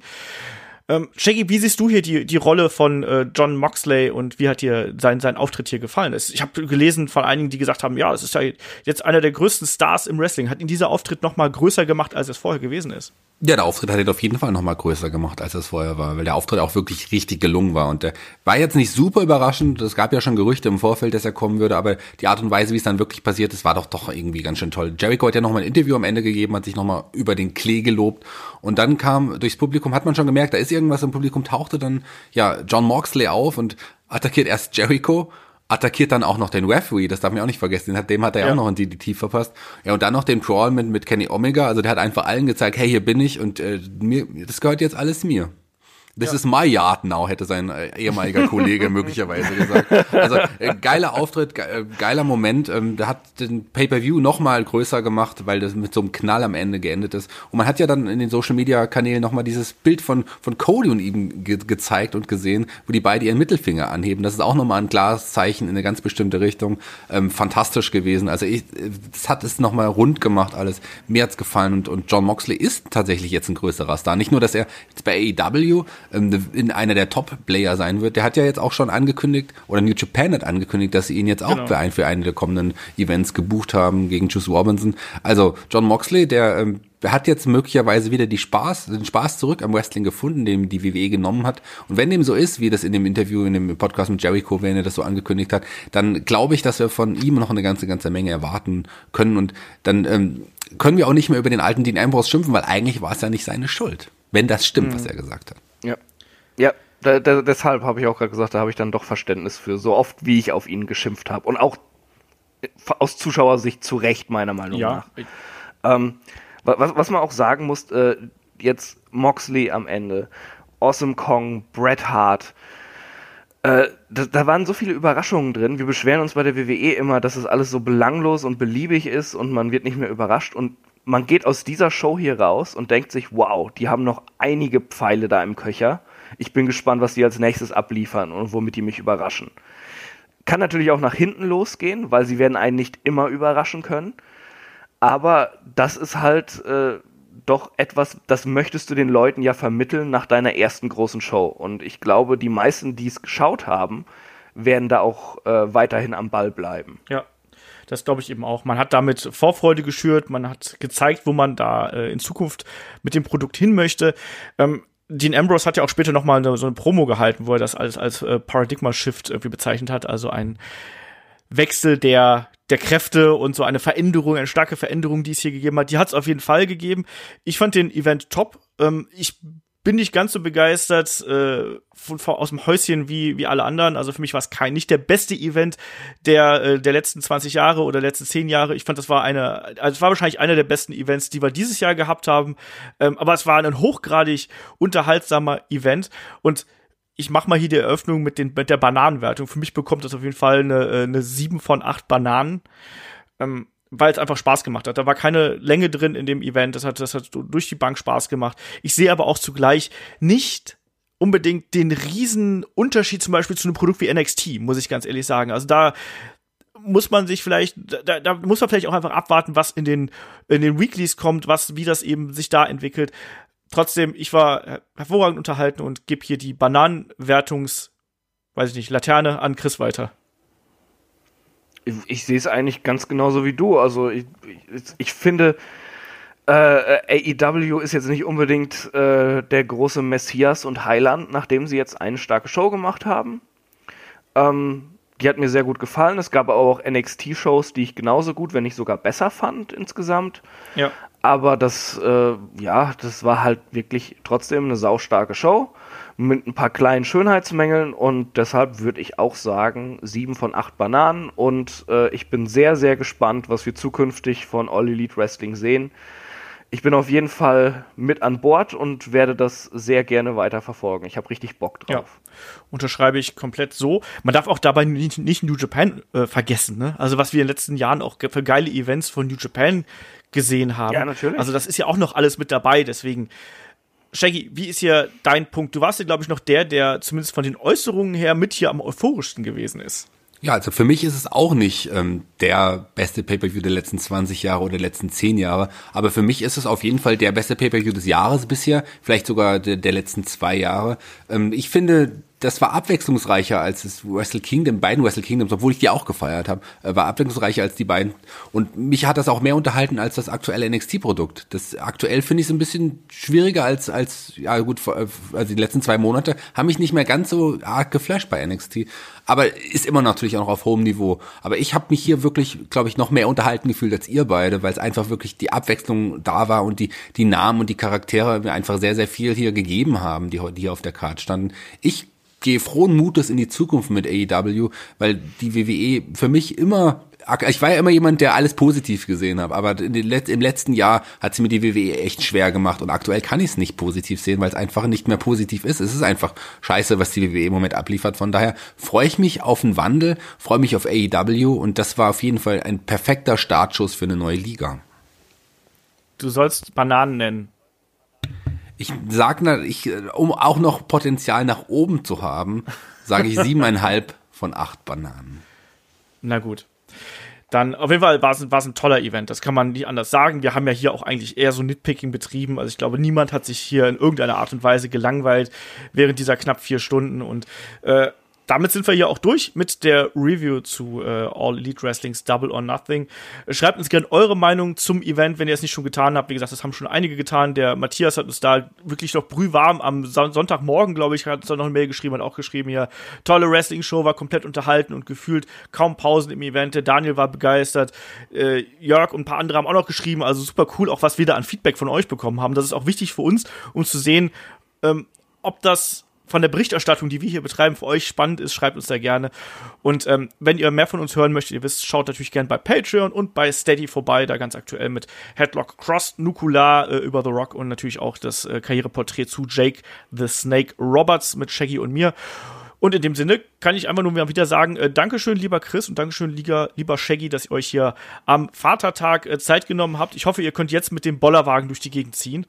Ähm, Shaggy, wie siehst du hier die, die Rolle von äh, John Moxley und wie hat dir sein, sein Auftritt hier gefallen? Es- Ich habe gelesen von einigen, die gesagt haben, ja, es ist ja jetzt einer der größten Stars im Wrestling. Hat ihn dieser Auftritt noch mal größer gemacht, als es vorher gewesen ist? Ja, der Auftritt hat ihn auf jeden Fall noch mal größer gemacht, als es vorher war, weil der Auftritt auch wirklich richtig gelungen war. Und der war jetzt nicht super überraschend. Es gab ja schon Gerüchte im Vorfeld, dass er kommen würde, aber die Art und Weise, wie es dann wirklich passiert ist, war doch doch irgendwie ganz schön toll. Jericho hat ja noch mal ein Interview am Ende gegeben, hat sich noch mal über den Klee gelobt. Und dann kam durchs Publikum, hat man schon gemerkt, da ist irgendwas im Publikum, tauchte dann ja John Moxley auf und attackiert erst Jericho attackiert dann auch noch den Referee, das darf man auch nicht vergessen, den hat, dem hat er ja Ja. auch noch ein DDT verpasst. Ja, und dann noch den Crawl mit, mit Kenny Omega, also der hat einfach allen gezeigt, hey, hier bin ich und äh, mir, das gehört jetzt alles mir. This ja. is my yard now, hätte sein äh, ehemaliger Kollege möglicherweise gesagt. Also äh, geiler Auftritt, ge äh, geiler Moment. Ähm, der hat den Pay-per-View noch mal größer gemacht, weil das mit so einem Knall am Ende geendet ist. Und man hat ja dann in den Social-Media-Kanälen noch mal dieses Bild von von Cody und ihm ge gezeigt und gesehen, wo die beide ihren Mittelfinger anheben. Das ist auch noch mal ein klares Zeichen in eine ganz bestimmte Richtung. Ähm, fantastisch gewesen. Also ich, das hat es noch mal rund gemacht alles. Mir hat's gefallen und und John Moxley ist tatsächlich jetzt ein größerer Star. Nicht nur, dass er jetzt bei AEW ähm, in einer der Top-Player sein wird. Der hat ja jetzt auch schon angekündigt, oder New Japan hat angekündigt, dass sie ihn jetzt auch genau. für, ein, für eine der kommenden Events gebucht haben gegen Juice Robinson. Also John Moxley, der ähm, hat jetzt möglicherweise wieder die Spaß, den Spaß zurück am Wrestling gefunden, den die WWE genommen hat. Und wenn dem so ist, wie das in dem Interview, in dem Podcast mit Jericho, wenn er das so angekündigt hat, dann glaube ich, dass wir von ihm noch eine ganze, ganze Menge erwarten können. Und dann ähm, können wir auch nicht mehr über den alten Dean Ambrose schimpfen, weil eigentlich war es ja nicht seine Schuld, wenn das stimmt, mhm. was er gesagt hat. Ja, da, da, deshalb habe ich auch gerade gesagt, da habe ich dann doch Verständnis für, so oft wie ich auf ihn geschimpft habe. Und auch aus Zuschauersicht zu Recht, meiner Meinung ja. nach. Ähm, was, was man auch sagen muss, äh, jetzt Moxley am Ende, Awesome Kong, Bret Hart, äh, da, da, waren so viele Überraschungen drin. Wir beschweren uns bei der WWE immer, dass es alles so belanglos und beliebig ist und man wird nicht mehr überrascht. Und man geht aus dieser Show hier raus und denkt sich, wow, die haben noch einige Pfeile da im Köcher. Ich bin gespannt, was die als nächstes abliefern und womit die mich überraschen. Kann natürlich auch nach hinten losgehen, weil sie werden einen nicht immer überraschen können. Aber das ist halt äh, doch etwas, das möchtest du den Leuten ja vermitteln nach deiner ersten großen Show. Und ich glaube, die meisten, die es geschaut haben, werden da auch äh, weiterhin am Ball bleiben. Ja, das glaube ich eben auch. Man hat damit Vorfreude geschürt, man hat gezeigt, wo man da äh, in Zukunft mit dem Produkt hin möchte. Ähm, Dean Ambrose hat ja auch später noch mal so eine Promo gehalten, wo er das als, als äh, Paradigma-Shift irgendwie bezeichnet hat, also ein Wechsel der, der Kräfte und so eine Veränderung, eine starke Veränderung, die es hier gegeben hat. Die hat es auf jeden Fall gegeben. Ich fand den Event top. Ähm, ich bin nicht ganz so begeistert äh, von, von, aus dem Häuschen wie, wie alle anderen. Also für mich war es kein nicht der beste Event der, äh, der letzten 20 Jahre oder letzten 10 Jahre. Ich fand, das war eine, also es war wahrscheinlich einer der besten Events, die wir dieses Jahr gehabt haben. Ähm, aber es war ein hochgradig unterhaltsamer Event und ich mach mal hier die Eröffnung mit, den, mit der Bananenwertung. Für mich bekommt das auf jeden Fall eine, äh, eine 7 von 8 Bananen. Ähm, weil es einfach Spaß gemacht hat. Da war keine Länge drin in dem Event. Das hat, das hat durch die Bank Spaß gemacht. Ich sehe aber auch zugleich nicht unbedingt den riesen Unterschied zum Beispiel zu einem Produkt wie NXT, muss ich ganz ehrlich sagen. Also da muss man sich vielleicht, da, da muss man vielleicht auch einfach abwarten, was in den, in den Weeklies kommt, was, wie das eben sich da entwickelt. Trotzdem, ich war hervorragend unterhalten und gebe hier die Bananenwertungs, weiß ich nicht, Laterne an Chris weiter ich sehe es eigentlich ganz genauso wie du. Also ich, ich, ich finde, äh, AEW ist jetzt nicht unbedingt äh, der große Messias und Heiland, nachdem sie jetzt eine starke Show gemacht haben. Ähm, die hat mir sehr gut gefallen. Es gab aber auch NXT-Shows, die ich genauso gut, wenn nicht sogar besser fand insgesamt. Ja. Aber das, äh, ja, das war halt wirklich trotzdem eine saustarke Show mit ein paar kleinen Schönheitsmängeln und deshalb würde ich auch sagen, sieben von acht Bananen und äh, ich bin sehr, sehr gespannt, was wir zukünftig von All Elite Wrestling sehen. Ich bin auf jeden Fall mit an Bord und werde das sehr gerne weiter verfolgen. Ich habe richtig Bock drauf. Ja, unterschreibe ich komplett so. Man darf auch dabei nicht, nicht New Japan äh, vergessen. Ne? Also was wir in den letzten Jahren auch für geile Events von New Japan gesehen haben. Ja, natürlich. Also das ist ja auch noch alles mit dabei. Deswegen Shaggy, wie ist hier dein Punkt? Du warst ja, glaube ich, noch der, der zumindest von den Äußerungen her mit hier am euphorischsten gewesen ist. Ja, also für mich ist es auch nicht ähm, der beste Pay-per-View der letzten 20 Jahre oder der letzten 10 Jahre, aber für mich ist es auf jeden Fall der beste Pay-per-View des Jahres bisher, vielleicht sogar der, der letzten zwei Jahre. Ähm, ich finde, das war abwechslungsreicher als das Wrestle Kingdom, beiden Wrestle Kingdoms, obwohl ich die auch gefeiert habe, äh, war abwechslungsreicher als die beiden. Und mich hat das auch mehr unterhalten als das aktuelle NXT-Produkt. Das aktuell finde ich es ein bisschen schwieriger als, als, ja gut, äh, also die letzten zwei Monate haben mich nicht mehr ganz so arg geflasht bei NXT. Aber ist immer natürlich auch noch auf hohem Niveau. Aber ich habe mich hier wirklich, glaube ich, noch mehr unterhalten gefühlt als ihr beide, weil es einfach wirklich die Abwechslung da war und die, die Namen und die Charaktere mir einfach sehr, sehr viel hier gegeben haben, die, die hier auf der Karte standen. Ich gehe frohen Mutes in die Zukunft mit AEW, weil die WWE für mich immer ich war ja immer jemand, der alles positiv gesehen hat, aber im letzten Jahr hat sie mir die WWE echt schwer gemacht und aktuell kann ich es nicht positiv sehen, weil es einfach nicht mehr positiv ist. Es ist einfach scheiße, was die WWE im Moment abliefert. Von daher freue ich mich auf einen Wandel, freue mich auf AEW und das war auf jeden Fall ein perfekter Startschuss für eine neue Liga. Du sollst Bananen nennen. Ich sag, ich, um auch noch Potenzial nach oben zu haben, sage ich siebeneinhalb von acht Bananen. Na gut. Dann auf jeden Fall war es, ein toller Event. Das kann man nicht anders sagen. Wir haben ja hier auch eigentlich eher so Nitpicking betrieben. Also ich glaube, niemand hat sich hier in irgendeiner Art und Weise gelangweilt während dieser knapp vier Stunden. Und äh, damit sind wir hier auch durch mit der Review zu äh, All Elite Wrestlings Double or Nothing. Schreibt uns gerne eure Meinung zum Event, wenn ihr es nicht schon getan habt. Wie gesagt, das haben schon einige getan. Der Matthias hat uns da wirklich noch brühwarm am Sonntagmorgen, glaube ich, hat uns da noch eine Mail geschrieben, hat auch geschrieben hier, tolle Wrestling-Show, war komplett unterhalten und gefühlt kaum Pausen im Event. Der Daniel war begeistert. Äh, Jörg und ein paar andere haben auch noch geschrieben. Also super cool, auch was wir da an Feedback von euch bekommen haben. Das ist auch wichtig für uns, um zu sehen, ähm, ob das von der Berichterstattung, die wir hier betreiben, für euch spannend ist, schreibt uns da gerne. Und ähm, wenn ihr mehr von uns hören möchtet, ihr wisst, schaut natürlich gerne bei Patreon und bei Steady vorbei, da ganz aktuell mit Headlock Cross, Nukular äh, über The Rock und natürlich auch das äh, Karriereporträt zu Jake the Snake Roberts mit Shaggy und mir. Und in dem Sinne kann ich einfach nur wieder sagen, äh, Dankeschön, lieber Chris und Dankeschön, lieber, lieber Shaggy, dass ihr euch hier am Vatertag äh, Zeit genommen habt. Ich hoffe, ihr könnt jetzt mit dem Bollerwagen durch die Gegend ziehen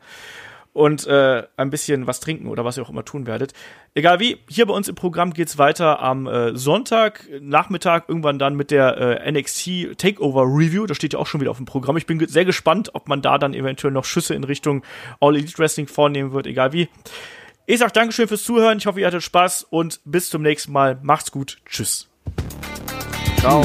und äh, ein bisschen was trinken oder was ihr auch immer tun werdet. Egal wie, hier bei uns im Programm geht's weiter am äh, Sonntag, Nachmittag, irgendwann dann mit der äh, NXT Takeover Review. Das steht ja auch schon wieder auf dem Programm. Ich bin sehr gespannt, ob man da dann eventuell noch Schüsse in Richtung All Elite Wrestling vornehmen wird, egal wie. Ich sag Dankeschön fürs Zuhören. Ich hoffe, ihr hattet Spaß und bis zum nächsten Mal. Macht's gut. Tschüss. Ciao.